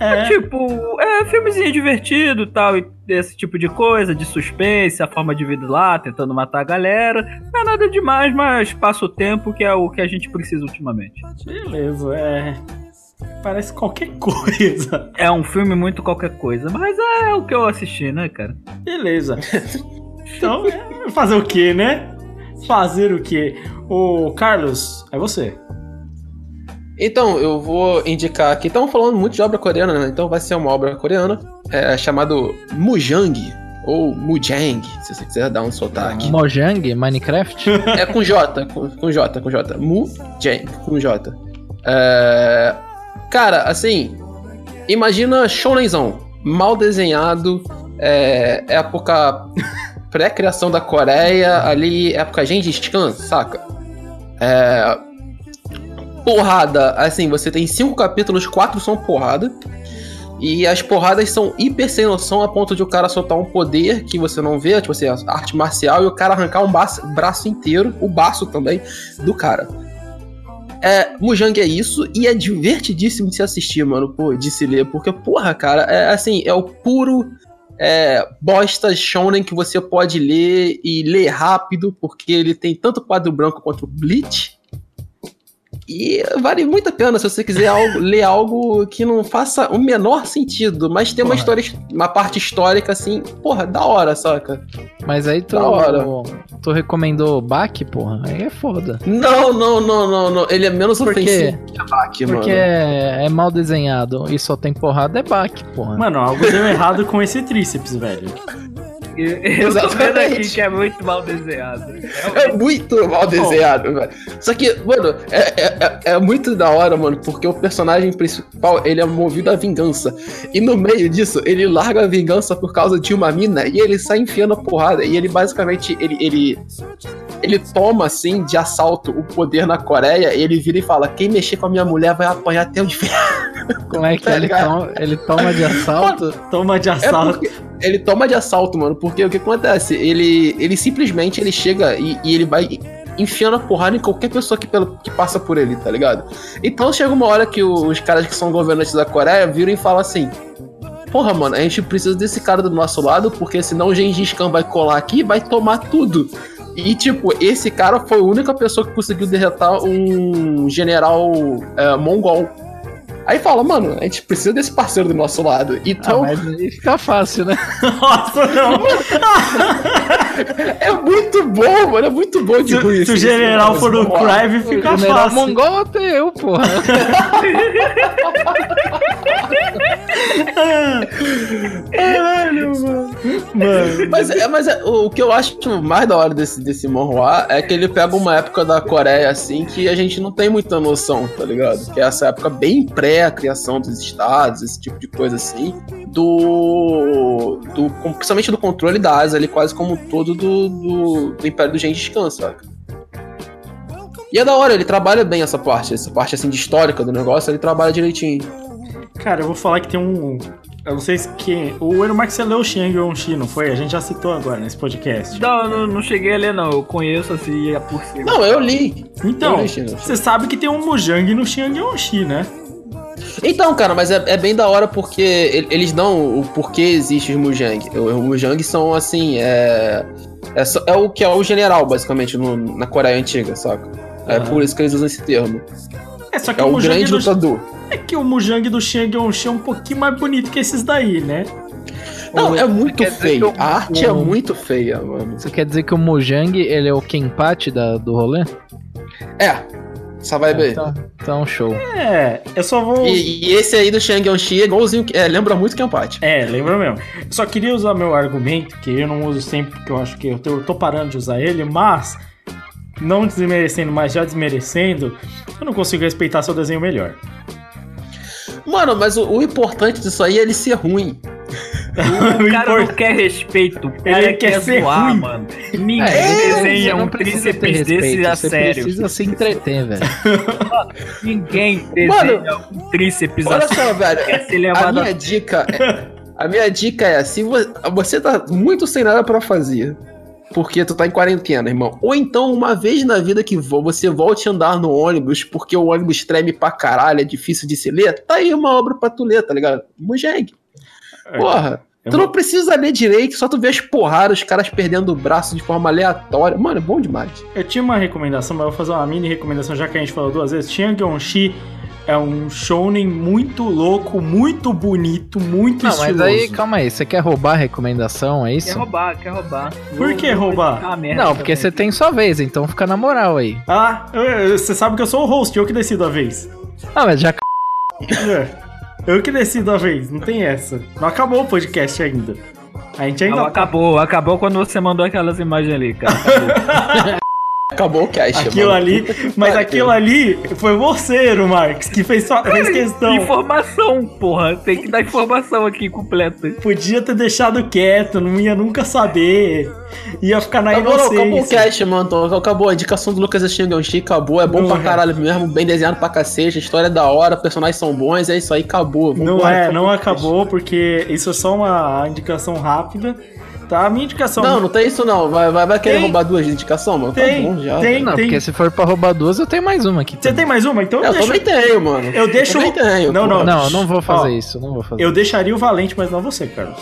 É, É, tipo, é filmezinho divertido tal, e esse tipo de coisa, de suspense, a forma de vida lá, tentando matar a galera. Não é nada demais, mas passa o tempo que é o que a gente precisa ultimamente. beleza, é. Parece qualquer coisa. É um filme muito qualquer coisa, mas é o que eu assisti, né, cara? Beleza. Então, é, fazer o que, né? Fazer o que? Ô, Carlos, é você. Então, eu vou indicar aqui. Estamos falando muito de obra coreana, né? Então vai ser uma obra coreana é, chamado Mujang. Ou Mujang, se você quiser dar um sotaque. Mojang, Minecraft? É com J, com, com J, com J. Mujang, com J. É, Cara, assim, imagina Shonenzão, mal desenhado, é, época pré-criação da Coreia, ali, época Gengis Khan, saca? É, porrada, assim, você tem cinco capítulos, quatro são porrada. E as porradas são hiper sem noção a ponto de o cara soltar um poder que você não vê, tipo assim, arte marcial, e o cara arrancar um baço- braço inteiro, o baço também, do cara. É, Mujang é isso, e é divertidíssimo de se assistir, mano, pô, de se ler, porque, porra, cara, é assim, é o puro é, bosta shonen que você pode ler e ler rápido, porque ele tem tanto quadro branco quanto Bleach. E vale muito a pena se você quiser algo- ler algo que não faça o menor sentido, mas tem uma história, uma parte histórica assim, porra, da hora, saca? Mas aí tu, Da hora. tu recomendou Bak, porra? Aí é foda. Não, não, não, não, não. Ele é menos Por ofensivo que a Baki, mano. Porque é, é mal desenhado e só tem porrada, é Bak, porra. Mano, algo deu errado com esse tríceps, velho. Eu, eu tô vendo Exatamente. aqui que é muito mal desenhado. É muito mal desenhado, velho. Só que, mano, é, é, é- é muito da hora, mano, porque o personagem principal, ele é movido à vingança. E no meio disso, ele larga a vingança por causa de uma mina e ele sai enfiando a porrada. E ele basicamente, ele, ele, ele toma, assim, de assalto o poder na Coreia e ele vira e fala, quem mexer com a minha mulher vai apanhar até o inferno. Como é que tá ele, ligado? toma, ele toma de assalto? Toma de É assalto. porque ele toma de assalto, mano, porque o que acontece? Ele, ele simplesmente ele chega e, e ele vai enfiando a porrada em qualquer pessoa que, pelo- que passa por ele, tá ligado? Então chega uma hora que os caras que são governantes da Coreia viram e falam assim: Porra, mano, a gente precisa desse cara do nosso lado, porque senão o Gengis Khan vai colar aqui e vai tomar tudo. E, tipo, esse cara foi a única pessoa que conseguiu derrotar um general é, mongol. Aí fala, mano, a gente precisa desse parceiro do nosso lado. Ah, Então, mas aí fica fácil, né? Nossa, não. É muito bom, mano. É muito bom de Se, ruim. se o general for o esse- Crive, fica o general fácil. mongol até eu, porra. Mano, Mas, é, mas é, o, o que eu acho mais da hora desse, desse manhua é que ele pega uma época da Coreia, assim, que a gente não tem muita noção, tá ligado? Que é essa época bem pré-criação dos estados, esse tipo de coisa assim. Do. do principalmente do controle da Ásia, ali, quase como todo do, do, do Império do Gengis Khan, saca? E é da hora, ele trabalha bem essa parte, essa parte assim de histórica do negócio, ele trabalha direitinho. Cara, eu vou falar que tem um. Eu não sei se quem. O Eromark você leu o Xiang Yongxi, não foi? A gente já citou agora nesse podcast. Não, não, não cheguei a ler, não. Eu conheço assim é por cima. Não, eu li. Então, Eu li você sabe que tem um Mujang no Xiang Yongxi, né? Então, cara, mas é, é bem da hora porque ele- eles dão o porquê existe os Mujang. Os Mujang são assim, é. É, só- é o que é o general, basicamente, no- na Coreia Antiga, saca? É Aham. por isso que eles usam esse termo. É só que É o o Mujang grande do, lutador. É que o Mujang do Xiang Yongxi é um pouquinho mais bonito que esses daí, né? Não, é muito quer dizer feio. o- A arte é muito feia, mano. Você quer dizer que o Mojang, ele é o Kenpachi da, do rolê? É, essa vibe aí. Então, então show. É, eu só vou. E, e esse aí do Shang Yongxi é igualzinho. É, lembra muito Kenpachi. É, lembra mesmo. Eu só queria usar meu argumento, que eu não uso sempre, porque eu acho que eu tô, eu tô parando de usar ele, mas, não desmerecendo, mas já desmerecendo, eu não consigo respeitar seu desenho melhor. Mano, mas o, o importante disso aí é ele ser ruim. O O cara não quer respeito. O cara Ele quer ser zoar, ruim. mano. Ninguém você desenha um tríceps desse a você sério. precisa se entreter, velho. Ninguém desenha um tríceps Olha assim. só, velho. Quer ser A levado a minha dica é, a minha dica é, se vo- você tá muito sem nada pra fazer, porque tu tá em quarentena, irmão, ou então uma vez na vida que vo- você volte a andar no ônibus, porque o ônibus treme pra caralho, é difícil de se ler, tá aí uma obra pra tu ler, tá ligado? Mujang. Porra. Eu Tu não precisa ler direito, só tu vê as porradas, os caras perdendo o braço de forma aleatória. Mano, é bom demais. Eu tinha uma recomendação, mas eu vou fazer uma mini recomendação, já que a gente falou duas vezes. Xiang Yongxi é um shounen muito louco, muito bonito, muito Não, mas estiloso. aí, calma aí, você quer roubar a recomendação, é Quer isso? roubar, quer roubar. Por que roubar? Não, porque também. você tem sua vez, então fica na moral aí. Ah, você sabe que eu sou o host, eu que decido a vez. Ah, mas já É, eu que decido a vez, não tem essa. Não acabou o podcast ainda. A gente ainda Não, tá- acabou, acabou quando você mandou aquelas imagens ali, cara. Acabou. O cast, Aquilo mano. ali, mas aquilo ali foi você, Ero Marques, que fez, só, fez questão. Informação, porra. Tem que dar informação aqui completa. Podia ter deixado quieto, não ia nunca saber. Ia ficar na Acabou, acabou o inocência. cast, mano. Então, acabou. A indicação do Lucas Xingãoxi acabou. É bom Não pra é. caralho mesmo. Bem desenhado pra cacete. A história é da hora. Personagens são bons. É isso aí. Acabou. Não Vambora, é, não o acabou, porque isso é só uma indicação rápida, tá? A minha indicação... Não, não tem isso não. Vai, vai, vai querer Tem. roubar duas de indicação, mano? Tem, tá bom já. tem. Não, porque se for pra roubar duas, eu tenho mais uma aqui. Você tem mais uma? Então Eu deixa... também tenho, mano. Eu deixo- também tenho. Não, não. Não, eu não vou fazer Ó, isso, não vou fazer. Eu deixaria o Valente, mas não você, Carlos.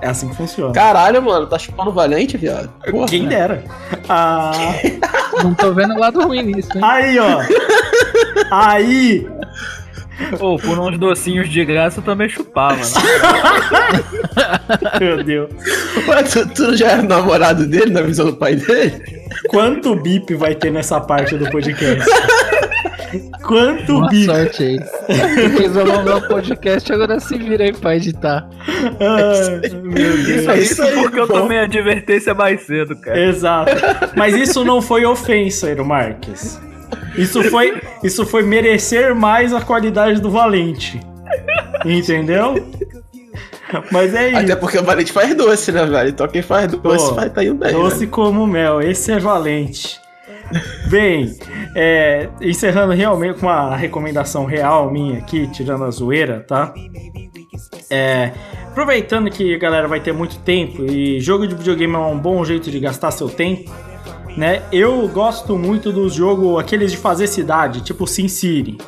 É assim que funciona. Caralho, mano. Tá chupando valente, viado. Porra. Quem dera. Ah, Não tô vendo o lado ruim nisso, hein? aí, ó. Aí, Pô, por uns docinhos de graça eu também chupava, né? meu Deus. Mas tu, tu já era namorado dele na visão do pai dele? Quanto bip vai ter nessa parte do podcast? Quanto Boa bip? sorte aí. Tu quis alongar o podcast, agora se vira aí pra editar. Ai, meu Deus. É Isso porque eu tomei a advertência mais cedo, cara. Exato. Mas isso não foi ofensa, Eero Marques. Isso foi, isso foi merecer mais a qualidade do Valente. Entendeu? Mas é isso. Até porque o valente faz doce, né, velho? Então quem faz doce Pô, vai tá indo bem. Doce né? como mel, esse é valente. Bem, é, encerrando realmente com uma recomendação real minha aqui, tirando a zoeira, tá? É, aproveitando que a galera vai ter muito tempo e jogo de videogame é um bom jeito de gastar seu tempo, né? Eu gosto muito dos jogos, aqueles de fazer cidade, tipo Sin City.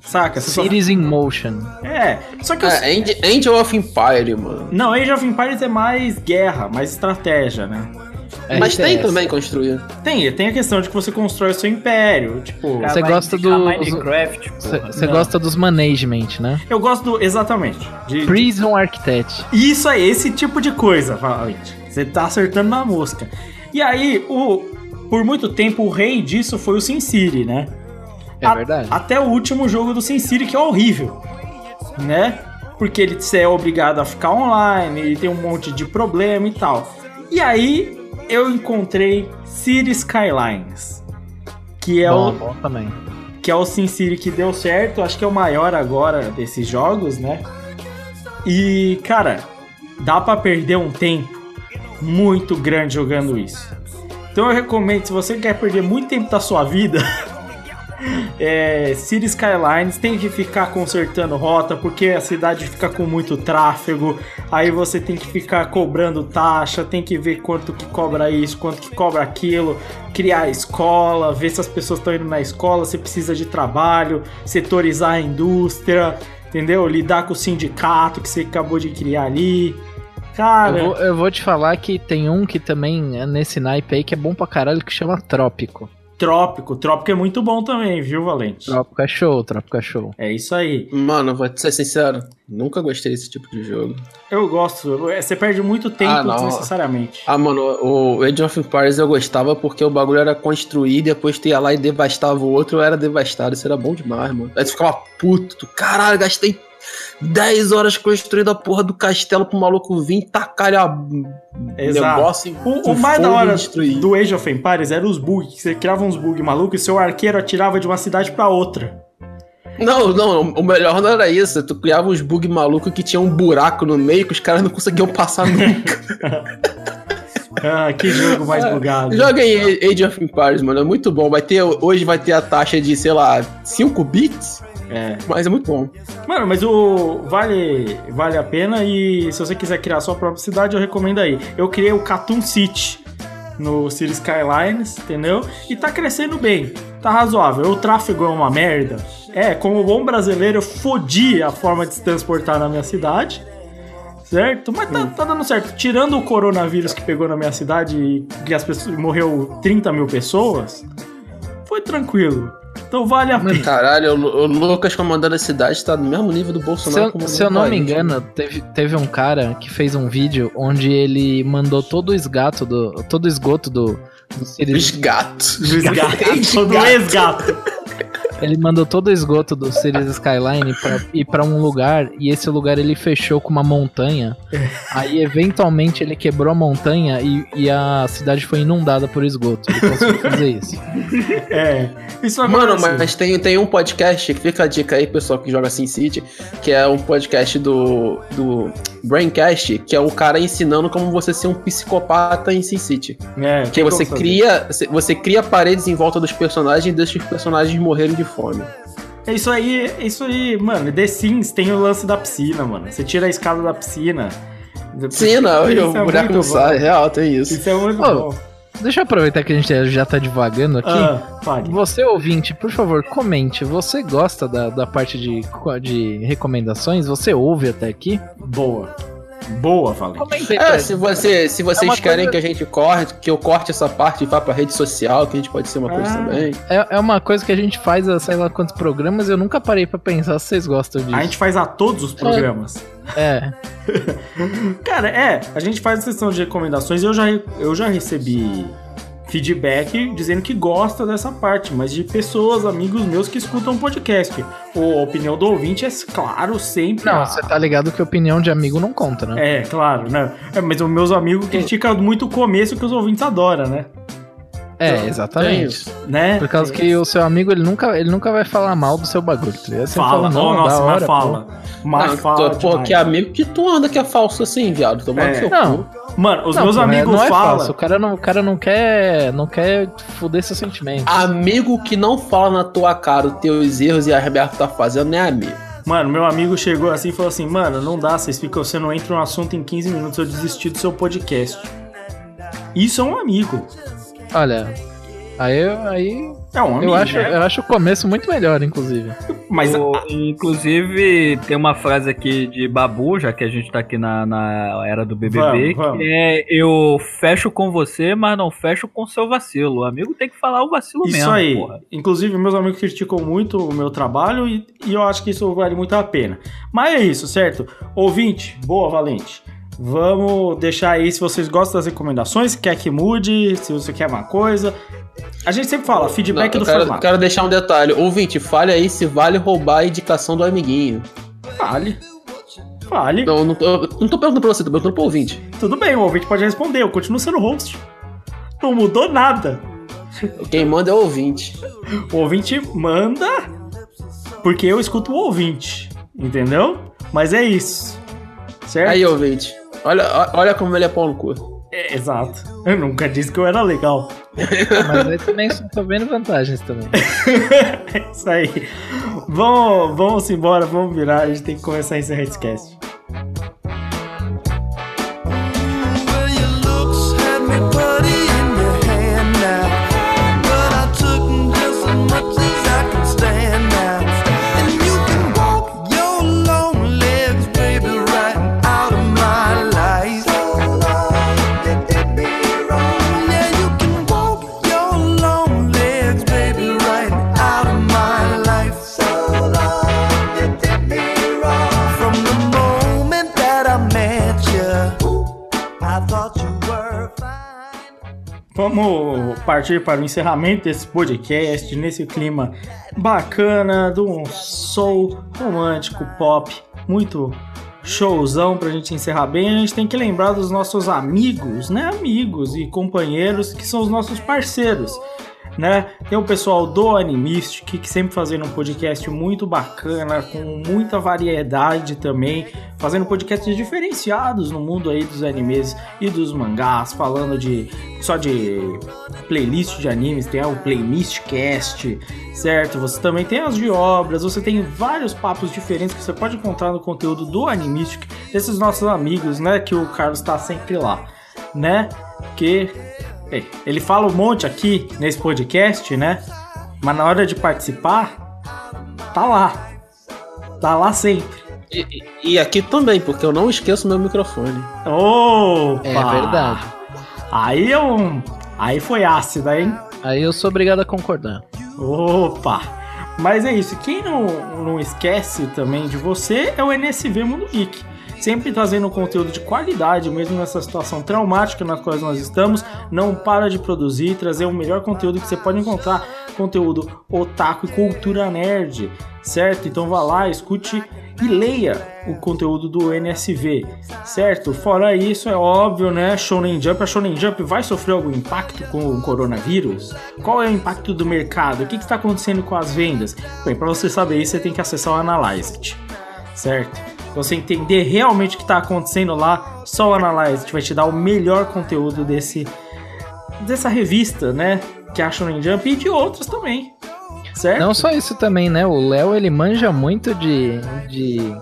Saca? Você só- Cities in Motion. É, só que eu- É, Angel- Angel of Empire, mano. Não, Age of Empires é mais guerra, mais estratégia, né? Mas tem também construir. Tem, tem a questão de que você constrói o seu império. Tipo, Você gosta do- Minecraft. Você gosta dos management, né? eu gosto do. Exatamente. De, de- Prison Architect. isso aí, esse tipo de coisa, Valente. Você tá acertando na mosca. E aí, o, por muito tempo, o rei disso foi o Sin City, né? É A- verdade. Até o último jogo do Sin City, que é horrível. Né? porque ele é obrigado a ficar online e tem um monte de problema e tal. E aí eu encontrei City Skylines, que é bom, o bom também. que é o Sin City que deu certo, acho que é o maior agora desses jogos, né? E, cara, dá pra perder um tempo muito grande jogando isso. Então eu recomendo, se você quer perder muito tempo da sua vida, é, City Skylines tem que ficar consertando rota, porque a cidade fica com muito tráfego, aí você tem que ficar cobrando taxa, tem que ver quanto que cobra isso, quanto que cobra aquilo, criar escola, ver se as pessoas estão indo na escola, se precisa de trabalho, setorizar a indústria, entendeu? Lidar com o sindicato que você acabou de criar ali. Cara, Eu vou, eu vou te falar que tem um que também é nesse naipe aí que é bom pra caralho que chama Trópico. Trópico, Trópico é muito bom também, viu, Valente? Trópico é show, Trópico é show. É isso aí. Mano, vou te ser sincero, nunca gostei desse tipo de jogo. Eu gosto. Você perde muito tempo Ah, não. desnecessariamente. Ah, mano, o Age of Empires eu gostava porque o bagulho era construído e depois tu ia lá e devastava o outro, eu era devastado. Isso era bom demais, mano. Aí tu ficava puto, tu, caralho, gastei 10 horas construindo a porra do castelo pro maluco vir tacar a Exato. negócio e O, o mais da hora destruir. do Age of Empires era os bugs, que você criava uns bugs malucos e seu arqueiro atirava de uma cidade pra outra. Não, não, o melhor não era isso. Tu criava uns bug malucos que tinha um buraco no meio que os caras não conseguiam passar nunca. Ah, que jogo mais bugado. Joga em Age of Empires, mano. É muito bom. Vai ter, hoje vai ter a taxa de, sei lá, 5 bits, É. mas é muito bom. Mano, mas o vale, vale a pena e se você quiser criar a sua própria cidade, eu recomendo aí. Eu criei o Cartoon City no City Skylines, entendeu? E tá crescendo bem, tá razoável. O tráfego é uma merda. É, como bom brasileiro, eu fodi a forma de se transportar na minha cidade. Certo? Mas tá, tá dando certo. Tirando o coronavírus que pegou na minha cidade e que as pessoas morreu 30 mil pessoas, foi tranquilo. Então vale a pena. Caralho, o, o Lucas comandando a cidade tá no mesmo nível do Se Bolsonaro eu, comandando se eu o não me país. engano, teve, teve um cara que fez um vídeo onde ele mandou todo o esgato do. todo o esgoto do, do Cities. Esgato. Do esgato, do esgato. Ele mandou todo o esgoto do Cities Skyline pra ir pra um lugar e esse lugar ele fechou com uma montanha. Aí eventualmente ele quebrou a montanha e, e a cidade foi inundada por esgoto. Ele conseguiu fazer isso. É. Isso Mano, acontece. mas tem, tem um podcast, fica a dica aí, pessoal que joga SimCity, que é um podcast do, do Braincast, que é o cara ensinando como você ser um psicopata em SimCity. É, Que você cria, você cria paredes em volta dos personagens e deixa os personagens morrerem de fome. É isso aí, é isso aí, mano. The Sims tem o lance da piscina, mano. Você tira a escada da piscina. Sim, não, Isso o é buraco não sai, real, tem isso. Isso é muito Ô, bom. Deixa eu aproveitar que a gente já tá devagando aqui. Ah. Você ouvinte, por favor, comente. Você gosta da, da parte de, de recomendações? Você ouve até aqui? Boa. Boa, Valente. Aí É, pra- se, você, se vocês É querem coisa- que a gente corte, que eu corte essa parte e vá pra rede social, que a gente pode ser uma coisa Ah. também. É, é uma coisa que a gente faz sei lá quantos programas eu nunca parei pra pensar se vocês gostam disso. A gente faz a todos os programas. É, Cara, é, a gente faz a sessão de recomendações e eu já, eu já recebi feedback dizendo que gosta dessa parte, mas de pessoas, amigos meus que escutam podcast. Ou a opinião do ouvinte é, claro, sempre. não, a- você tá ligado que opinião de amigo não conta, né? É, claro, né? É, mas os meus amigos criticam muito o começo que os ouvintes adoram, né? É, Tem exatamente. isso. né? Por causa que o seu amigo, ele nunca, ele nunca vai falar mal do seu bagulho, tá ligado? Você Fala, não, oh, nossa, hora, mas fala. Mas Não, fala. pô, que amigo que tu anda que é falso assim, viado. Tomando É. seu Não. cu. Mano, os Não, meus porra, amigos não é falam. falso. O cara não, o cara não quer, não quer fuder seu sentimento. Amigo que não fala na tua cara os teus erros e a que tá fazendo, não é amigo. Mano, meu amigo chegou assim e falou assim: Mano, não dá, vocês ficam, você não entra no assunto em 15 minutos, eu desisti do seu podcast. Isso é um amigo. Olha, aí, eu- aí É um eu, acho, né? eu acho o começo muito melhor, inclusive. Mas O- inclusive, tem uma frase aqui de Babu, já que a gente tá aqui na, na era do BBB, Vamos, vamos. que é eu fecho com você, mas não fecho com seu vacilo. O amigo tem que falar o vacilo Isso mesmo, aí. porra. Inclusive, meus amigos criticam muito o meu trabalho e, e eu acho que isso vale muito a pena. Mas é isso, certo? Ouvinte, boa, Valente. Vamos deixar aí se vocês gostam das recomendações, quer que mude, se você quer uma coisa. A gente sempre fala, feedback Não, do eu quero, formato. quero deixar um detalhe. Ouvinte, fale aí se vale roubar a indicação do amiguinho. Vale. Fale. Não, não eu não tô perguntando pra você, tô perguntando pro ouvinte. Tudo bem, o ouvinte pode responder. Eu continuo sendo host. Não mudou nada. Quem manda é o ouvinte. O ouvinte manda porque eu escuto o ouvinte. Entendeu? Mas é isso. Certo? Aí, ouvinte. Olha, olha como ele é pau no cu. É, exato. Eu nunca disse que eu era legal. Mas aí também tô vendo vantagens também. É isso aí. Vamos, vamos embora, vamos virar. A gente tem que começar a encerrar esse cast. Vamos partir para o encerramento desse podcast, nesse clima bacana, um soul romântico pop, muito showzão pra gente encerrar bem. A gente tem que lembrar dos nossos amigos, né? Amigos e companheiros que são os nossos parceiros. Né? Tem o pessoal do Animistic, que sempre fazendo um podcast muito bacana, com muita variedade também, fazendo podcasts diferenciados no mundo aí dos animes e dos mangás, falando de só de playlist de animes, tem o Playlist Cast, certo? Você também tem as de obras, você tem vários papos diferentes que você pode encontrar no conteúdo do Animistic, desses nossos amigos, né? Que o Carlos tá sempre lá, né? Que é, ele fala um monte aqui nesse podcast, né? Mas na hora de participar, tá lá. Tá lá sempre. E, e- e aqui também, porque eu não esqueço meu microfone. Opa! É verdade. Aí é um. Aí foi ácida, hein? Aí eu sou obrigado a concordar. Opa! Mas é isso. Quem não, não esquece também de você é o NSV Mundo Geek. Sempre trazendo conteúdo de qualidade, mesmo nessa situação traumática na qual nós estamos. Não para de produzir, trazer o melhor conteúdo que você pode encontrar. Conteúdo otaku e cultura nerd, certo? Então vá lá, escute e leia o conteúdo do NSV, certo? Fora isso, é óbvio, né? Shonen Jump, a Shonen Jump vai sofrer algum impacto com o coronavírus? Qual é o impacto do mercado? O que está acontecendo com as vendas? Bem, para você saber isso, você tem que acessar o Analyzed, certo? Pra você entender realmente o que está acontecendo lá, só o Analyzed vai te dar o melhor conteúdo desse dessa revista, né? Que é a Shonen Jump e de outras também, certo? Não só isso também, né? O Léo, ele manja muito de, de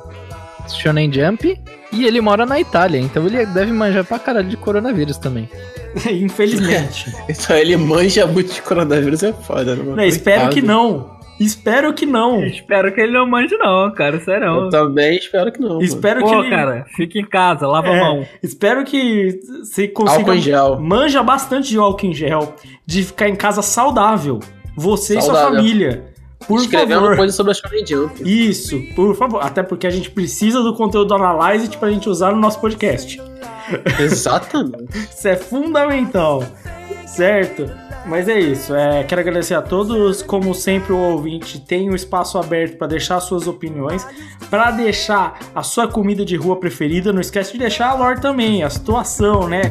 Shonen Jump e ele mora na Itália, então ele deve manjar pra caralho de coronavírus também. Infelizmente. Então ele manja muito de coronavírus, é foda, né? Não, espero que não. Espero que não. Espero que ele não mande, não, cara. Sério. Eu também espero que não. mano. Espero que Pô, ele... cara, fica em casa, lava É, a mão. Espero que você consiga. Álcool em gel. Manja bastante de álcool em gel. De ficar em casa saudável. Você e sua Saudável. família. Por Escrevendo favor. coisa sobre a Shonen Jump. Isso, por favor. Até porque a gente precisa do conteúdo do Analyze pra gente usar no nosso podcast. Exatamente. Isso é fundamental, certo? Mas é isso. É, quero agradecer a todos. Como sempre, o ouvinte tem um espaço aberto para deixar suas opiniões, para deixar a sua comida de rua preferida. Não esquece de deixar a lore também, a situação, né?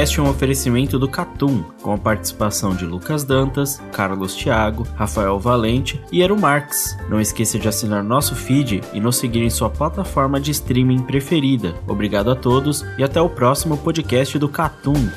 podcast é um oferecimento do Catum, com a participação de Lucas Dantas, Carlos Thiago, Rafael Valente e Eero Marx. Não esqueça de assinar nosso feed e nos seguir em sua plataforma de streaming preferida. Obrigado a todos e até o próximo podcast do Catum.